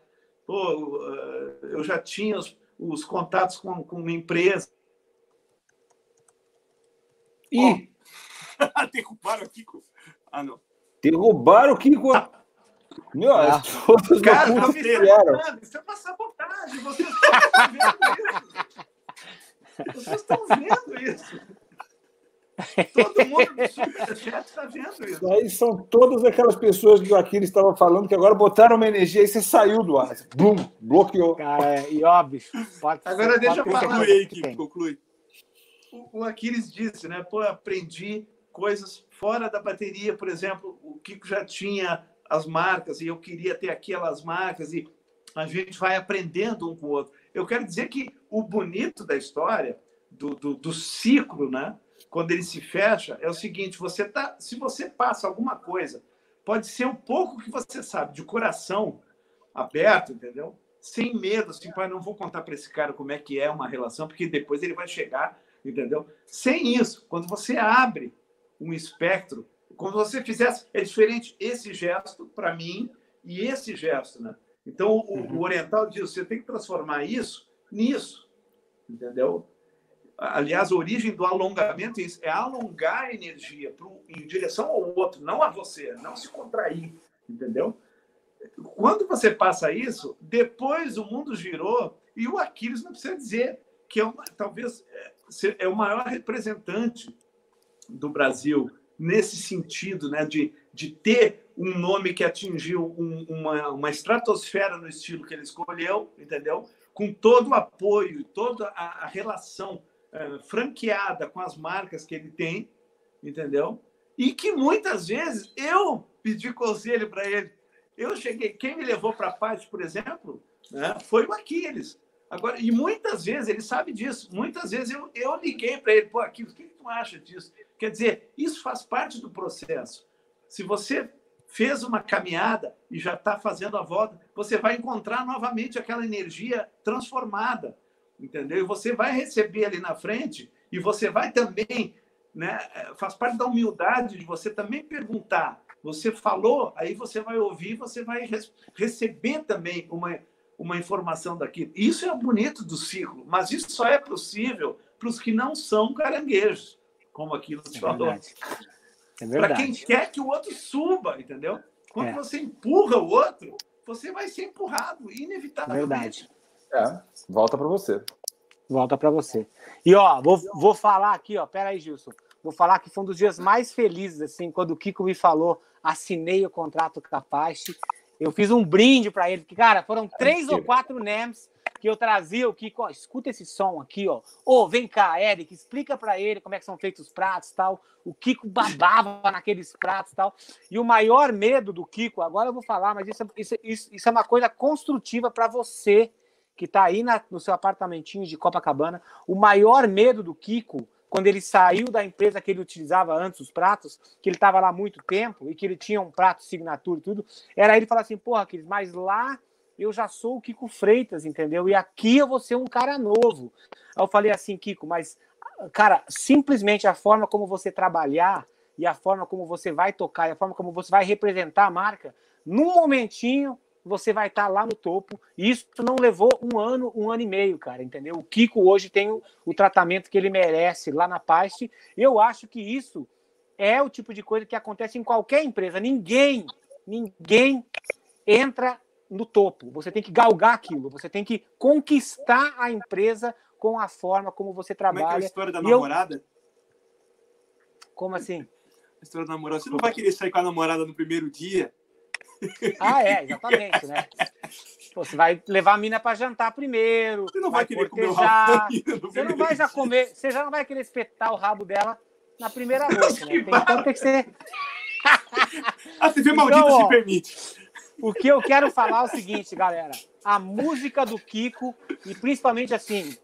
Pô, eu já tinha os, os contatos com, com uma empresa. E. Oh. Derrubaram o Kiko. Ah, não. Derrubaram o Kiko. Meu, ah. as cara, não me isso é uma sabotagem. Vocês estão vendo isso. Vocês estão vendo isso. Todo mundo do Superchat está vendo isso. Aí são todas aquelas pessoas que o Aquiles estava falando que agora botaram uma energia e você saiu do ar. Blum, bloqueou. Cara, e ó, bicho, pode Agora ser, deixa eu falar. Conclui aí, que conclui. O, o Aquiles disse, né? Pô, aprendi coisas fora da bateria, por exemplo, o Kiko já tinha as marcas e eu queria ter aquelas marcas e a gente vai aprendendo um com o outro. Eu quero dizer que o bonito da história, do, do, do ciclo, né? Quando ele se fecha, é o seguinte: você tá, se você passa alguma coisa, pode ser um pouco que você sabe, de coração aberto, entendeu? Sem medo, assim, pai, não vou contar para esse cara como é que é uma relação, porque depois ele vai chegar, entendeu? Sem isso, quando você abre um espectro, quando você fizesse, é diferente esse gesto para mim e esse gesto, né? Então, o, uhum. o oriental diz: você tem que transformar isso nisso, entendeu? Aliás, a origem do alongamento é alongar a energia pro, em direção ao outro, não a você, não se contrair, entendeu? Quando você passa isso, depois o mundo girou e o Aquiles não precisa dizer que é uma, talvez é, é o maior representante do Brasil nesse sentido, né, de, de ter um nome que atingiu um, uma, uma estratosfera no estilo que ele escolheu, entendeu? Com todo o apoio, toda a, a relação é, franqueada com as marcas que ele tem, entendeu? E que muitas vezes eu pedi conselho para ele. Eu cheguei, quem me levou para a por exemplo, né, foi o Aquiles. Agora, e muitas vezes ele sabe disso. Muitas vezes eu, eu liguei para ele, pô, Aquiles, o que tu acha disso? Quer dizer, isso faz parte do processo. Se você fez uma caminhada e já está fazendo a volta, você vai encontrar novamente aquela energia transformada entendeu? E você vai receber ali na frente e você vai também, né? Faz parte da humildade de você também perguntar. Você falou, aí você vai ouvir, você vai receber também uma, uma informação daquilo. Isso é bonito do ciclo, mas isso só é possível para os que não são caranguejos, como aquilo que é falou. É para quem quer que o outro suba, entendeu? Quando é. você empurra o outro, você vai ser empurrado, inevitavelmente. Verdade. É, volta para você. Volta para você. E ó, vou, vou falar aqui, ó, pera aí, Gilson. Vou falar que foi um dos dias mais felizes, assim, quando o Kiko me falou, assinei o contrato com a Apache. Eu fiz um brinde para ele, porque, cara, foram três ou quatro NEMs que eu trazia o Kiko, ó, escuta esse som aqui, ó. Ô, vem cá, Eric, explica para ele como é que são feitos os pratos tal. O Kiko babava naqueles pratos tal. E o maior medo do Kiko, agora eu vou falar, mas isso, isso, isso, isso é uma coisa construtiva para você que está aí na, no seu apartamentinho de Copacabana, o maior medo do Kiko, quando ele saiu da empresa que ele utilizava antes os pratos, que ele estava lá muito tempo e que ele tinha um prato signature e tudo, era ele falar assim, porra, Aquiles, mas lá eu já sou o Kiko Freitas, entendeu? E aqui eu vou ser um cara novo. Aí eu falei assim, Kiko, mas, cara, simplesmente a forma como você trabalhar e a forma como você vai tocar e a forma como você vai representar a marca, num momentinho você vai estar tá lá no topo. E isso não levou um ano, um ano e meio, cara, entendeu? O Kiko hoje tem o, o tratamento que ele merece lá na Paste. Eu acho que isso é o tipo de coisa que acontece em qualquer empresa. Ninguém, ninguém entra no topo. Você tem que galgar aquilo. Você tem que conquistar a empresa com a forma como você trabalha. Como é, é a história da namorada? Eu... Como assim? A história da namorada. Você não vai querer sair com a namorada no primeiro dia? Ah, é, exatamente, né? Pô, você vai levar a mina para jantar primeiro. Você não vai, vai querer comer o rabo Você não vai já comer, você já não vai querer espetar o rabo dela na primeira noite, né? Tem, então tem que ser. a TV maldita então, ó, se permite. O que eu quero falar é o seguinte, galera. A música do Kiko, e principalmente assim,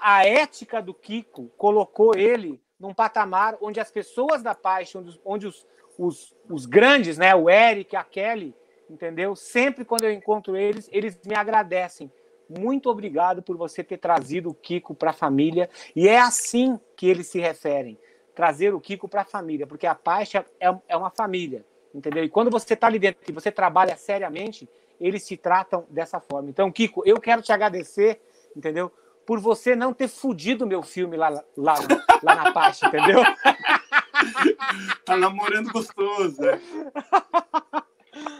a ética do Kiko colocou ele num patamar onde as pessoas da onde, os, onde os, os, os grandes, né? O Eric, a Kelly, entendeu? Sempre quando eu encontro eles, eles me agradecem. Muito obrigado por você ter trazido o Kiko para a família. E é assim que eles se referem: trazer o Kiko para a família, porque a Paixa é, é uma família, entendeu? E quando você está ali dentro e você trabalha seriamente, eles se tratam dessa forma. Então, Kiko, eu quero te agradecer, entendeu? Por você não ter fudido meu filme lá, lá, lá na Paixa, entendeu? tá namorando gostoso. Né?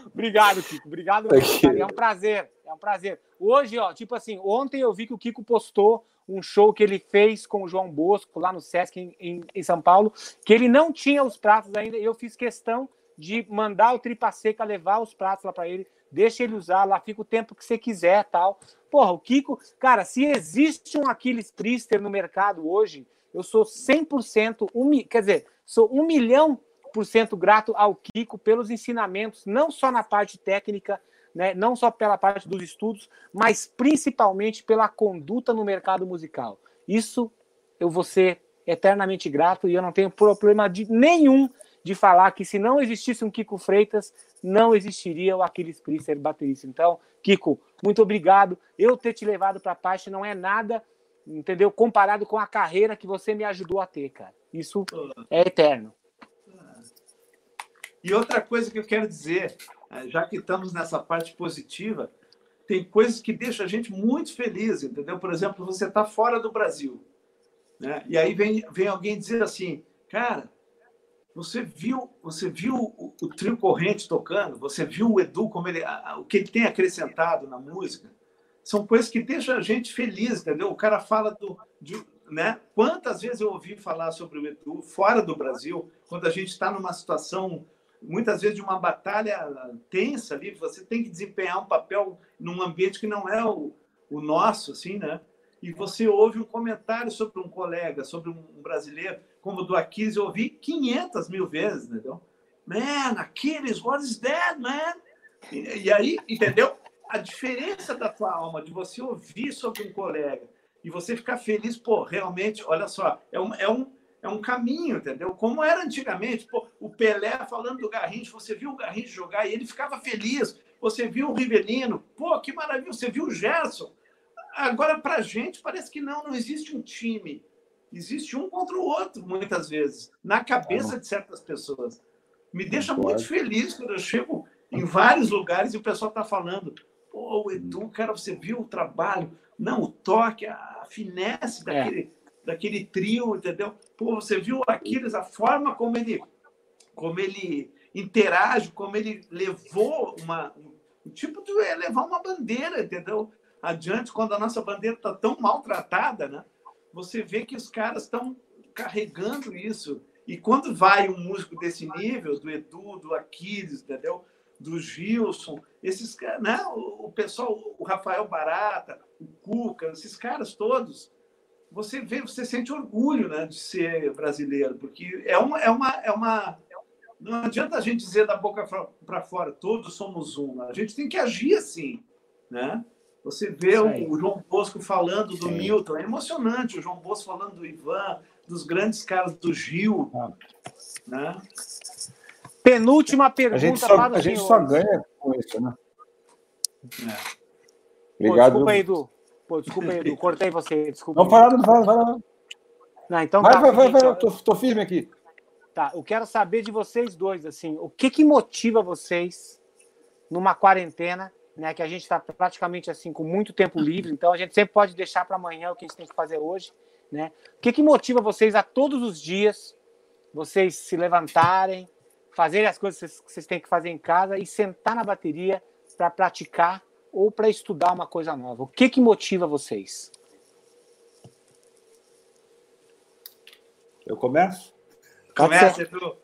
Obrigado, Kiko. Obrigado. É um prazer. É um prazer. Hoje, ó, tipo assim, ontem eu vi que o Kiko postou um show que ele fez com o João Bosco lá no Sesc em, em, em São Paulo, que ele não tinha os pratos ainda, e eu fiz questão de mandar o Tripa Seca levar os pratos lá para ele, deixa ele usar, lá fica o tempo que você quiser, tal. Porra, o Kiko, cara, se existe um Aquiles Priester no mercado hoje, eu sou 100%, um, quer dizer, sou um milhão por cento grato ao Kiko pelos ensinamentos, não só na parte técnica, né, não só pela parte dos estudos, mas principalmente pela conduta no mercado musical. Isso eu vou ser eternamente grato e eu não tenho problema de nenhum de falar que se não existisse um Kiko Freitas, não existiria o Aquiles Priester baterista. Então, Kiko, muito obrigado. Eu ter te levado para a parte não é nada, entendeu? Comparado com a carreira que você me ajudou a ter, cara. Isso é eterno. E outra coisa que eu quero dizer, é, já que estamos nessa parte positiva, tem coisas que deixam a gente muito feliz, entendeu? Por exemplo, você está fora do Brasil, né? E aí vem, vem alguém dizer assim, cara, você viu, você viu o, o, trio corrente tocando, você viu o Edu como ele, a, o que ele tem acrescentado na música. São coisas que deixam a gente feliz, entendeu? O cara fala do, de, né? Quantas vezes eu ouvi falar sobre o Edu fora do Brasil, quando a gente está numa situação muitas vezes de uma batalha tensa ali, você tem que desempenhar um papel num ambiente que não é o, o nosso, assim, né? E você ouve um comentário sobre um colega, sobre um brasileiro, como o do Aquiles, eu ouvi 500 mil vezes, entendeu? Man, Aquiles, what is that, man? E, e aí, entendeu? A diferença da tua alma, de você ouvir sobre um colega e você ficar feliz, pô, realmente, olha só, é um, é um, é um caminho, entendeu? Como era antigamente, pô, o Pelé falando do Garrincha, você viu o Garrincha jogar e ele ficava feliz. Você viu o Rivelino, pô, que maravilha, você viu o Gerson. Agora, para a gente, parece que não, não existe um time. Existe um contra o outro, muitas vezes, na cabeça de certas pessoas. Me deixa muito feliz quando eu chego em vários lugares e o pessoal está falando: pô, Edu, cara, você viu o trabalho? Não, o toque, a finesse daquele. É daquele trio, entendeu? Pô, você viu Aquiles, a forma como ele, como ele interage, como ele levou uma, um tipo de é levar uma bandeira, entendeu? Adiante, quando a nossa bandeira está tão maltratada, né? Você vê que os caras estão carregando isso. E quando vai um músico desse nível, do Edu, do Aquiles, entendeu? Do Gilson, esses né? O pessoal, o Rafael Barata, o Cuca, esses caras todos, você vê, você sente orgulho né, de ser brasileiro, porque é uma, é uma, é uma. Não adianta a gente dizer da boca para fora, todos somos um. A gente tem que agir assim, né? Você vê o, o, João Bosco falando do Sim. Milton, é emocionante. O João Bosco falando do Ivan, dos grandes caras do Gil, ah. né? Penúltima pergunta a gente só, para A gente só ganha com isso, né? É. Obrigado. Pô, desculpa Edu. Pô, desculpa, Edu, cortei você, desculpa. Não, fala, não fala, fala. Não, então vai, tá, vai, vai, vai, tô, tô firme aqui. Tá, eu quero saber de vocês dois, assim, o que que motiva vocês numa quarentena, né, que a gente está praticamente assim com muito tempo livre, então a gente sempre pode deixar para amanhã o que a gente tem que fazer hoje, né? O que que motiva vocês a todos os dias vocês se levantarem, fazerem as coisas que vocês têm que fazer em casa e sentar na bateria para praticar ou para estudar uma coisa nova? O que, que motiva vocês? Eu começo? Começa, Edu.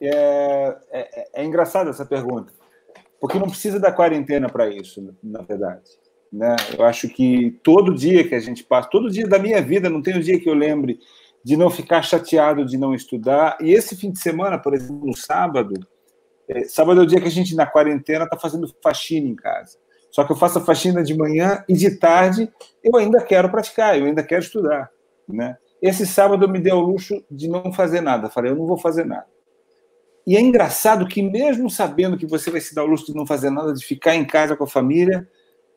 é, é, é engraçado essa pergunta, porque não precisa da quarentena para isso, na verdade. Né? Eu acho que todo dia que a gente passa, todo dia da minha vida, não tem um dia que eu lembre de não ficar chateado de não estudar. E esse fim de semana, por exemplo, no sábado, é, sábado é o dia que a gente, na quarentena, está fazendo faxina em casa. Só que eu faço a faxina de manhã e de tarde eu ainda quero praticar, eu ainda quero estudar. Né? Esse sábado eu me dei ao luxo de não fazer nada. Falei, eu não vou fazer nada. E é engraçado que, mesmo sabendo que você vai se dar ao luxo de não fazer nada, de ficar em casa com a família,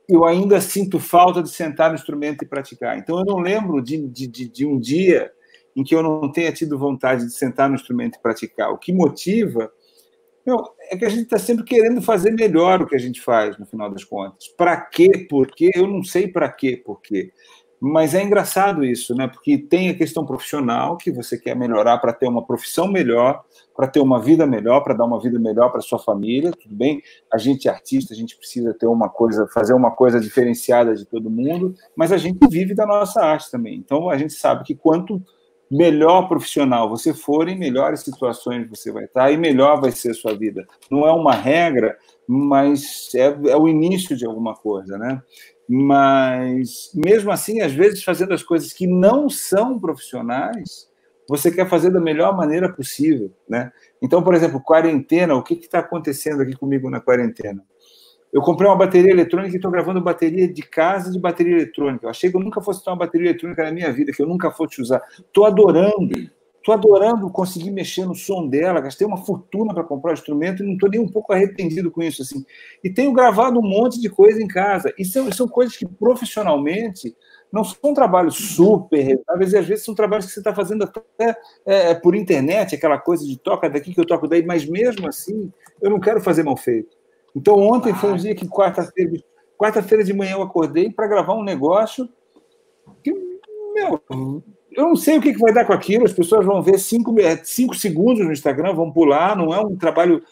eu ainda sinto falta de sentar no instrumento e praticar. Então, eu não lembro de, de, de, de um dia em que eu não tenha tido vontade de sentar no instrumento e praticar. O que motiva não, é que a gente está sempre querendo fazer melhor o que a gente faz, no final das contas. Para quê? Por quê? Eu não sei para quê, por quê. Mas é engraçado isso, né? Porque tem a questão profissional que você quer melhorar para ter uma profissão melhor, para ter uma vida melhor, para dar uma vida melhor para sua família, tudo bem? A gente é artista, a gente precisa ter uma coisa, fazer uma coisa diferenciada de todo mundo, mas a gente vive da nossa arte também. Então a gente sabe que quanto melhor profissional você for, em melhores situações você vai estar e melhor vai ser a sua vida. Não é uma regra, mas é, é o início de alguma coisa, né? Mas, mesmo assim, às vezes, fazendo as coisas que não são profissionais, você quer fazer da melhor maneira possível, né? Então, por exemplo, quarentena, o que está acontecendo aqui comigo na quarentena? Eu comprei uma bateria eletrônica e estou gravando bateria de casa de bateria eletrônica. Eu achei que eu nunca fosse ter uma bateria eletrônica na minha vida, que eu nunca fosse usar. Estou adorando. Estou adorando conseguir mexer no som dela, gastei uma fortuna para comprar o instrumento e não estou nem um pouco arrependido com isso. assim. E tenho gravado um monte de coisa em casa. E são, são coisas que profissionalmente não são trabalhos super rentáveis, e às vezes são trabalhos que você está fazendo até é, por internet, aquela coisa de toca daqui que eu toco daí, mas mesmo assim eu não quero fazer mal feito. Então ontem foi um dia que quarta-feira quarta-feira de manhã eu acordei para gravar um negócio que, meu, eu não sei o que, vai dar com aquilo, as pessoas vão ver cinco, cinco segundos no Instagram, vão pular, não é um trabalho.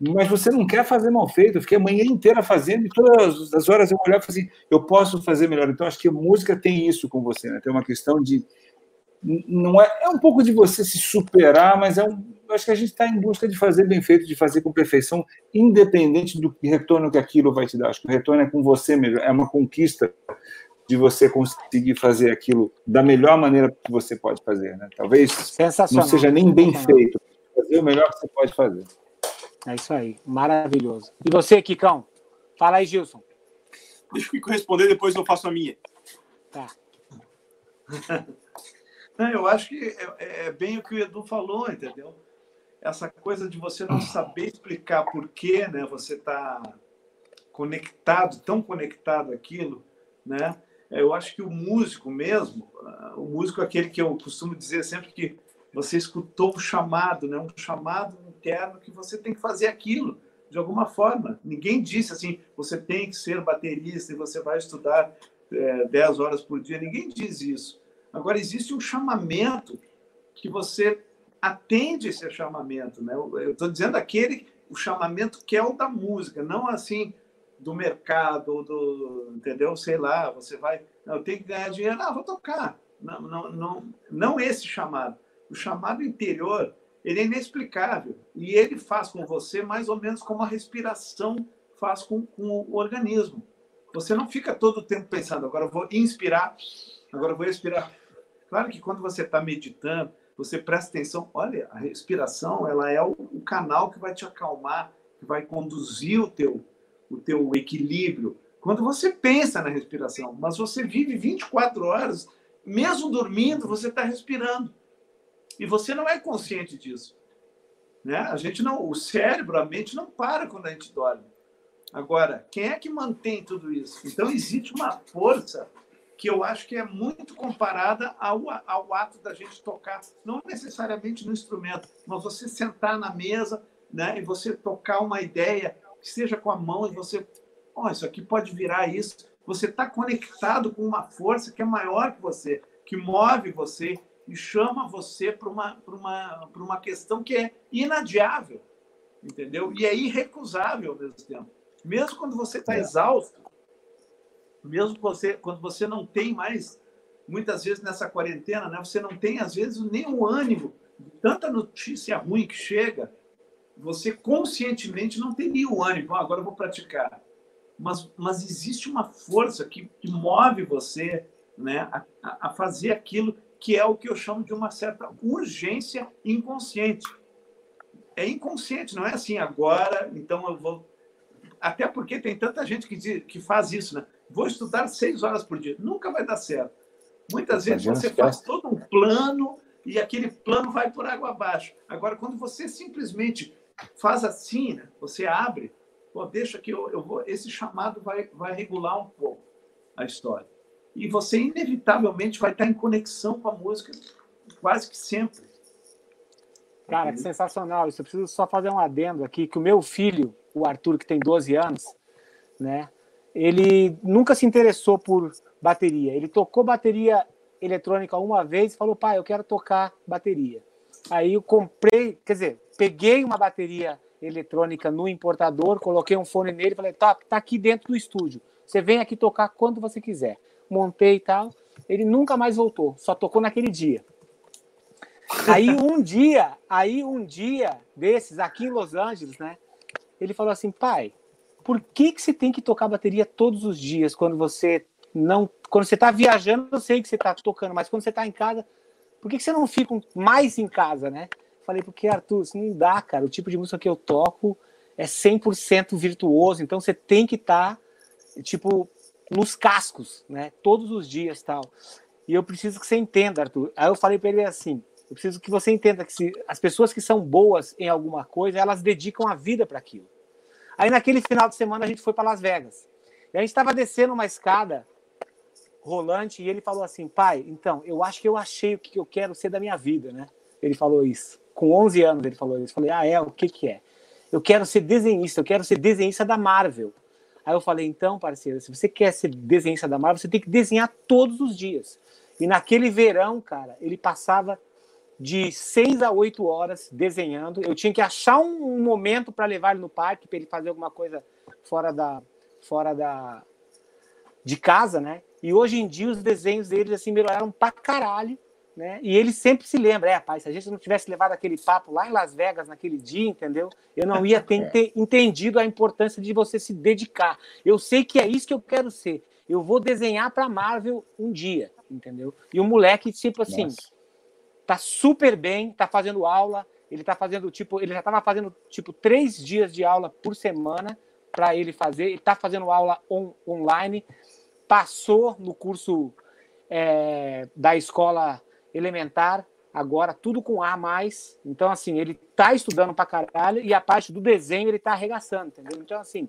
Mas você não quer fazer mal feito. Eu fiquei a manhã inteira fazendo e todas as horas eu olhava e falei assim, eu posso fazer melhor. Então, acho que a música tem isso com você, né? Tem uma questão de. Não é, é um pouco de você se superar, mas é um, acho que a gente está em busca de fazer bem feito, de fazer com perfeição, independente do retorno que aquilo vai te dar. Acho que o retorno é com você mesmo, é uma conquista de você conseguir fazer aquilo da melhor maneira que você pode fazer. Né? Talvez não seja nem bem feito, fazer o melhor que você pode fazer. É isso aí, maravilhoso. E você, Kikão? Fala aí, Gilson. Deixa o Kiko responder, depois eu faço a minha. Tá. Não, eu acho que é, é, bem o que o Edu falou, entendeu? Essa coisa de você não saber explicar por que né, você está conectado, tão conectado àquilo, né? Eu acho que o músico mesmo, ah, o músico é aquele que eu costumo dizer sempre que você escutou um chamado, né? um chamado interno que você tem que fazer aquilo de alguma forma. Ninguém disse assim, você tem que ser baterista e você vai estudar é, 10 horas por dia. Ninguém diz isso. Agora, existe um chamamento que você atende esse chamamento. Né? Eu estou dizendo aquele, o chamamento que é o da música, não assim, do mercado, do, entendeu? Sei lá, você vai, não, eu tenho que ganhar dinheiro, não, vou tocar. Não, não, não, não esse chamado. O chamado interior, ele é inexplicável e ele faz com você mais ou menos como a respiração faz com, com o organismo. Você não fica todo o tempo pensando, agora eu vou inspirar, agora eu vou expirar. Claro que quando você está meditando, você presta atenção, olha, a respiração ela é o, canal que vai te acalmar, que vai conduzir o teu, o teu equilíbrio. Quando você pensa na respiração, mas você vive 24 horas, mesmo dormindo, você está respirando. E você não é consciente disso. Né? A gente não, o cérebro, a mente não para quando a gente dorme. Agora, quem é que mantém tudo isso? Então existe uma força que eu acho que é muito comparada ao, ao ato da gente tocar, não necessariamente no instrumento, mas você sentar na mesa né, e você tocar uma ideia que seja com a mão e você, oh, isso aqui pode virar isso. Você está conectado com uma força que é maior que você, que move você e chama você para uma, uma, uma questão que é inadiável, entendeu? E é irrecusável ao mesmo tempo. Mesmo quando você está é. exausto, mesmo você, quando você não tem mais, muitas vezes nessa quarentena, né, você não tem, às vezes, nem o ânimo tanta notícia ruim que chega, você conscientemente não teria o ânimo, ah, agora eu vou praticar. Mas, mas existe uma força que, que move você né, a, a fazer aquilo que é o que eu chamo de uma certa urgência inconsciente. É inconsciente, não é assim agora, então eu vou. Até porque tem tanta gente que, diz, que faz isso, né? Vou estudar seis horas por dia. Nunca vai dar certo. Muitas vezes você faz todo um plano e aquele plano vai por água abaixo. Agora, quando você simplesmente faz assim, né? você abre, pô, deixa que eu, eu vou, esse chamado vai, vai regular um pouco a história. E você inevitavelmente vai estar em conexão com a música quase que sempre. Cara, que sensacional isso. Eu preciso só fazer um adendo aqui, que o meu filho, o Arthur, que tem 12 anos, né? Ele nunca se interessou por bateria. Ele tocou bateria eletrônica uma vez e falou: pai, eu quero tocar bateria. Aí eu comprei, quer dizer, peguei uma bateria eletrônica no importador, coloquei um fone nele e falei: tá, tá aqui dentro do estúdio. Você vem aqui tocar quando você quiser. Montei e tal. Ele nunca mais voltou, só tocou naquele dia. Aí um dia, aí um dia desses aqui em Los Angeles, né? Ele falou assim, pai, por que que você tem que tocar bateria todos os dias quando você não, quando você está viajando, eu sei que você está tocando, mas quando você está em casa, por que que você não fica mais em casa, né? Falei porque Arthur, isso não dá, cara. O tipo de música que eu toco é 100% virtuoso, então você tem que estar tá, tipo nos cascos, né? Todos os dias, tal. E eu preciso que você entenda, Arthur. Aí eu falei para ele assim: eu preciso que você entenda que se as pessoas que são boas em alguma coisa, elas dedicam a vida para aquilo. Aí naquele final de semana a gente foi para Las Vegas. E a gente estava descendo uma escada rolante e ele falou assim: "Pai, então, eu acho que eu achei o que eu quero ser da minha vida, né?" Ele falou isso. Com 11 anos ele falou isso. Eu falei: "Ah, é, o que que é?" Eu quero ser desenhista, eu quero ser desenhista da Marvel. Aí eu falei: "Então, parceiro, se você quer ser desenhista da Marvel, você tem que desenhar todos os dias." E naquele verão, cara, ele passava de seis a oito horas desenhando. Eu tinha que achar um, momento para levar ele no parque, para ele fazer alguma coisa fora da fora da de casa, né? E hoje em dia os desenhos deles assim melhoraram pra caralho, né? E ele sempre se lembra, é, pai, se a gente não tivesse levado aquele papo lá em Las Vegas naquele dia, entendeu? Eu não ia ter, ter entendido a importância de você se dedicar. Eu sei que é isso que eu quero ser. Eu vou desenhar para Marvel um dia, entendeu? E o moleque tipo assim, Nossa tá super bem, tá fazendo aula, ele tá fazendo tipo, ele já estava fazendo tipo três dias de aula por semana para ele fazer, ele tá fazendo aula on, online, passou no curso é, da escola elementar, agora tudo com A mais, então assim, ele tá estudando para caralho e a parte do desenho ele tá arregaçando, entendeu? Então assim,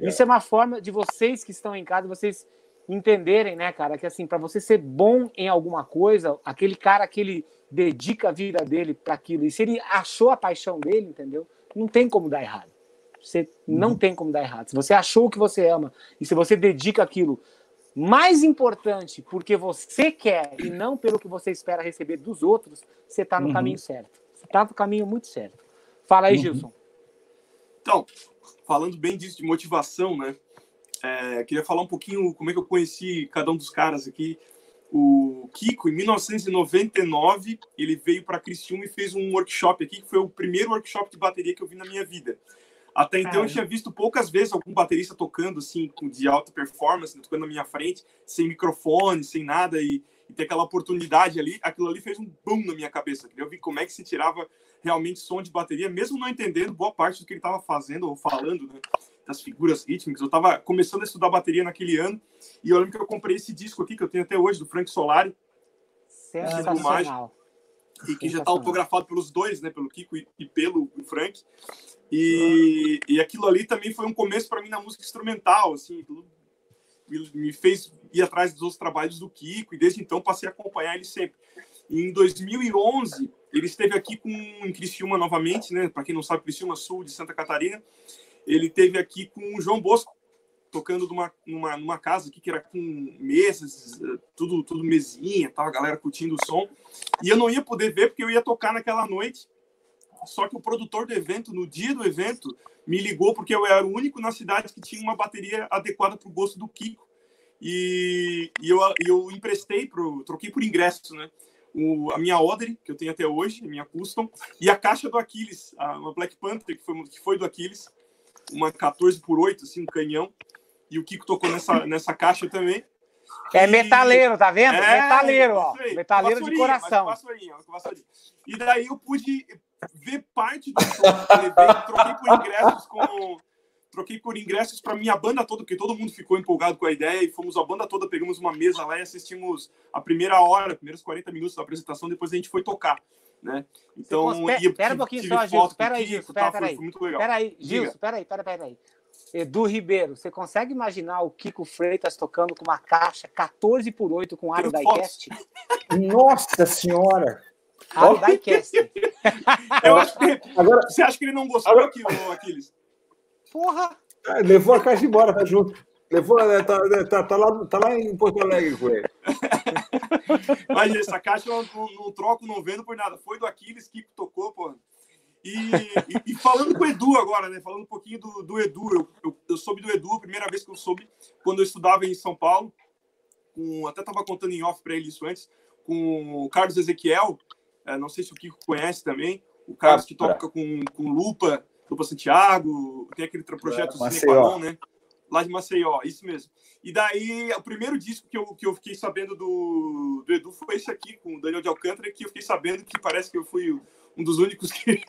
isso é uma forma de vocês que estão em casa, vocês entenderem, né, cara, que assim, para você ser bom em alguma coisa, aquele cara que ele dedica a vida dele para aquilo, e se ele achou a paixão dele, entendeu? Não tem como dar errado. Você não uhum. tem como dar errado. Se você achou o que você ama e se você dedica aquilo mais importante porque você quer e não pelo que você espera receber dos outros, você está no uhum. caminho certo. Você está no caminho muito certo. Fala aí, uhum. Gilson. Então, falando bem disso de motivação, né? É, queria falar um pouquinho como é que eu conheci cada um dos caras aqui. O Kiko, em 1999, ele veio para Criciúma e fez um workshop aqui, que foi o primeiro workshop de bateria que eu vi na minha vida. Até então eu tinha visto poucas vezes algum baterista tocando assim, de alta performance, tocando na minha frente, sem microfone, sem nada, e, e ter aquela oportunidade ali. Aquilo ali fez um boom na minha cabeça. Eu vi como é que se tirava realmente som de bateria, mesmo não entendendo boa parte do que ele estava fazendo ou falando, né? Das figuras rítmicas. Eu estava começando a estudar bateria naquele ano e eu lembro que eu comprei esse disco aqui que eu tenho até hoje do Frank Solari. Sensacional. E que já está autografado pelos dois, né? Pelo Kiko e, pelo Frank. E, e aquilo ali também foi um começo para mim na música instrumental, assim, tudo me fez ir atrás dos outros trabalhos do Kiko e desde então passei a acompanhar ele sempre. E em 2011, ele esteve aqui com em Criciúma novamente, né? Para quem não sabe, Criciúma Sul de Santa Catarina ele teve aqui com o João Bosco, tocando numa, numa, numa casa aqui que era com mesas, tudo, tudo mesinha, tava a galera curtindo o som. E eu não ia poder ver porque eu ia tocar naquela noite. Só que o produtor do evento, no dia do evento, me ligou porque eu era o único na cidade que tinha uma bateria adequada para o gosto do Kiko. E, e eu, eu emprestei, pro, troquei por ingresso, né? O, a minha Odre, que eu tenho até hoje, a minha Custom, e a caixa do Aquiles, a, Black Panther, que foi, que foi do Aquiles uma 14 por 8, assim, um canhão. E o Kiko tocou nessa, nessa caixa também. É e... metaleiro, tá vendo? É, metaleiro, ó. Metaleiro de coração. Vassourinha, vassourinha. E daí eu pude ver parte do show que troquei por ingressos com troquei por ingressos para minha banda toda, porque todo mundo ficou empolgado com a ideia e fomos a banda toda, pegamos uma mesa lá e assistimos a primeira hora, primeiros 40 minutos da apresentação, depois a gente foi tocar né? Então, espera um pouquinho só, Gilson. Espera aí, Gilson. Espera tá, aí. Espera aí, Gilson. Espera aí, espera aí. Edu Ribeiro, você consegue imaginar o Kiko Freitas tocando com uma caixa 14 por 8 com aro diecast? Nossa senhora! Aro diecast. Eu acho que agora, você acha que ele não gostou agora, daquilo, Aquiles? Porra! Ah, levou a caixa embora, tá junto. Levou, né, tá, né, tá, tá, lá, tá lá em Porto Alegre com ele. Mas essa caixa eu não, não, troco, não vendo por nada. Foi do Aquiles que tocou, pô. E, e, e, falando com o Edu agora, né? Falando um pouquinho do, do Edu, eu, eu, eu, soube do Edu, a primeira vez que eu soube, quando eu estudava em São Paulo, com, até estava contando em off para ele isso antes, com o Carlos Ezequiel, é, não sei se o Kiko conhece também, o Carlos que toca com, com Lupa, Lupa Santiago, tem aquele projeto é, Cinequadon, né? Lá de Maceió, isso mesmo. E daí, o primeiro disco que eu, que eu fiquei sabendo do, do Edu foi esse aqui, com o Daniel de Alcântara, que eu fiquei sabendo que parece que eu fui um dos únicos que.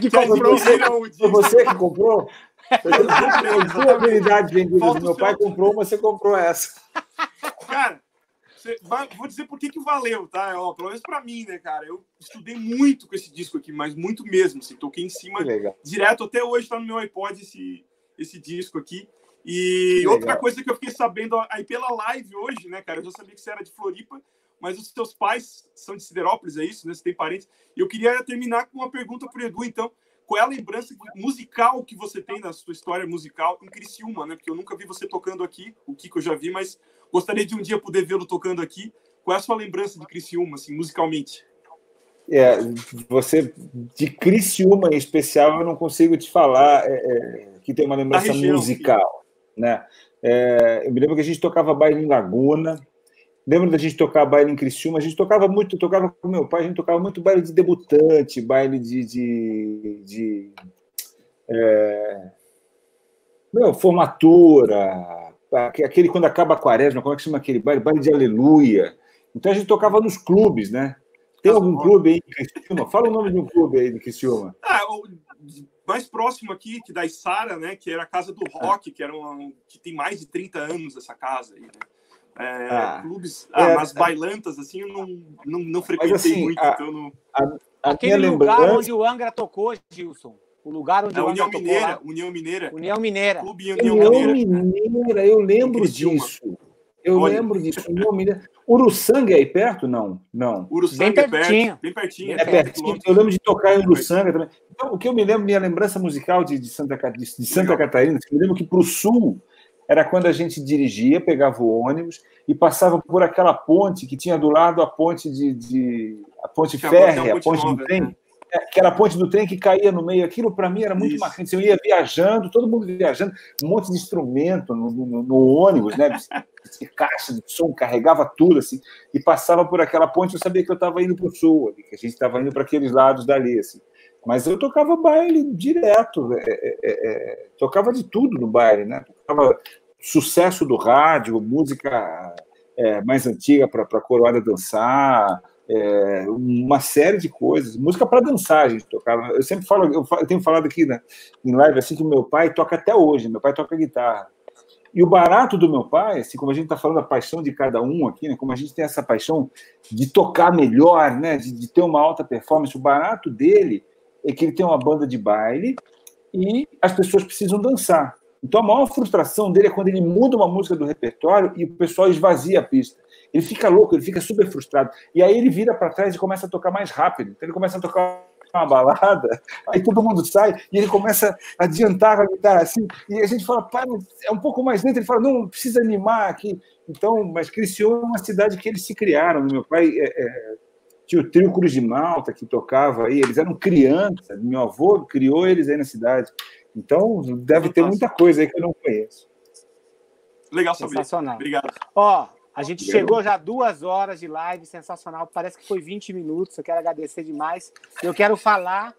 que comprou. Foi você que comprou? Sua habilidade vendida. Meu pai comprou, mas você comprou essa. Cara, vai, vou dizer por que, que valeu, tá? Ó, pelo menos para mim, né, cara? Eu estudei muito com esse disco aqui, mas muito mesmo. Assim, toquei em cima direto. Até hoje tá no meu iPod esse, esse disco aqui. E outra coisa que eu fiquei sabendo aí pela live hoje, né, cara? Eu já sabia que você era de Floripa, mas os seus pais são de Siderópolis, é isso, né? Você tem parentes. E eu queria terminar com uma pergunta pro Edu, então. Qual é a lembrança musical que você tem da sua história musical em Criciúma, né? Porque eu nunca vi você tocando aqui, o Kiko eu já vi, mas gostaria de um dia poder vê-lo tocando aqui. Qual é a sua lembrança de Criciúma, assim, musicalmente? É, você, de Criciúma em especial, eu não consigo te falar é, é, que tem uma lembrança musical, né? É, eu me lembro que a gente tocava baile em Laguna, Lembro da gente tocar baile em Criciúma, a gente tocava muito, tocava com meu pai, a gente tocava muito baile de debutante, baile de. de, de é, meu, formatura, aquele quando acaba a quaresma, como é que chama aquele baile? Baile de aleluia. Então a gente tocava nos clubes, né? Tem algum clube aí em Criciúma? Fala o nome de um clube aí de Criciúma. Ah, o mais próximo aqui, que da Isara, né? Que era a Casa do Rock, que, era uma, que tem mais de 30 anos essa casa aí, né? É, ah, clubes, ah, é, mas bailantas, assim, eu não, não, não frequentei assim, muito. A, então não... a, a Aquele lugar lembrança... onde o Angra tocou, Gilson. O lugar onde é, o União Angra Mineira, tocou. União Mineira. União Mineira. Clube União, União Mineira. Mineira. Eu lembro disso. Eu Olha. lembro disso. União Mineira. Uruçanga é aí perto? Não, não. Uruçanga bem é pertinho. bem pertinho. É pertinho. Eu lembro de tocar em Uruçanga também. Então, o que eu me lembro, minha lembrança musical de, de Santa, de, de Santa Catarina, eu me lembro que para o sul era quando a gente dirigia, pegava o ônibus e passava por aquela ponte que tinha do lado a ponte de, de a ponte férrea, a ponte, do trem, né? É, que era a ponte do trem que caía no meio. Aquilo para mim era muito Isso. marcante. Eu ia viajando, todo mundo viajando, um monte de instrumento no, no, no ônibus, né? caixa de som, carregava tudo assim, e passava por aquela ponte. Eu sabia que eu estava indo para o sul, que a gente estava indo para aqueles lados dali, assim. Mas eu tocava baile direto, é, é, é, tocava de tudo no baile, né? Tocava sucesso do rádio, música é, mais antiga para a coroada dançar, é, uma série de coisas, música para dançar a gente tocava. Eu sempre falo, eu, eu tenho falado aqui né, em live assim que meu pai toca até hoje, meu pai toca guitarra. E o barato do meu pai, assim como a gente está falando da paixão de cada um aqui, né, como a gente tem essa paixão de tocar melhor, né, de, de ter uma alta performance, o barato dele é que ele tem uma banda de baile e as pessoas precisam dançar. Então a maior frustração dele é quando ele muda uma música do repertório e o pessoal esvazia a pista. Ele fica louco, ele fica super frustrado. E aí ele vira para trás e começa a tocar mais rápido. Então ele começa a tocar uma balada, aí todo mundo sai e ele começa a adiantar a guitarra assim. E a gente fala, pai, é um pouco mais lento. Ele fala, não, precisa animar aqui. Então, mas Criciúma é uma cidade que eles se criaram. Meu pai é, é, tinha o trio Cruz de Malta que tocava aí, eles eram crianças, meu avô criou eles aí na cidade. Então, deve ter muita coisa aí que eu não conheço. Legal saber. Sensacional. Obrigado. Ó, a gente Obrigado. chegou já duas horas de live, sensacional. Parece que foi 20 minutos. Eu quero agradecer demais. Eu quero falar.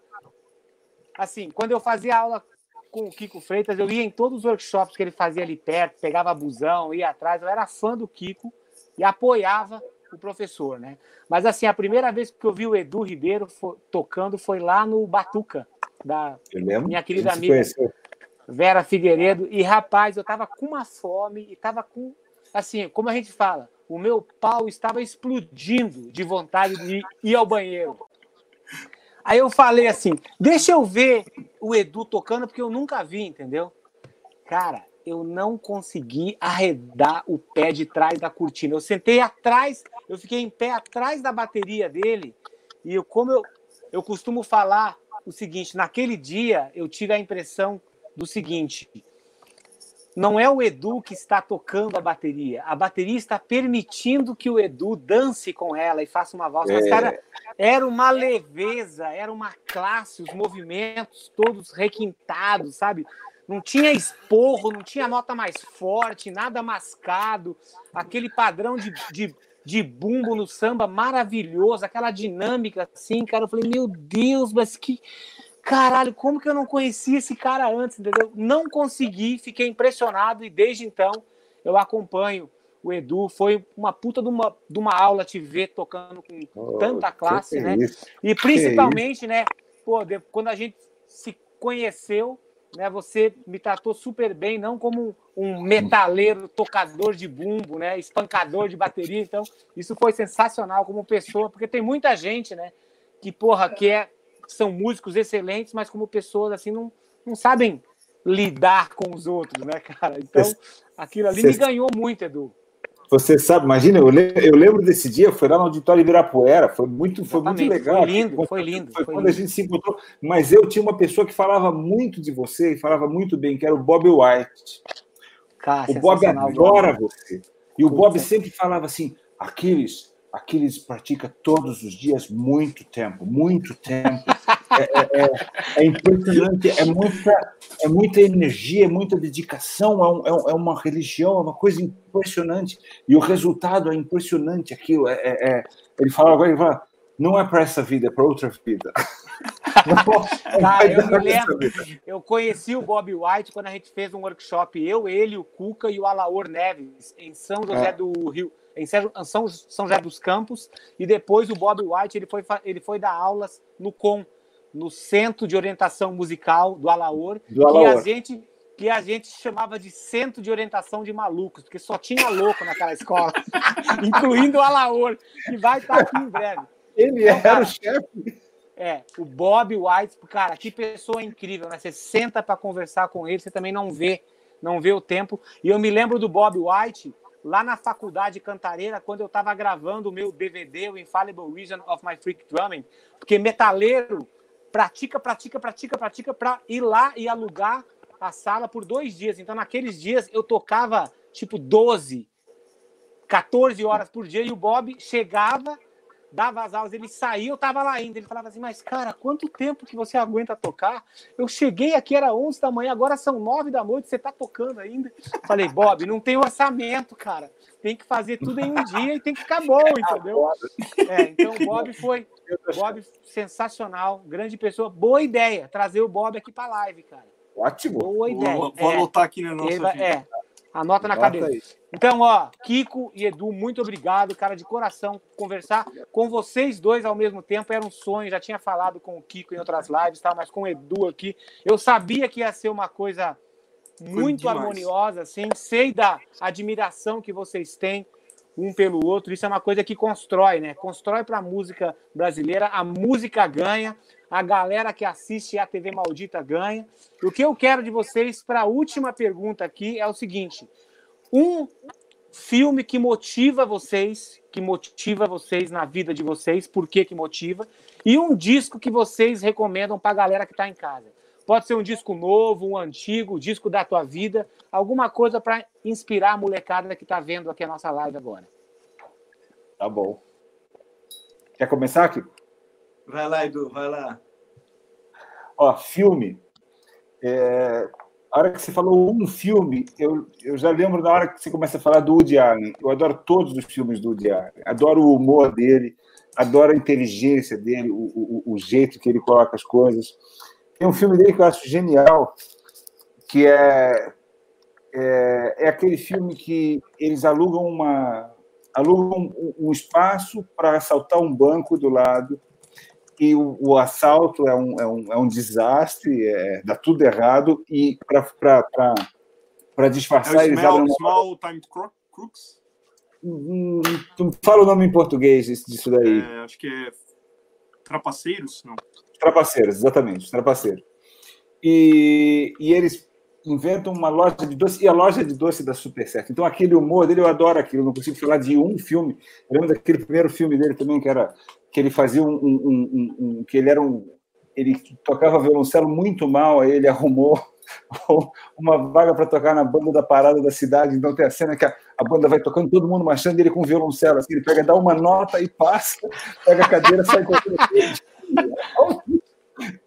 Assim, quando eu fazia aula com o Kiko Freitas, eu ia em todos os workshops que ele fazia ali perto, pegava busão, ia atrás. Eu era fã do Kiko e apoiava o professor, né? Mas assim, a primeira vez que eu vi o Edu Ribeiro tocando foi lá no Batuca, da minha querida amiga. Vera Figueiredo. E rapaz, eu tava com uma fome e tava com, assim, como a gente fala, o meu pau estava explodindo de vontade de ir ao banheiro. Aí eu falei assim: deixa eu ver o Edu tocando, porque eu nunca vi, entendeu? Cara, eu não consegui arredar o pé de trás da cortina. Eu sentei atrás, eu fiquei em pé atrás da bateria dele. E eu, como eu, eu costumo falar o seguinte, naquele dia eu tive a impressão do seguinte: não é o Edu que está tocando a bateria, a bateria está permitindo que o Edu dance com ela e faça uma valsa. Mas, é. cara, era uma leveza, era uma classe, os movimentos todos requintados, sabe? Não tinha esporro, não tinha nota mais forte, nada mascado, aquele padrão de, de, de bumbo no samba maravilhoso, aquela dinâmica assim, cara. Eu falei, meu Deus, mas que caralho, como que eu não conhecia esse cara antes, entendeu? Não consegui, fiquei impressionado e desde então eu acompanho o Edu. Foi uma puta de uma, de uma aula te ver tocando com oh, tanta classe, né? Isso? E principalmente, né, pô, quando a gente se conheceu, né, você me tratou super bem, não como um metaleiro tocador de bumbo, né, espancador de bateria. Então, isso foi sensacional como pessoa, porque tem muita gente, né, que porra, que é são músicos excelentes, mas como pessoas assim não, não sabem lidar com os outros, né, cara? Então, aquilo ali Cê... me ganhou muito, Edu. Você sabe, imagina, eu, eu lembro desse dia, foi lá no auditório Ibirapuera, foi muito, foi muito legal. Foi lindo, foi lindo. Foi, foi quando lindo. a gente se encontrou. Mas eu tinha uma pessoa que falava muito de você e falava muito bem, que era o Bob White. Cara, o Bob adora Bob. você. E o Bob sempre falava assim: Aquiles, Aquiles pratica todos os dias muito tempo, muito tempo. É, é, é, é impressionante, é muita, é muita energia, é muita dedicação, é, um, é, uma religião, é uma coisa impressionante. E o resultado é impressionante aquilo. É, é, ele fala agora, ele fala, não é para essa vida, é para outra vida. Tá, eu, me lembro, eu conheci o Bob White quando a gente fez um workshop, eu, ele, o Cuca e o Alaor Neves, em São José do Rio em São, São José dos Campos, e depois o Bob White ele foi, ele foi dar aulas no COM, no Centro de Orientação Musical do Alaor, do Alaor. que a gente que a gente chamava de Centro de Orientação de Malucos, porque só tinha louco naquela escola, incluindo o Alaor, que vai estar aqui em breve. Ele então, era cara, o chefe. É, o Bob White, cara, que pessoa incrível, né? Você senta para conversar com ele, você também não vê, não vê o tempo. E eu me lembro do Bob White, lá na faculdade Cantareira, quando eu estava gravando o meu DVD, o Infallible Reason of My Freak Drumming, porque metaleiro pratica, pratica, pratica, pratica para ir lá e alugar a sala por dois dias. Então, naqueles dias, eu tocava tipo 12, 14 horas por dia e o Bob chegava dava as aulas, ele saía, eu tava lá ainda. Ele falava assim, mas cara, quanto tempo que você aguenta tocar? Eu cheguei aqui, era 11 da manhã, agora são 9 da noite, você tá tocando ainda? Falei, Bob, não tem orçamento, cara. Tem que fazer tudo em um dia e tem que ficar bom, entendeu? É, então o Bob foi, Bob sensacional, grande pessoa, boa ideia, trazer o Bob aqui pra live, cara. Ótimo. Boa ideia. Vou, vou é, anotar aqui na nossa vai, É, Anota na cabeça. Aí. Então, ó, Kiko e Edu, muito obrigado, cara, de coração. Conversar com vocês dois ao mesmo tempo era um sonho. Já tinha falado com o Kiko em outras lives, tá? mas com o Edu aqui. Eu sabia que ia ser uma coisa muito harmoniosa, assim. Sei da admiração que vocês têm um pelo outro. Isso é uma coisa que constrói, né? Constrói para a música brasileira. A música ganha a galera que assiste a TV Maldita ganha. O que eu quero de vocês para a última pergunta aqui é o seguinte: um filme que motiva vocês, que motiva vocês na vida de vocês, por que que motiva? E um disco que vocês recomendam para a galera que está em casa. Pode ser um disco novo, um antigo, um disco da tua vida, alguma coisa para inspirar a molecada que está vendo aqui a nossa live agora. Tá bom. Quer começar, aqui? Vai lá, Edu, vai lá. Ó, filme. É, a hora que você falou um filme, eu, eu já lembro na hora que você começa a falar do Woody Allen. Eu adoro todos os filmes do Woody Allen. Adoro o humor dele, adoro a inteligência dele, o, o, o jeito que ele coloca as coisas. Tem um filme dele que eu acho genial, que é, é, é aquele filme que eles alugam uma alugam um, um espaço para assaltar um banco do lado e o, o assalto é um, é um, é um desastre, é, dá tudo errado, e para disfarçar... É eles small, uma... small Time Crooks? Hum, fala o nome em português disso daí. É, acho que é Trapaceiros? Não. Trapaceiros, exatamente, Trapaceiros. E, e eles inventam uma loja de doce, e a loja de doce dá super certo. Então, aquele humor dele, eu adoro aquilo. Não consigo falar de um filme. Eu lembro daquele primeiro filme dele também, que era que ele fazia um, um, um, um, que ele era um ele tocava violoncelo muito mal aí ele arrumou uma vaga para tocar na banda da parada da cidade. Então tem a cena que a, a banda vai tocando, todo mundo marchando, ele com violoncelo, assim, ele pega, dá uma nota e passa, pega a cadeira, sai correndo.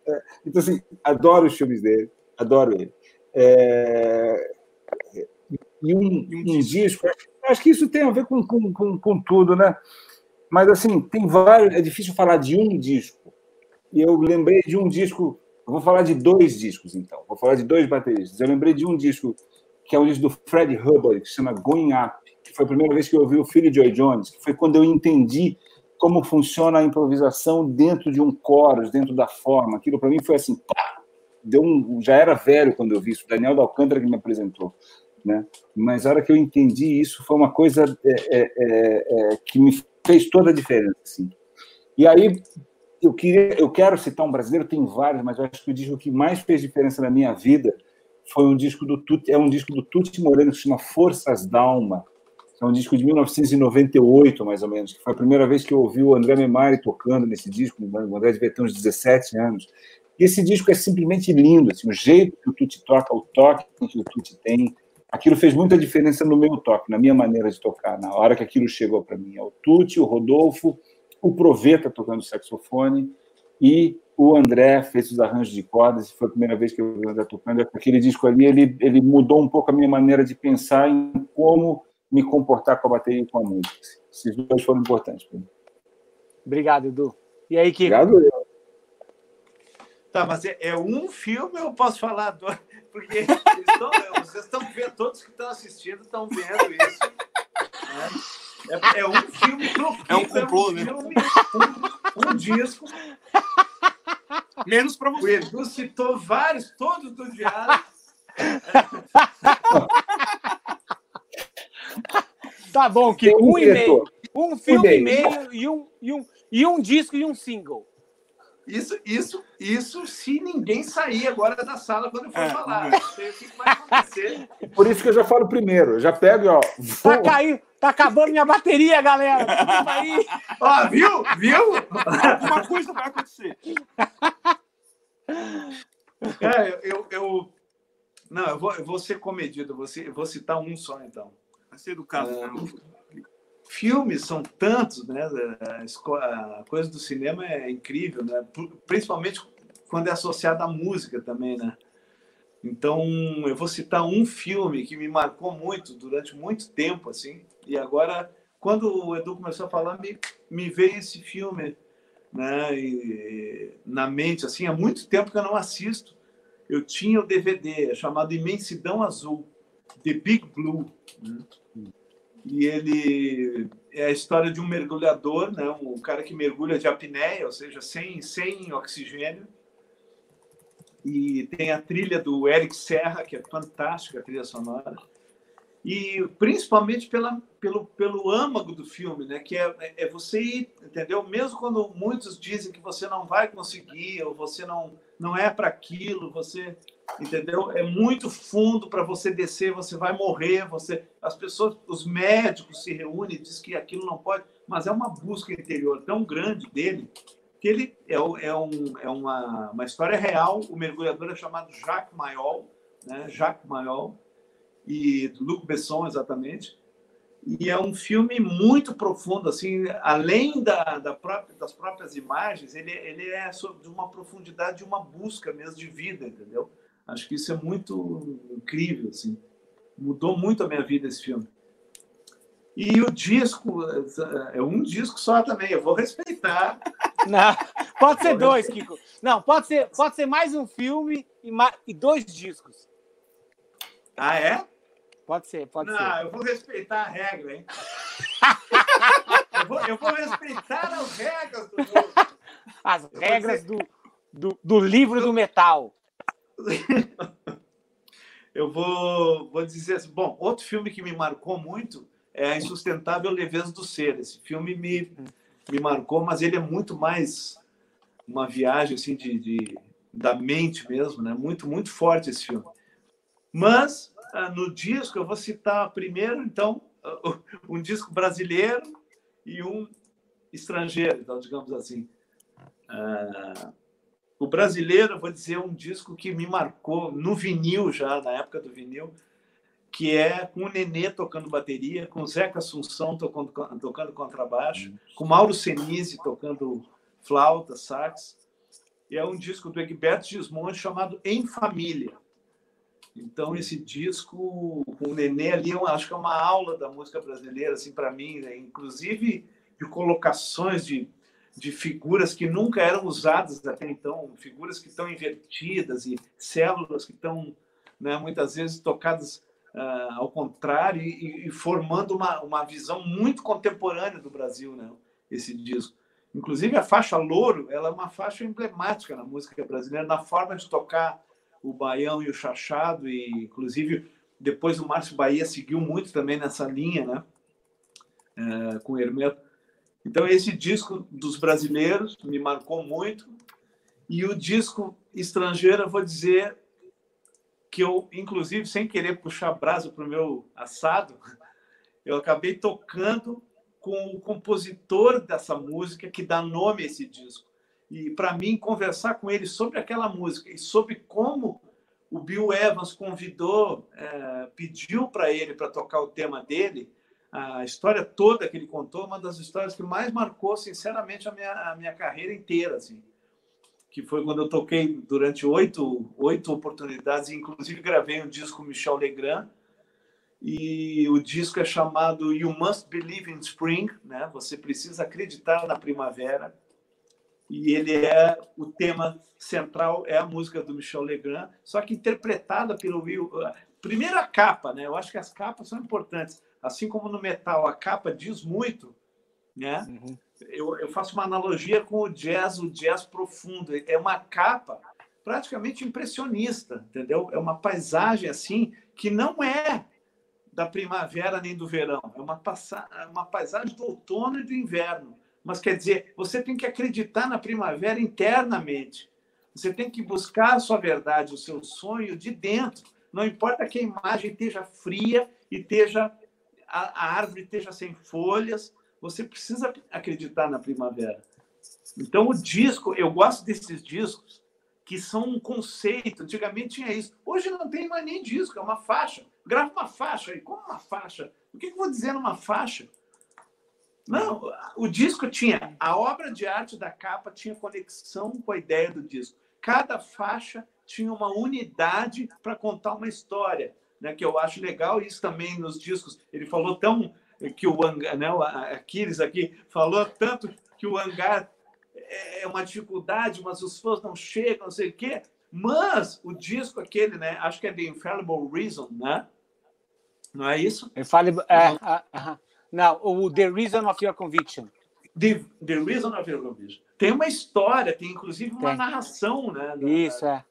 É, então, assim, adoro os filmes dele, adoro ele. É... E um, um disco, acho que isso tem a ver com, com, com, com tudo, né? Mas, assim, tem vários. É difícil falar de um disco. E eu lembrei de um disco. Vou falar de dois discos, então. Vou falar de dois bateristas. Eu lembrei de um disco que é o disco do Fred Hubbard, que se chama Going Up, que foi a primeira vez que eu ouvi o Philly Joy Jones, que foi quando eu entendi como funciona a improvisação dentro de um chorus, dentro da forma. Aquilo para mim foi assim, pá, deu um, já era velho quando eu vi isso. Daniel da Alcântara que me apresentou, né? Mas a hora que eu entendi isso foi uma coisa é, é, é, é que me fez toda a diferença. Assim. E aí, eu, queria, eu quero citar um brasileiro, tem vários, mas eu acho que o disco que mais fez diferença na minha vida foi um disco do Tuti, é um disco do Tuti Moreno que se chama Forças Dalma. É um disco de 1998, mais ou menos, que foi a primeira vez que eu ouvi o André Memari tocando nesse disco, o André devia ter uns 17 anos. E esse disco é simplesmente lindo, assim, o jeito que o Tuti toca, o toque que o Tuti tem, aquilo fez muita diferença no meu toque, na minha maneira de tocar, na hora que aquilo chegou para mim. É o Tuti, o Rodolfo, o Proveta tocando saxofone e o André fez os arranjos de cordas, e foi a primeira vez que eu vi o André tocando. Aquele disco ali, ele, ele mudou um pouco a minha maneira de pensar em como me comportar com a bateria e com a música. Esses dois foram importantes para mim. Obrigado, Edu. E aí, Kiko? Obrigado, eu. Tá, mas é, é um filme ou eu posso falar dois? Porque estão, vocês estão vendo, todos que estão assistindo estão vendo isso. Né? É, é, um filme profundo, é um complô, é um né? Filme, um, um, disco. Menos para você. O Edu citou vários, todos do diário. Tá bom, que um e meio. Um filme e meio e um, e, um, e um disco e um single. Isso, isso, isso se ninguém sair agora da sala quando eu for é, falar. Não sei o que vai acontecer. Por isso que eu já falo primeiro. Eu já pego, ó. Tá caindo, tá acabando minha bateria, galera. ó, viu? Viu? Alguma coisa vai acontecer. É, eu, eu, não, eu vou, eu vou ser comedido, eu vou, ser, eu vou citar um só, então. Vai ser educado. É, filmes são tantos, né? A coisa do cinema é incrível, né? Principalmente quando é associada à música também, né? Então, eu vou citar um filme que me marcou muito durante muito tempo, assim. E agora, quando o Edu começou a falar, me, me veio esse filme, né? E, na mente, assim, há muito tempo que eu não assisto. Eu tinha o DVD chamado Imensidão Azul, The Big Blue. Né? E ele é a história de um mergulhador, né, um cara que mergulha de apneia, ou seja, sem, sem oxigênio. E tem a trilha do Eric Serra, que é fantástica, a trilha sonora. E principalmente pela, pelo, pelo âmago do filme, né, que é, é você ir, entendeu? Mesmo quando muitos dizem que você não vai conseguir, ou você não, não é para aquilo, você entendeu? É muito fundo para você descer, você vai morrer, você as pessoas, os médicos se reúnem, diz que aquilo não pode, mas é uma busca interior tão grande dele que ele é, é, um, é uma, uma história real. O mergulhador é chamado Jacques Mayol, né? Jacques Mayol e Luc Besson exatamente. E é um filme muito profundo, assim, além da, da própria, das próprias imagens, ele, ele é de uma profundidade, de uma busca mesmo de vida, entendeu? Acho que isso é muito incrível, assim. Mudou muito a minha vida esse filme. E o disco é um disco só também. Eu vou respeitar. Não, pode ser dois, Kiko. Não, pode ser, pode ser mais um filme e, mais, e dois discos. Ah, é? Pode ser, pode Não, ser. Não, eu vou respeitar a regra, hein? eu, vou, eu vou respeitar as regras do jogo. As regras do, do, do livro do metal. eu vou, vou dizer assim, bom, outro filme que me marcou muito é A Insustentável Leveza do Ser. Esse filme me, me marcou, mas ele é muito mais uma viagem assim de, de da mente mesmo, né? Muito muito forte esse filme. Mas ah, no disco eu vou citar primeiro, então, um disco brasileiro e um estrangeiro, então digamos assim. Uh, O brasileiro, vou dizer, um disco que me marcou no vinil já, na época do vinil, que é com o Nenê tocando bateria, com o Zeca Assunção tocando, tocando contrabaixo, com Mauro Senise tocando flauta, sax. E é um disco do Egberto Gismonte chamado Em Família. Então, esse disco com o Nenê ali, eu acho que é uma aula da música brasileira, assim, para mim, né? inclusive de colocações de de figuras que nunca eram usadas até então, figuras que estão invertidas e células que estão né, muitas vezes tocadas uh, ao contrário e, e, formando uma, uma visão muito contemporânea do Brasil, né, esse disco. Inclusive a faixa Louro, ela é uma faixa emblemática na música brasileira, na forma de tocar o baião e o chachado e inclusive depois o Márcio Bahia seguiu muito também nessa linha, né, uh, com o Hermeto então, esse disco dos brasileiros me marcou muito. E o disco estrangeiro, eu vou dizer que eu, inclusive, sem querer puxar brasa para o meu assado, eu acabei tocando com o compositor dessa música que dá nome a esse disco. E, para mim, conversar com ele sobre aquela música e sobre como o Bill Evans convidou, é, pediu para ele para tocar o tema dele, a história toda que ele contou, uma das histórias que mais marcou, sinceramente, a minha, a minha carreira inteira, assim. Que foi quando eu toquei durante oito, oito oportunidades, inclusive gravei um disco com Michel Legrand, e o disco é chamado You Must Believe in Spring, né? Você precisa acreditar na primavera. E ele é o tema central é a música do Michel Legrand, só que interpretada pelo Will. Primeira capa, né? Eu acho que as capas são importantes assim como no metal a capa diz muito, né? Uhum. Eu, eu, faço uma analogia com o jazz, o jazz profundo. É uma capa praticamente impressionista, entendeu? É uma paisagem assim que não é da primavera nem do verão. É uma, uma paisagem do outono e do inverno. Mas quer dizer, você tem que acreditar na primavera internamente. Você tem que buscar a sua verdade, o seu sonho de dentro. Não importa que a imagem esteja fria e esteja a, a árvore esteja sem folhas, você precisa acreditar na primavera. Então, o disco, eu gosto desses discos que são um conceito. Antigamente tinha isso. Hoje não tem mais nem disco, é uma faixa. Grava uma faixa aí. Como uma faixa? O que eu vou dizer numa faixa? Não, o disco tinha. A obra de arte da capa tinha conexão com a ideia do disco. Cada faixa tinha uma unidade para contar uma história né, que eu acho legal, isso também nos discos. Ele falou tão que o hangar, né, o Aquiles aqui falou tanto que o hangar é uma dificuldade, mas os fãs não chegam, não sei o quê. Mas o disco aquele, né, acho que é The Infallible Reason, né? Não é isso? Infallible, é, uh, uh, não, o The Reason of Your Conviction. The, the Reason of Your Conviction. Tem uma história, tem inclusive uma tem. narração, né? Da, isso, é.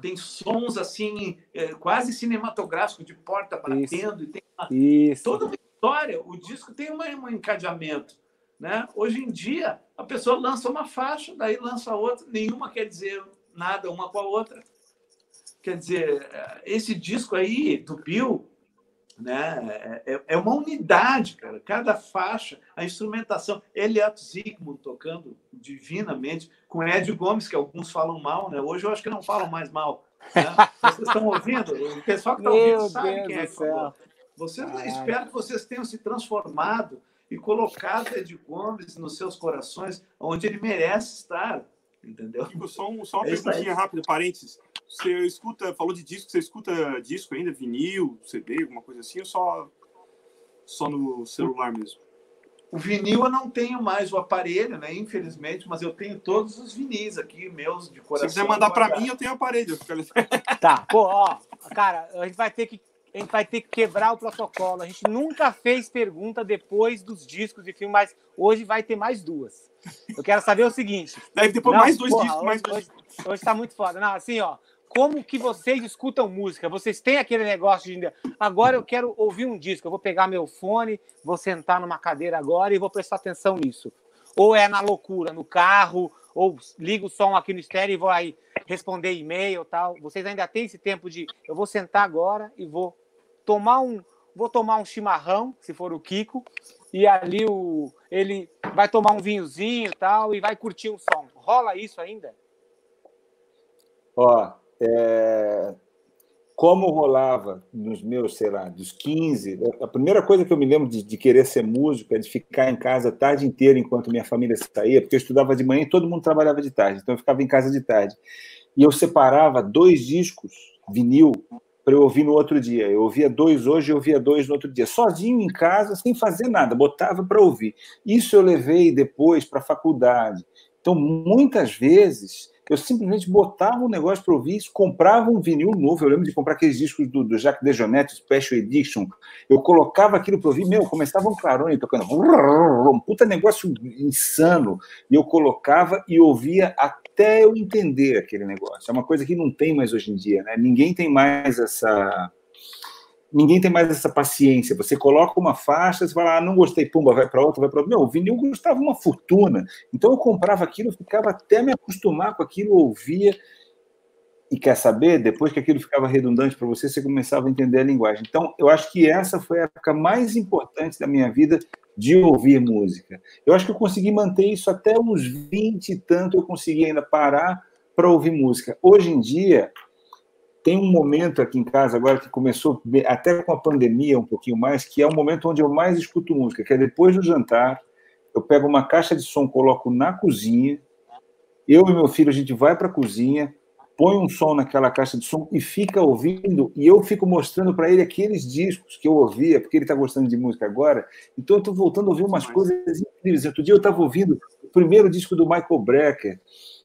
Tem sons assim, é, quase cinematográficos de porta batendo, e tem uma, Isso. toda uma história. O disco tem uma, um encadeamento. Né? Hoje em dia, a pessoa lança uma faixa, daí lança outra, nenhuma quer dizer nada uma com a outra. Quer dizer, é, esse disco aí do Bill né? É, é uma unidade, cara. Cada faixa, a instrumentação. Elliot Zygmunt tocando divinamente, com Ed Gomes, que alguns falam mal, né? Hoje eu acho que não falam mais mal. Né? Vocês estão ouvindo? O pessoal que está ouvindo sabe Deus quem é. Que vocês, espero que vocês tenham se transformado e colocado Ed Gomes nos seus corações, onde ele merece estar. Entendeu? Só, um, só uma é perguntinha rápida, parênteses. Você escuta, falou de disco, você escuta disco ainda, vinil, CD, alguma coisa assim, ou só, só no celular mesmo? O vinil eu não tenho mais o aparelho, né? Infelizmente, mas eu tenho todos os vinis aqui, meus de coração. Se quiser mandar para mim, eu tenho aparelho. Tá, pô, ó, cara, a gente vai ter que a gente vai ter que quebrar o protocolo. A gente nunca fez pergunta depois dos discos de filme, mas hoje vai ter mais duas. Eu quero saber o seguinte. Deve ter mais dois porra, discos, mais dois. Hoje, hoje tá muito foda. Não, assim, ó como que vocês escutam música? Vocês têm aquele negócio de agora eu quero ouvir um disco, eu vou pegar meu fone, vou sentar numa cadeira agora e vou prestar atenção nisso. Ou é na loucura, no carro, ou ligo o som aqui no estéreo e vou aí responder e-mail tal. Vocês ainda têm esse tempo de eu vou sentar agora e vou tomar um vou tomar um chimarrão, se for o Kiko, e ali o ele vai tomar um vinhozinho tal e vai curtir um som. Rola isso ainda? Ó, é, como rolava nos meus, sei lá, dos 15, a primeira coisa que eu me lembro de, de, querer ser músico é de ficar em casa a tarde inteira enquanto minha família saía, porque eu estudava de manhã e todo mundo trabalhava de tarde, então eu ficava em casa de tarde. E eu separava dois discos vinil para eu ouvir no outro dia. Eu ouvia dois hoje e ouvia dois no outro dia, sozinho em casa, sem fazer nada, botava para ouvir. Isso eu levei depois para a faculdade. Então, muitas vezes, eu simplesmente botava um negócio para ouvir, comprava um vinil novo. Eu lembro de comprar aqueles discos do, do Jacques Dejonette, Special Edition. Eu colocava aquilo para ouvir, meu, começava um clarone tocando, um puta negócio insano. E eu colocava e ouvia até eu entender aquele negócio. É uma coisa que não tem mais hoje em dia, né? Ninguém tem mais essa ninguém tem mais essa paciência. Você coloca uma faixa, você fala, ah, não gostei, pumba, vai para outra, vai para outra. Meu, o vinil custava uma fortuna. Então eu comprava aquilo, ficava até me acostumar com aquilo, ouvia. E quer saber, depois que aquilo ficava redundante para você, você começava a entender a linguagem. Então, eu acho que essa foi a época mais importante da minha vida de ouvir música. Eu acho que eu consegui manter isso até uns 20 e tanto, eu consegui ainda parar para ouvir música. Hoje em dia, tem um momento aqui em casa agora que começou até com a pandemia um pouquinho mais, que é o momento onde eu mais escuto música, que é depois do jantar, eu pego uma caixa de som, coloco na cozinha, eu e meu filho a gente vai para a cozinha, põe um som naquela caixa de som e fica ouvindo, e eu fico mostrando para ele aqueles discos que eu ouvia, porque ele está gostando de música agora. Então eu estou voltando a ouvir umas coisas incríveis. Outro dia eu estava ouvindo o primeiro disco do Michael Brecker,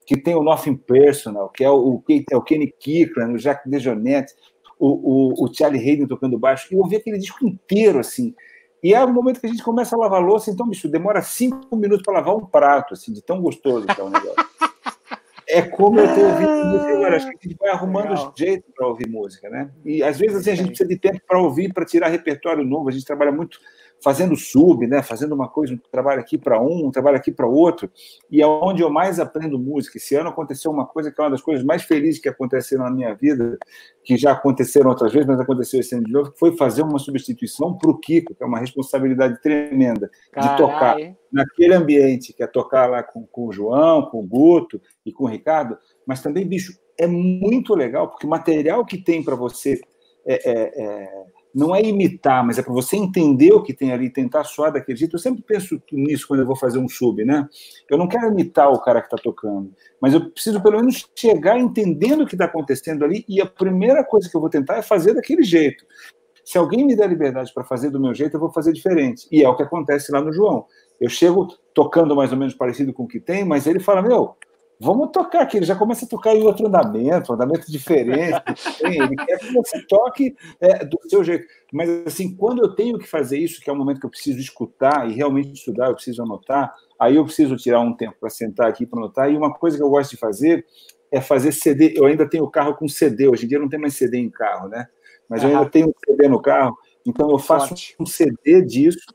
que tem o Nothing Personal, que é o, é o Kenny Kirkland, o Jacques Dejonette, o, o, o Charlie Hayden tocando baixo, e eu ouvi aquele disco inteiro, assim. E é o momento que a gente começa a lavar louça, então, bicho, demora cinco minutos para lavar um prato, assim, de tão gostoso que é o negócio. É como eu estou ouvindo música agora. Acho que a gente vai arrumando Legal. jeito para ouvir música, né? E às vezes assim, a gente precisa de tempo para ouvir, para tirar repertório novo. A gente trabalha muito fazendo sub, né? fazendo uma coisa, um trabalho aqui para um, um trabalho aqui para outro, e é onde eu mais aprendo música. Esse ano aconteceu uma coisa que é uma das coisas mais felizes que aconteceram na minha vida, que já aconteceram outras vezes, mas aconteceu esse ano de novo, que foi fazer uma substituição para o Kiko, que é uma responsabilidade tremenda de tocar naquele ambiente, que é tocar lá com, com o João, com o Guto e com o Ricardo, mas também, bicho, é muito legal, porque o material que tem para você é, é, é não é imitar, mas é para você entender o que tem ali, tentar soar daquele jeito. Eu sempre penso nisso quando eu vou fazer um sub, né? Eu não quero imitar o cara que está tocando, mas eu preciso pelo menos chegar entendendo o que está acontecendo ali, e a primeira coisa que eu vou tentar é fazer daquele jeito. Se alguém me der liberdade para fazer do meu jeito, eu vou fazer diferente. E é o que acontece lá no João. Eu chego tocando mais ou menos parecido com o que tem, mas ele fala: Meu, vamos tocar aqui. Ele já começa a tocar em outro andamento, um andamento diferente. Ele quer que você toque é, do seu jeito. Mas, assim, quando eu tenho que fazer isso, que é o momento que eu preciso escutar e realmente estudar, eu preciso anotar, aí eu preciso tirar um tempo para sentar aqui para anotar. E uma coisa que eu gosto de fazer é fazer CD. Eu ainda tenho carro com CD. Hoje em dia não tem mais CD em carro, né? Mas eu ainda tenho um CD no carro. Então eu faço um CD disso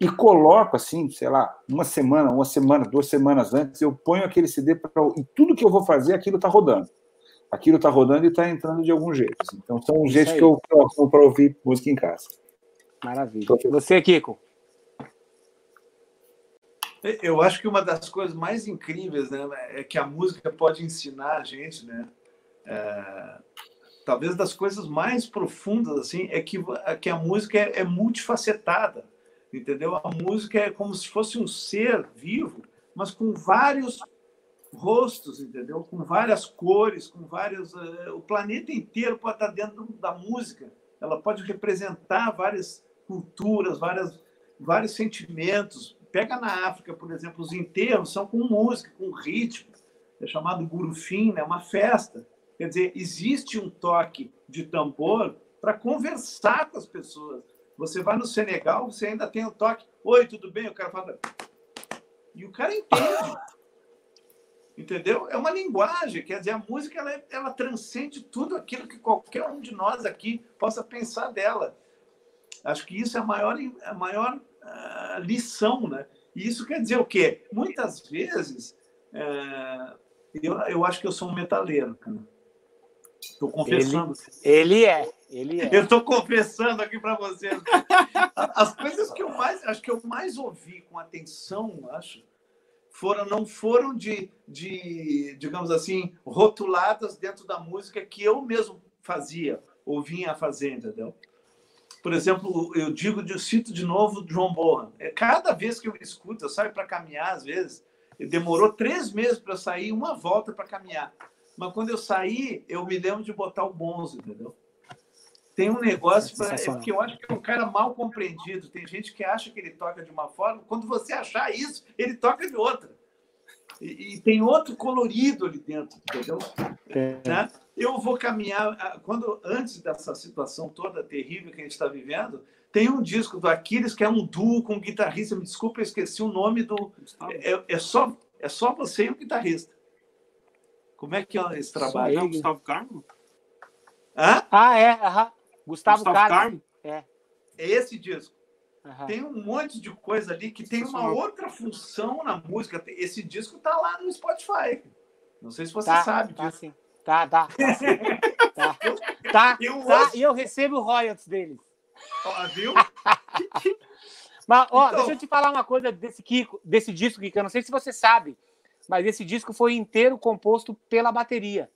e coloco assim, sei lá, uma semana, uma semana, duas semanas antes, eu ponho aquele CD para e tudo que eu vou fazer, aquilo está rodando. Aquilo está rodando e está entrando de algum jeito. Assim. Então são os jeitos que eu coloco para ouvir música em casa. Maravilha. Então, Você, Kiko? Eu acho que uma das coisas mais incríveis, né, é que a música pode ensinar a gente, né? É, talvez das coisas mais profundas assim é que, é que a música é, é multifacetada entendeu? A música é como se fosse um ser vivo, mas com vários rostos, entendeu? Com várias cores, com vários. Uh, o planeta inteiro pode estar dentro da música. Ela pode representar várias culturas, várias, vários sentimentos. Pega na África, por exemplo, os enterros são com música, com ritmo. É chamado gurufim, é né? uma festa. Quer dizer, existe um toque de tambor para conversar com as pessoas você vai no Senegal, você ainda tem o toque. Oi, tudo bem? O cara fala. E o cara entende. Entendeu? É uma linguagem, quer dizer, a música ela, é, ela transcende tudo aquilo que qualquer um de nós aqui possa pensar dela. Acho que isso é a maior, a maior uh, lição, né? E isso quer dizer o quê? Muitas vezes, uh, eu, eu acho que eu sou um metaleiro, cara. Estou confessando. Ele, ele, é, ele é. Eu estou confessando aqui para vocês. As coisas que eu mais, acho que eu mais ouvi com atenção, acho, foram não foram de, de, digamos assim, rotuladas dentro da música que eu mesmo fazia ou vinha a fazer, entendeu? Por exemplo, eu digo, eu cito de novo João Borra. É, cada vez que eu escuto, eu saio para caminhar, às vezes, demorou três meses para sair, uma volta para caminhar. Mas quando eu saí, eu me lembro de botar o Bonzo, entendeu? Tem um negócio pra, é porque eu acho que é um cara mal compreendido. Tem gente que acha que ele toca de uma forma, quando você achar isso, ele toca de outra. E, e tem outro colorido ali dentro, entendeu? É. Né? Eu vou caminhar quando antes dessa situação toda terrível que a gente está vivendo. Tem um disco do Aquiles que é um duo com um guitarrista. Me desculpa, eu esqueci o nome do. É, é só é só você e o guitarrista. Como é que é esse trabalho? É Gustavo Carmo? Hã? Ah, é. Aham. Gustavo, Gustavo Carmo. Carmo. É. É esse disco. Uhum. Tem um monte de coisa ali que tem uma outra função na música. Esse disco tá lá no Spotify. Não sei se você tá, sabe tá, disso. Sim. Tá, tá. Tá, tá. tá, tá e eu recebo royalties deles. Ó, viu? mas, ó, então... deixa eu te falar uma coisa desse, Kiko, desse disco, Kiko. Eu não sei se você sabe, mas esse disco foi inteiro composto pela bateria.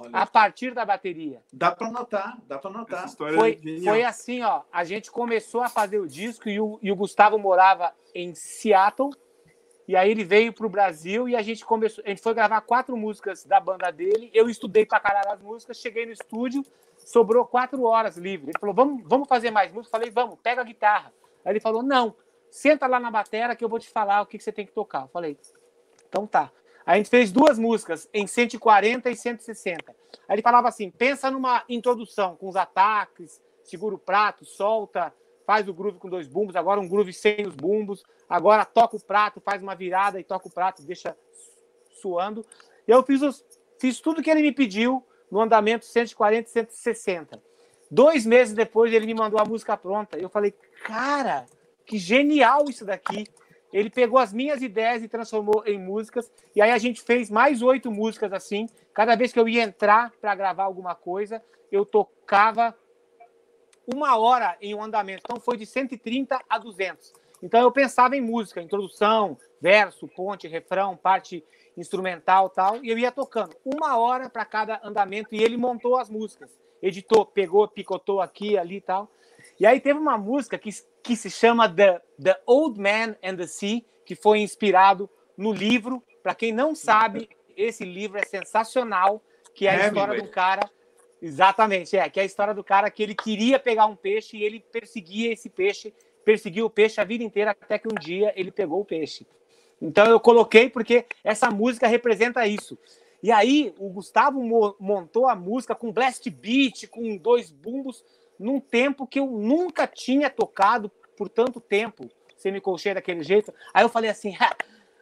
Olha. A partir da bateria. Dá para notar, dá para notar. Foi, é foi assim, ó. A gente começou a fazer o disco e o, e o Gustavo morava em Seattle. E aí ele veio para o Brasil e a gente começou. A gente foi gravar quatro músicas da banda dele. Eu estudei para caralho as músicas, cheguei no estúdio, sobrou quatro horas livre. Ele falou: vamos, vamos fazer mais música? Falei, vamos, pega a guitarra. Aí ele falou: não, senta lá na bateria que eu vou te falar o que, que você tem que tocar. Eu falei, então tá. A gente fez duas músicas em 140 e 160. Aí ele falava assim: pensa numa introdução com os ataques, segura o prato, solta, faz o groove com dois bumbos, agora um groove sem os bumbos, agora toca o prato, faz uma virada e toca o prato, deixa suando. Eu fiz, os, fiz tudo que ele me pediu no andamento 140 e 160. Dois meses depois ele me mandou a música pronta. Eu falei, cara, que genial isso daqui. Ele pegou as minhas ideias e transformou em músicas. E aí a gente fez mais oito músicas assim. Cada vez que eu ia entrar para gravar alguma coisa, eu tocava uma hora em um andamento. Então foi de 130 a 200. Então eu pensava em música, introdução, verso, ponte, refrão, parte instrumental tal. E eu ia tocando uma hora para cada andamento. E ele montou as músicas. Editou, pegou, picotou aqui, ali tal. E aí teve uma música que, que se chama The, The Old Man and the Sea, que foi inspirado no livro. Para quem não sabe, esse livro é sensacional, que é a é, história do cara. Exatamente, é, que é a história do cara que ele queria pegar um peixe e ele perseguia esse peixe, perseguiu o peixe a vida inteira até que um dia ele pegou o peixe. Então eu coloquei porque essa música representa isso. E aí o Gustavo montou a música com blast beat, com dois bumbos num tempo que eu nunca tinha tocado por tanto tempo, semicolcheia daquele jeito. Aí eu falei assim,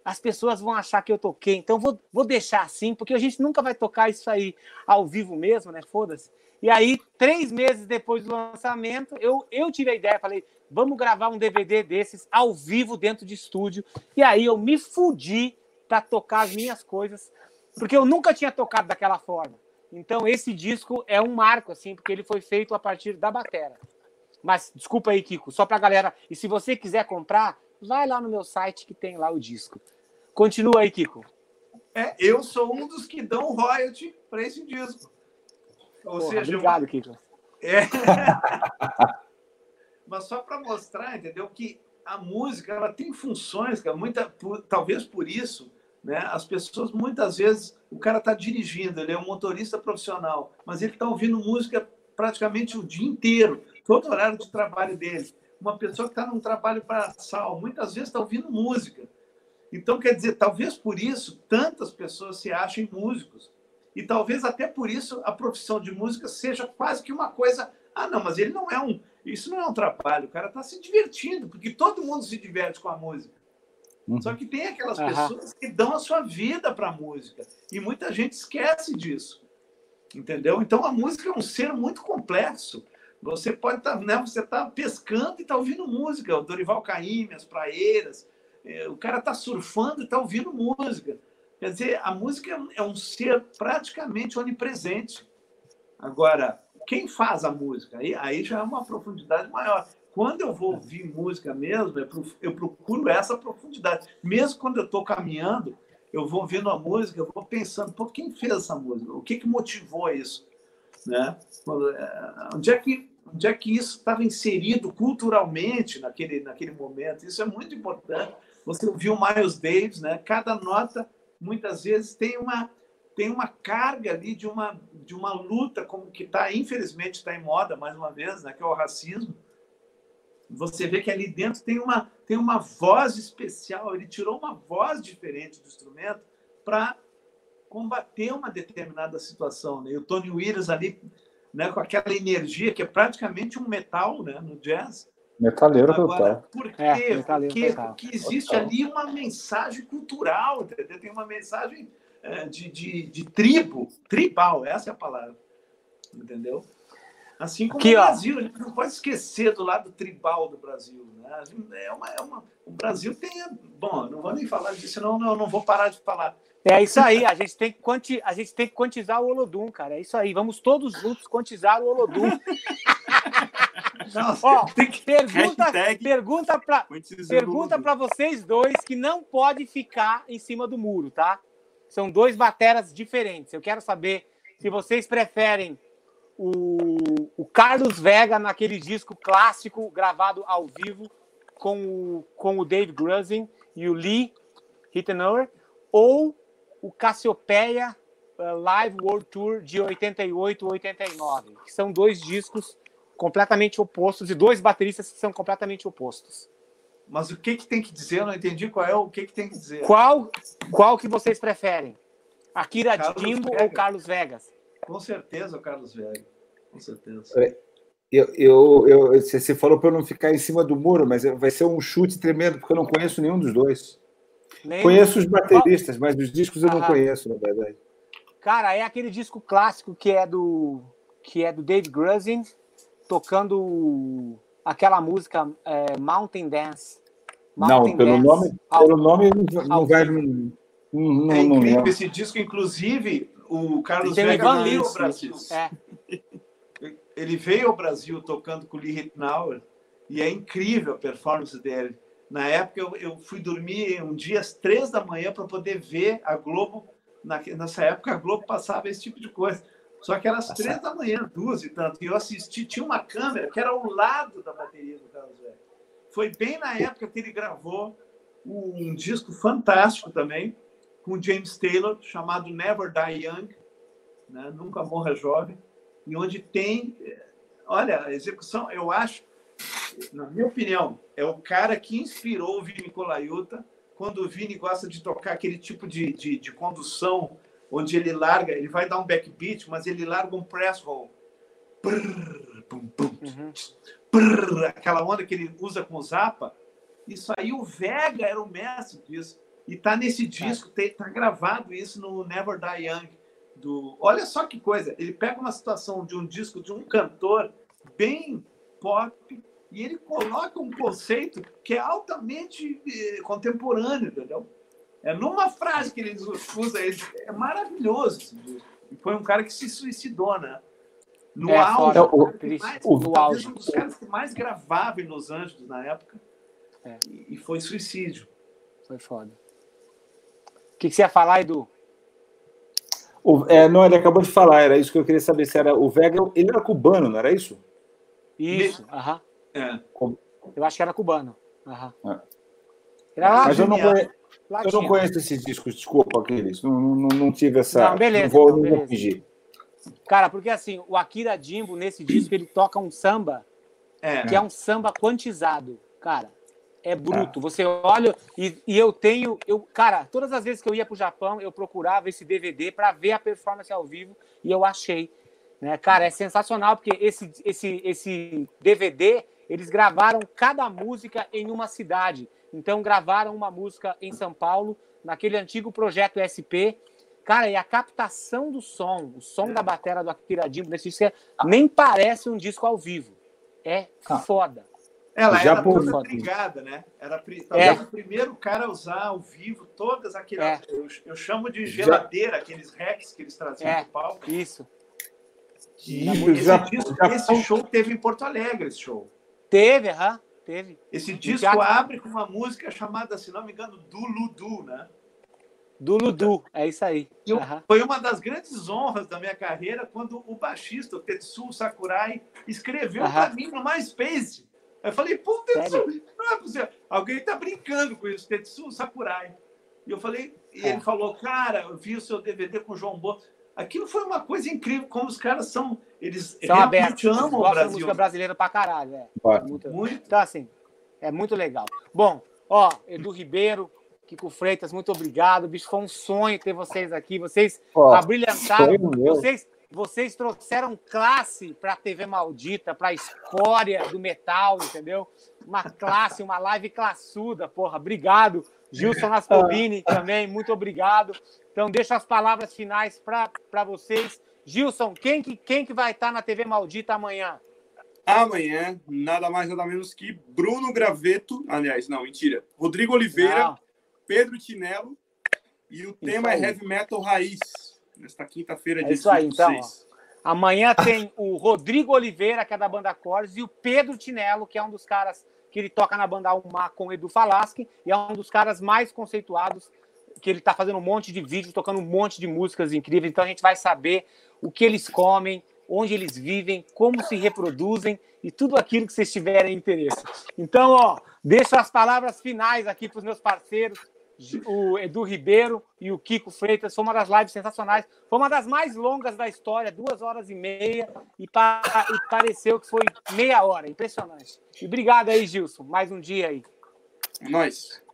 as pessoas vão achar que eu toquei, então vou, vou deixar assim, porque a gente nunca vai tocar isso aí ao vivo mesmo, né? Foda-se. E aí, três meses depois do lançamento, eu, eu tive a ideia, falei, vamos gravar um DVD desses ao vivo dentro de estúdio. E aí eu me fudi para tocar as minhas coisas, porque eu nunca tinha tocado daquela forma. Então, esse disco é um marco, assim, porque ele foi feito a partir da batera. Mas, desculpa aí, Kiko, só pra galera. E se você quiser comprar, vai lá no meu site que tem lá o disco. Continua aí, Kiko. É, eu sou um dos que dão royalty para esse disco. Ou Porra, seja, obrigado, Kiko. É. Mas só para mostrar, entendeu? Que a música ela tem funções, cara, muita, por, talvez por isso né? As pessoas, muitas vezes, o cara está dirigindo, ele é um motorista profissional, mas ele está ouvindo música praticamente o dia inteiro, todo horário de trabalho dele. Uma pessoa que está num trabalho para sal, muitas vezes está ouvindo música. Então, quer dizer, talvez por isso tantas pessoas se achem músicos. E talvez até por isso a profissão de música seja quase que uma coisa. Ah, não, mas ele não é um. Isso não é um trabalho, o cara está se divertindo, porque todo mundo se diverte com a música. Uhum. Só que tem aquelas uhum. pessoas que dão a sua vida para a música. E muita gente esquece disso. Entendeu? Então a música é um ser muito complexo. Você pode estar, tá, né? Você está pescando e está ouvindo música. O Dorival Caymmi, as praeiras. É, o cara está surfando e está ouvindo música. Quer dizer, a música é um ser praticamente onipresente. Agora, quem faz a música? Aí, aí já é uma profundidade maior. quando eu vou ouvir música mesmo, eu procuro essa profundidade. Mesmo quando eu estou caminhando, eu vou ouvindo a música, eu vou pensando, por quem fez essa música? O que, que motivou isso? Né? É, onde, é que, onde é que isso estava inserido culturalmente naquele, naquele momento? Isso é muito importante. Você ouviu Miles Davis, né? cada nota, muitas vezes, tem uma, tem uma carga ali de uma, de uma luta, como que está, infelizmente, está em moda, mais uma vez, né? que é o racismo você vê que ali dentro tem uma, tem uma voz especial. Ele tirou uma voz diferente do instrumento para combater uma determinada situação. Né? E o Tony Williams ali, né, com aquela energia que é praticamente um metal né, no jazz. Metaleiro Agora, total. Por quê? É, porque, total. porque existe total. ali uma mensagem cultural, entendeu? tem uma mensagem é, de, de, de tribo, tribal, essa é a palavra. Entendeu? Assim como Aqui, o Brasil, ó. a gente não pode esquecer do lado tribal do Brasil. Né? É uma, é uma, o Brasil tem. Bom, não vou nem falar disso, senão eu não vou parar de falar. É isso aí, a gente tem que, quanti, a gente tem que quantizar o Olodum, cara. É isso aí, vamos todos juntos quantizar o Olodum. Ó, que... pergunta, pergunta para pergunta para vocês dois que não pode ficar em cima do muro, tá? São dois bateras diferentes. Eu quero saber se vocês preferem o, o Carlos Vega naquele disco clássico gravado ao vivo com o, com o Dave Grusin e o Lee Ritenour, ou o Cassiopeia uh, Live World Tour de 88 89, que são dois discos completamente opostos e dois bateristas que são completamente opostos. Mas o que, que tem que dizer? Eu não entendi qual é o que, que tem que dizer. Qual, qual que vocês preferem? Akira Jimbo ou Carlos Vegas? Com certeza o Carlos Vega. Com certeza. Eu, eu, eu, você falou para eu não ficar em cima do muro, mas vai ser um chute tremendo, porque eu não conheço nenhum dos dois. Nem conheço os bateristas, mas os discos eu não conheço, na verdade. Cara, é aquele disco clássico que é do que é do Dave Grusin tocando aquela música é, Mountain Dance. Mountain não, pelo Dance, nome, pelo nome não, não vai. Não, não, é incrível não esse disco, inclusive o Carlos Vega veio ao Brasil. É. Ele veio ao Brasil tocando com o Lee Rittenauer e é incrível a performance dele. Na época eu, eu fui dormir um dia às três da manhã para poder ver a Globo. Na, nessa época a Globo passava esse tipo de coisa. Só que era às três da manhã, duas e tanto. E eu assisti, tinha uma câmera que era ao lado da bateria do Carlos Vega. Foi bem na época que ele gravou um disco fantástico também, com James Taylor, chamado Never Die Young, né? Nunca Morra Jovem, e onde tem, olha, a execução, eu acho, na minha opinião, é o cara que inspirou o Vini Colaiuta, quando o Vini gosta de tocar aquele tipo de, de, de condução, onde ele larga, ele vai dar um backbeat, mas ele larga um press roll. Brrr, pum, pum, uhum. brrr, aquela onda que ele usa com o Zappa. Isso aí, o Vega era o mestre disso. E tá nesse disco, é. tá gravado isso no Never Die Young. Do... Olha só que coisa, ele pega uma situação de um disco de um cantor bem pop e ele coloca um conceito que é altamente eh, contemporâneo, entendeu? É numa frase que ele usa, é maravilhoso. E foi um cara que se suicidou, né? No é, auge, o, mais, o, o auge. um dos caras que mais gravava em Los Angeles na época. É. E, e foi suicídio. Foi foda. O que, que você ia falar, Edu? O, é, não, ele acabou de falar, era isso que eu queria saber se era o Vega, ele era cubano, não era isso? Isso, aham. É. Eu acho que era cubano. Aham. É. Era Mas eu não, conheço, eu não conheço esses discos, desculpa, aqueles. Não, não, não tive essa. Não, beleza. Não vou, então, beleza. Não fingir. Cara, porque assim, o Akira Jimbo, nesse disco, ele toca um samba é. que é um samba quantizado. Cara, é bruto. Você olha e, e, eu tenho, eu, cara, todas as vezes que eu ia para o Japão, eu procurava esse DVD para ver a performance ao vivo e eu achei, né? Cara, é sensacional porque esse esse esse DVD eles gravaram cada música em uma cidade. Então gravaram uma música em São Paulo, naquele antigo projeto SP. Cara, e a captação do som, o som da bateria do Akira Jimbo nesse disco, nem parece um disco ao vivo. É ah. foda. Ela Já era por... toda brigada, né? Era talvez é. o primeiro cara a usar ao vivo todas aquelas. É. Eu, eu, chamo de geladeira, Já... aqueles racks que eles traziam é. do palco. Isso. E esse, disco, esse show teve em Porto Alegre, esse show. Teve, aham, teve. Esse disco já... abre com uma música chamada, se não me engano, do Ludu, né? Do Ludu, é isso aí. Eu, uhum. Foi uma das grandes honras da minha carreira quando o baixista, o Tetsu Sakurai, escreveu uhum. para mim no MySpace. Eu falei, pô, Tetsu, não é possível. Alguém tá brincando com isso, Tetsu Sakurai. E eu falei, e ele é. falou, cara, eu vi o seu DVD com o João Boa. Aquilo foi uma coisa incrível, como os caras são. Eles são abertos, amam o Brasil. música brasileira pra caralho. É. Muito, muito. Então, assim, é muito legal. Bom, ó, Edu Ribeiro, Kiko Freitas, muito obrigado. Bicho, foi um sonho ter vocês aqui. Vocês oh, abrilhantaram. Vocês, vocês trouxeram classe para a TV Maldita, para a escória do metal, entendeu? Uma classe, uma live classuda, porra. Obrigado. Gilson Naspolini também, muito obrigado. Então, deixa as palavras finais para vocês. Gilson, quem que, quem que vai estar na TV Maldita amanhã? Amanhã, nada mais, nada menos que Bruno Graveto. Aliás, não, mentira. Rodrigo Oliveira, não. Pedro Tinelo. E o tema é Heavy Metal Raiz. Nesta quinta-feira, é isso aí, então. Amanhã tem o Rodrigo Oliveira, que é da banda Cores, e o Pedro Tinelo, que é um dos caras que ele toca na banda Almar com o Edu Falaschi, e é um dos caras mais conceituados, que ele está fazendo um monte de vídeos, tocando um monte de músicas incríveis. Então a gente vai saber o que eles comem, onde eles vivem, como se reproduzem e tudo aquilo que vocês tiverem interesse. Então, ó, deixo as palavras finais aqui para os meus parceiros, o Edu Ribeiro e o Kiko Freitas. Foi uma das lives sensacionais. Foi uma das mais longas da história, duas horas e meia, e, pa e pareceu que foi meia hora. Impressionante. E obrigado aí, Gilson. Mais um dia aí. É nóis.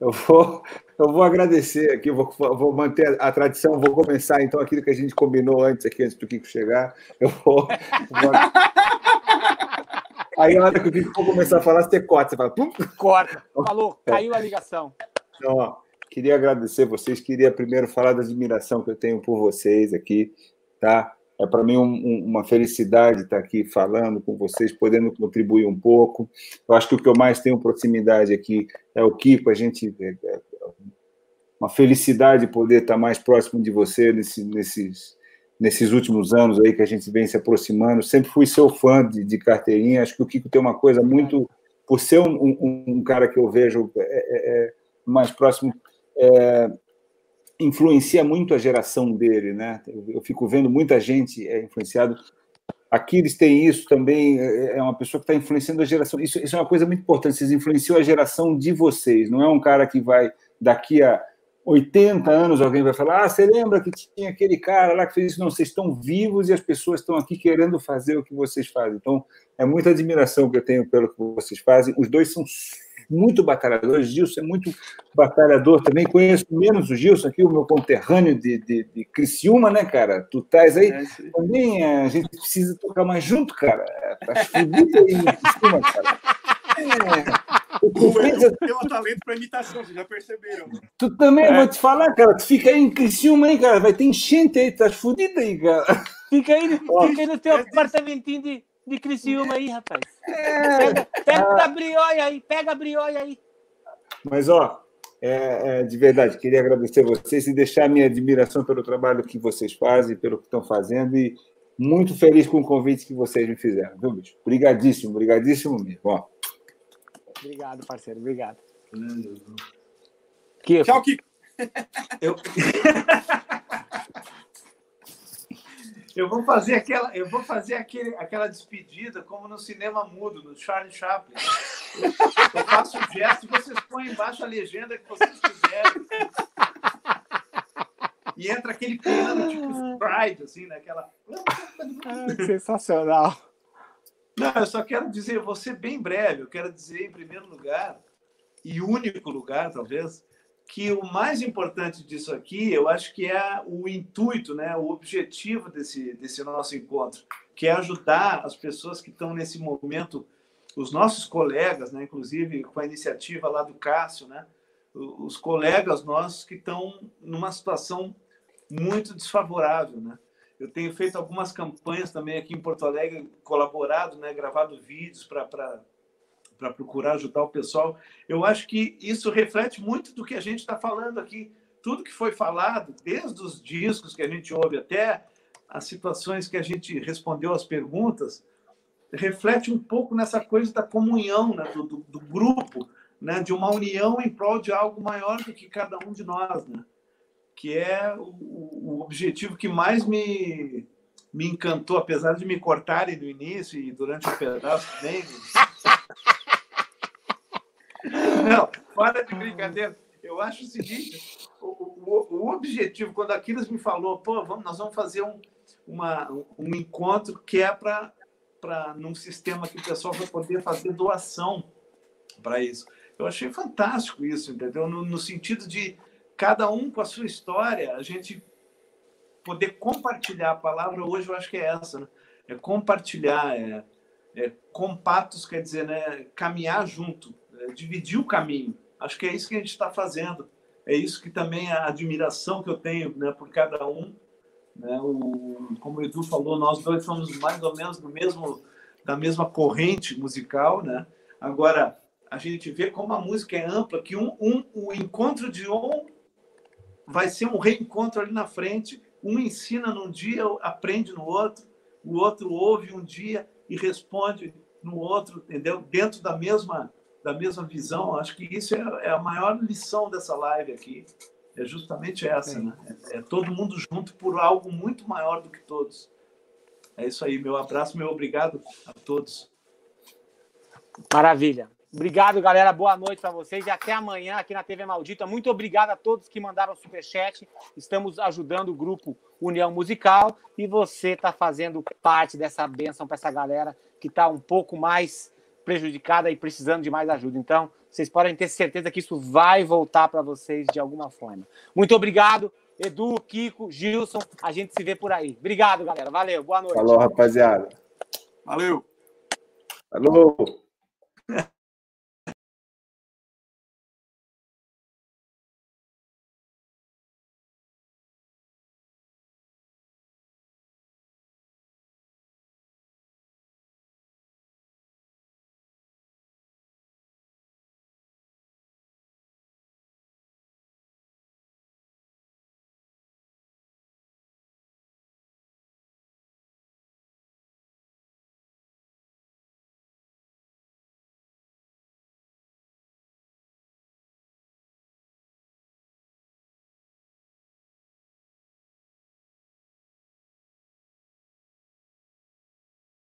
Eu vou, eu vou agradecer aqui, vou, vou manter a tradição, vou começar então aquilo que a gente combinou antes aqui, antes do Kiko chegar. Eu vou. vou... Aí, na hora que o Kiko for começar a falar, você corta, você fala. Pum. Corta. Falou, caiu a ligação. Então, ó, queria agradecer vocês, queria primeiro falar da admiração que eu tenho por vocês aqui, tá? É para mim um, um, uma felicidade estar aqui falando com vocês, podendo contribuir um pouco. Eu acho que o que eu mais tenho proximidade aqui é o Kiko. A gente é, é uma felicidade poder estar mais próximo de você nesse, nesses nesses últimos anos aí que a gente vem se aproximando. Sempre fui seu fã de, de carteirinha. Acho que o Kiko tem uma coisa muito, por ser um, um, um cara que eu vejo é, é, é mais próximo, é, influencia muito a geração dele, né? Eu fico vendo muita gente é influenciado. Aquiles tem isso também, é, é uma pessoa que está influenciando a geração. Isso, isso é uma coisa muito importante. Vocês influenciam a geração de vocês. Não é um cara que vai daqui a 80 anos alguém vai falar: Ah, você lembra que tinha aquele cara lá que fez isso? Não, vocês estão vivos e as pessoas estão aqui querendo fazer o que vocês fazem. Então, é muita admiração que eu tenho pelo que vocês fazem. Os dois são muito batalhadores. Gilson é muito batalhador também. Conheço menos o Gilson aqui, o meu conterrâneo de, de, de Criciúma, né, cara? Tu estás aí. É, também é, a gente precisa tocar mais junto, cara. Tá fudido aí em Criciúma, cara. É. O Freitas tem um talento para imitação, vocês já perceberam. Tu também, é. vou te falar, cara. Tu fica aí em Criciúma, aí, cara. Vai ter enchente aí, tá fudido aí, cara. Fica aí, fica aí no teu apartamentinho de, de Criciúma aí, rapaz. É. Pega, pega a brioia aí, pega a brioia aí. Mas, ó, é, é, de verdade, queria agradecer a vocês e deixar a minha admiração pelo trabalho que vocês fazem, pelo que estão fazendo e muito feliz com o convite que vocês me fizeram, viu, bicho? Obrigadíssimo, obrigadíssimo mesmo. Ó. Obrigado, parceiro. Obrigado. Kiko. Tchau, Kiko. Eu... eu vou fazer aquela, eu vou fazer aquele, aquela despedida como no cinema mudo, no Charlie Chaplin. Eu faço o gesto e vocês põem embaixo a legenda que vocês quiserem. E entra aquele piano tipo Sprite, assim, né? Aquela... Ah, sensacional. Não, eu só quero dizer, vou ser bem breve, eu quero dizer, em primeiro lugar, e único lugar, talvez, que o mais importante disso aqui, eu acho que é o intuito, né, o objetivo desse, desse nosso encontro, que é ajudar as pessoas que estão nesse momento, os nossos colegas, né, inclusive com a iniciativa lá do Cássio, né, os colegas nossos que estão numa situação muito desfavorável, né? Eu tenho feito algumas campanhas também aqui em Porto Alegre, colaborado, né, gravado vídeos para para procurar ajudar o pessoal. Eu acho que isso reflete muito do que a gente está falando aqui. Tudo que foi falado, desde os discos que a gente ouve até as situações que a gente respondeu às perguntas, reflete um pouco nessa coisa da comunhão, né? do, do, do, grupo, né? de uma união em prol de algo maior do que cada um de nós, né? que é o, o objetivo que mais me, me encantou, apesar de me cortarem no início e durante o pedaço também. Não, fora de brincadeira. Eu acho o seguinte: o, o, o objetivo, quando Aquiles me falou, pô, vamos, nós vamos fazer um, uma, um encontro que é para num sistema que o pessoal vai poder fazer doação para isso. Eu achei fantástico isso, entendeu? No, no, sentido de cada um com a sua história, a gente poder compartilhar a palavra hoje, eu acho que é essa, né? É compartilhar, é, é compatos, quer dizer, né? Caminhar junto, dividir o caminho. Acho que é isso que a gente está fazendo. É isso que também é a admiração que eu tenho né, por cada um né? O, como o Edu falou, nós dois somos mais ou menos do mesmo, da mesma corrente musical. Né? Agora, a gente vê como a música é ampla, que um, um, o encontro de um vai ser um reencontro ali na frente. Um ensina num dia, aprende no outro, o outro ouve um dia e responde no outro, entendeu? Dentro da mesma da mesma visão. Acho que isso é, é a maior lição dessa live aqui é justamente essa, né? É, é, todo mundo junto por algo muito maior do que todos. É isso aí, meu abraço, meu obrigado a todos. Maravilha. Obrigado, galera. Boa noite para vocês e até amanhã aqui na TV Maldita. Muito obrigado a todos que mandaram superchat. Estamos ajudando o grupo União Musical e você está fazendo parte dessa benção para essa galera que está um pouco mais prejudicada e precisando de mais ajuda. Então, vocês podem ter certeza que isso vai voltar para vocês de alguma forma. Muito obrigado, Edu, Kiko, Gilson. A gente se vê por aí. Obrigado, galera. Valeu. Boa noite. Falou, rapaziada. Valeu. Falou.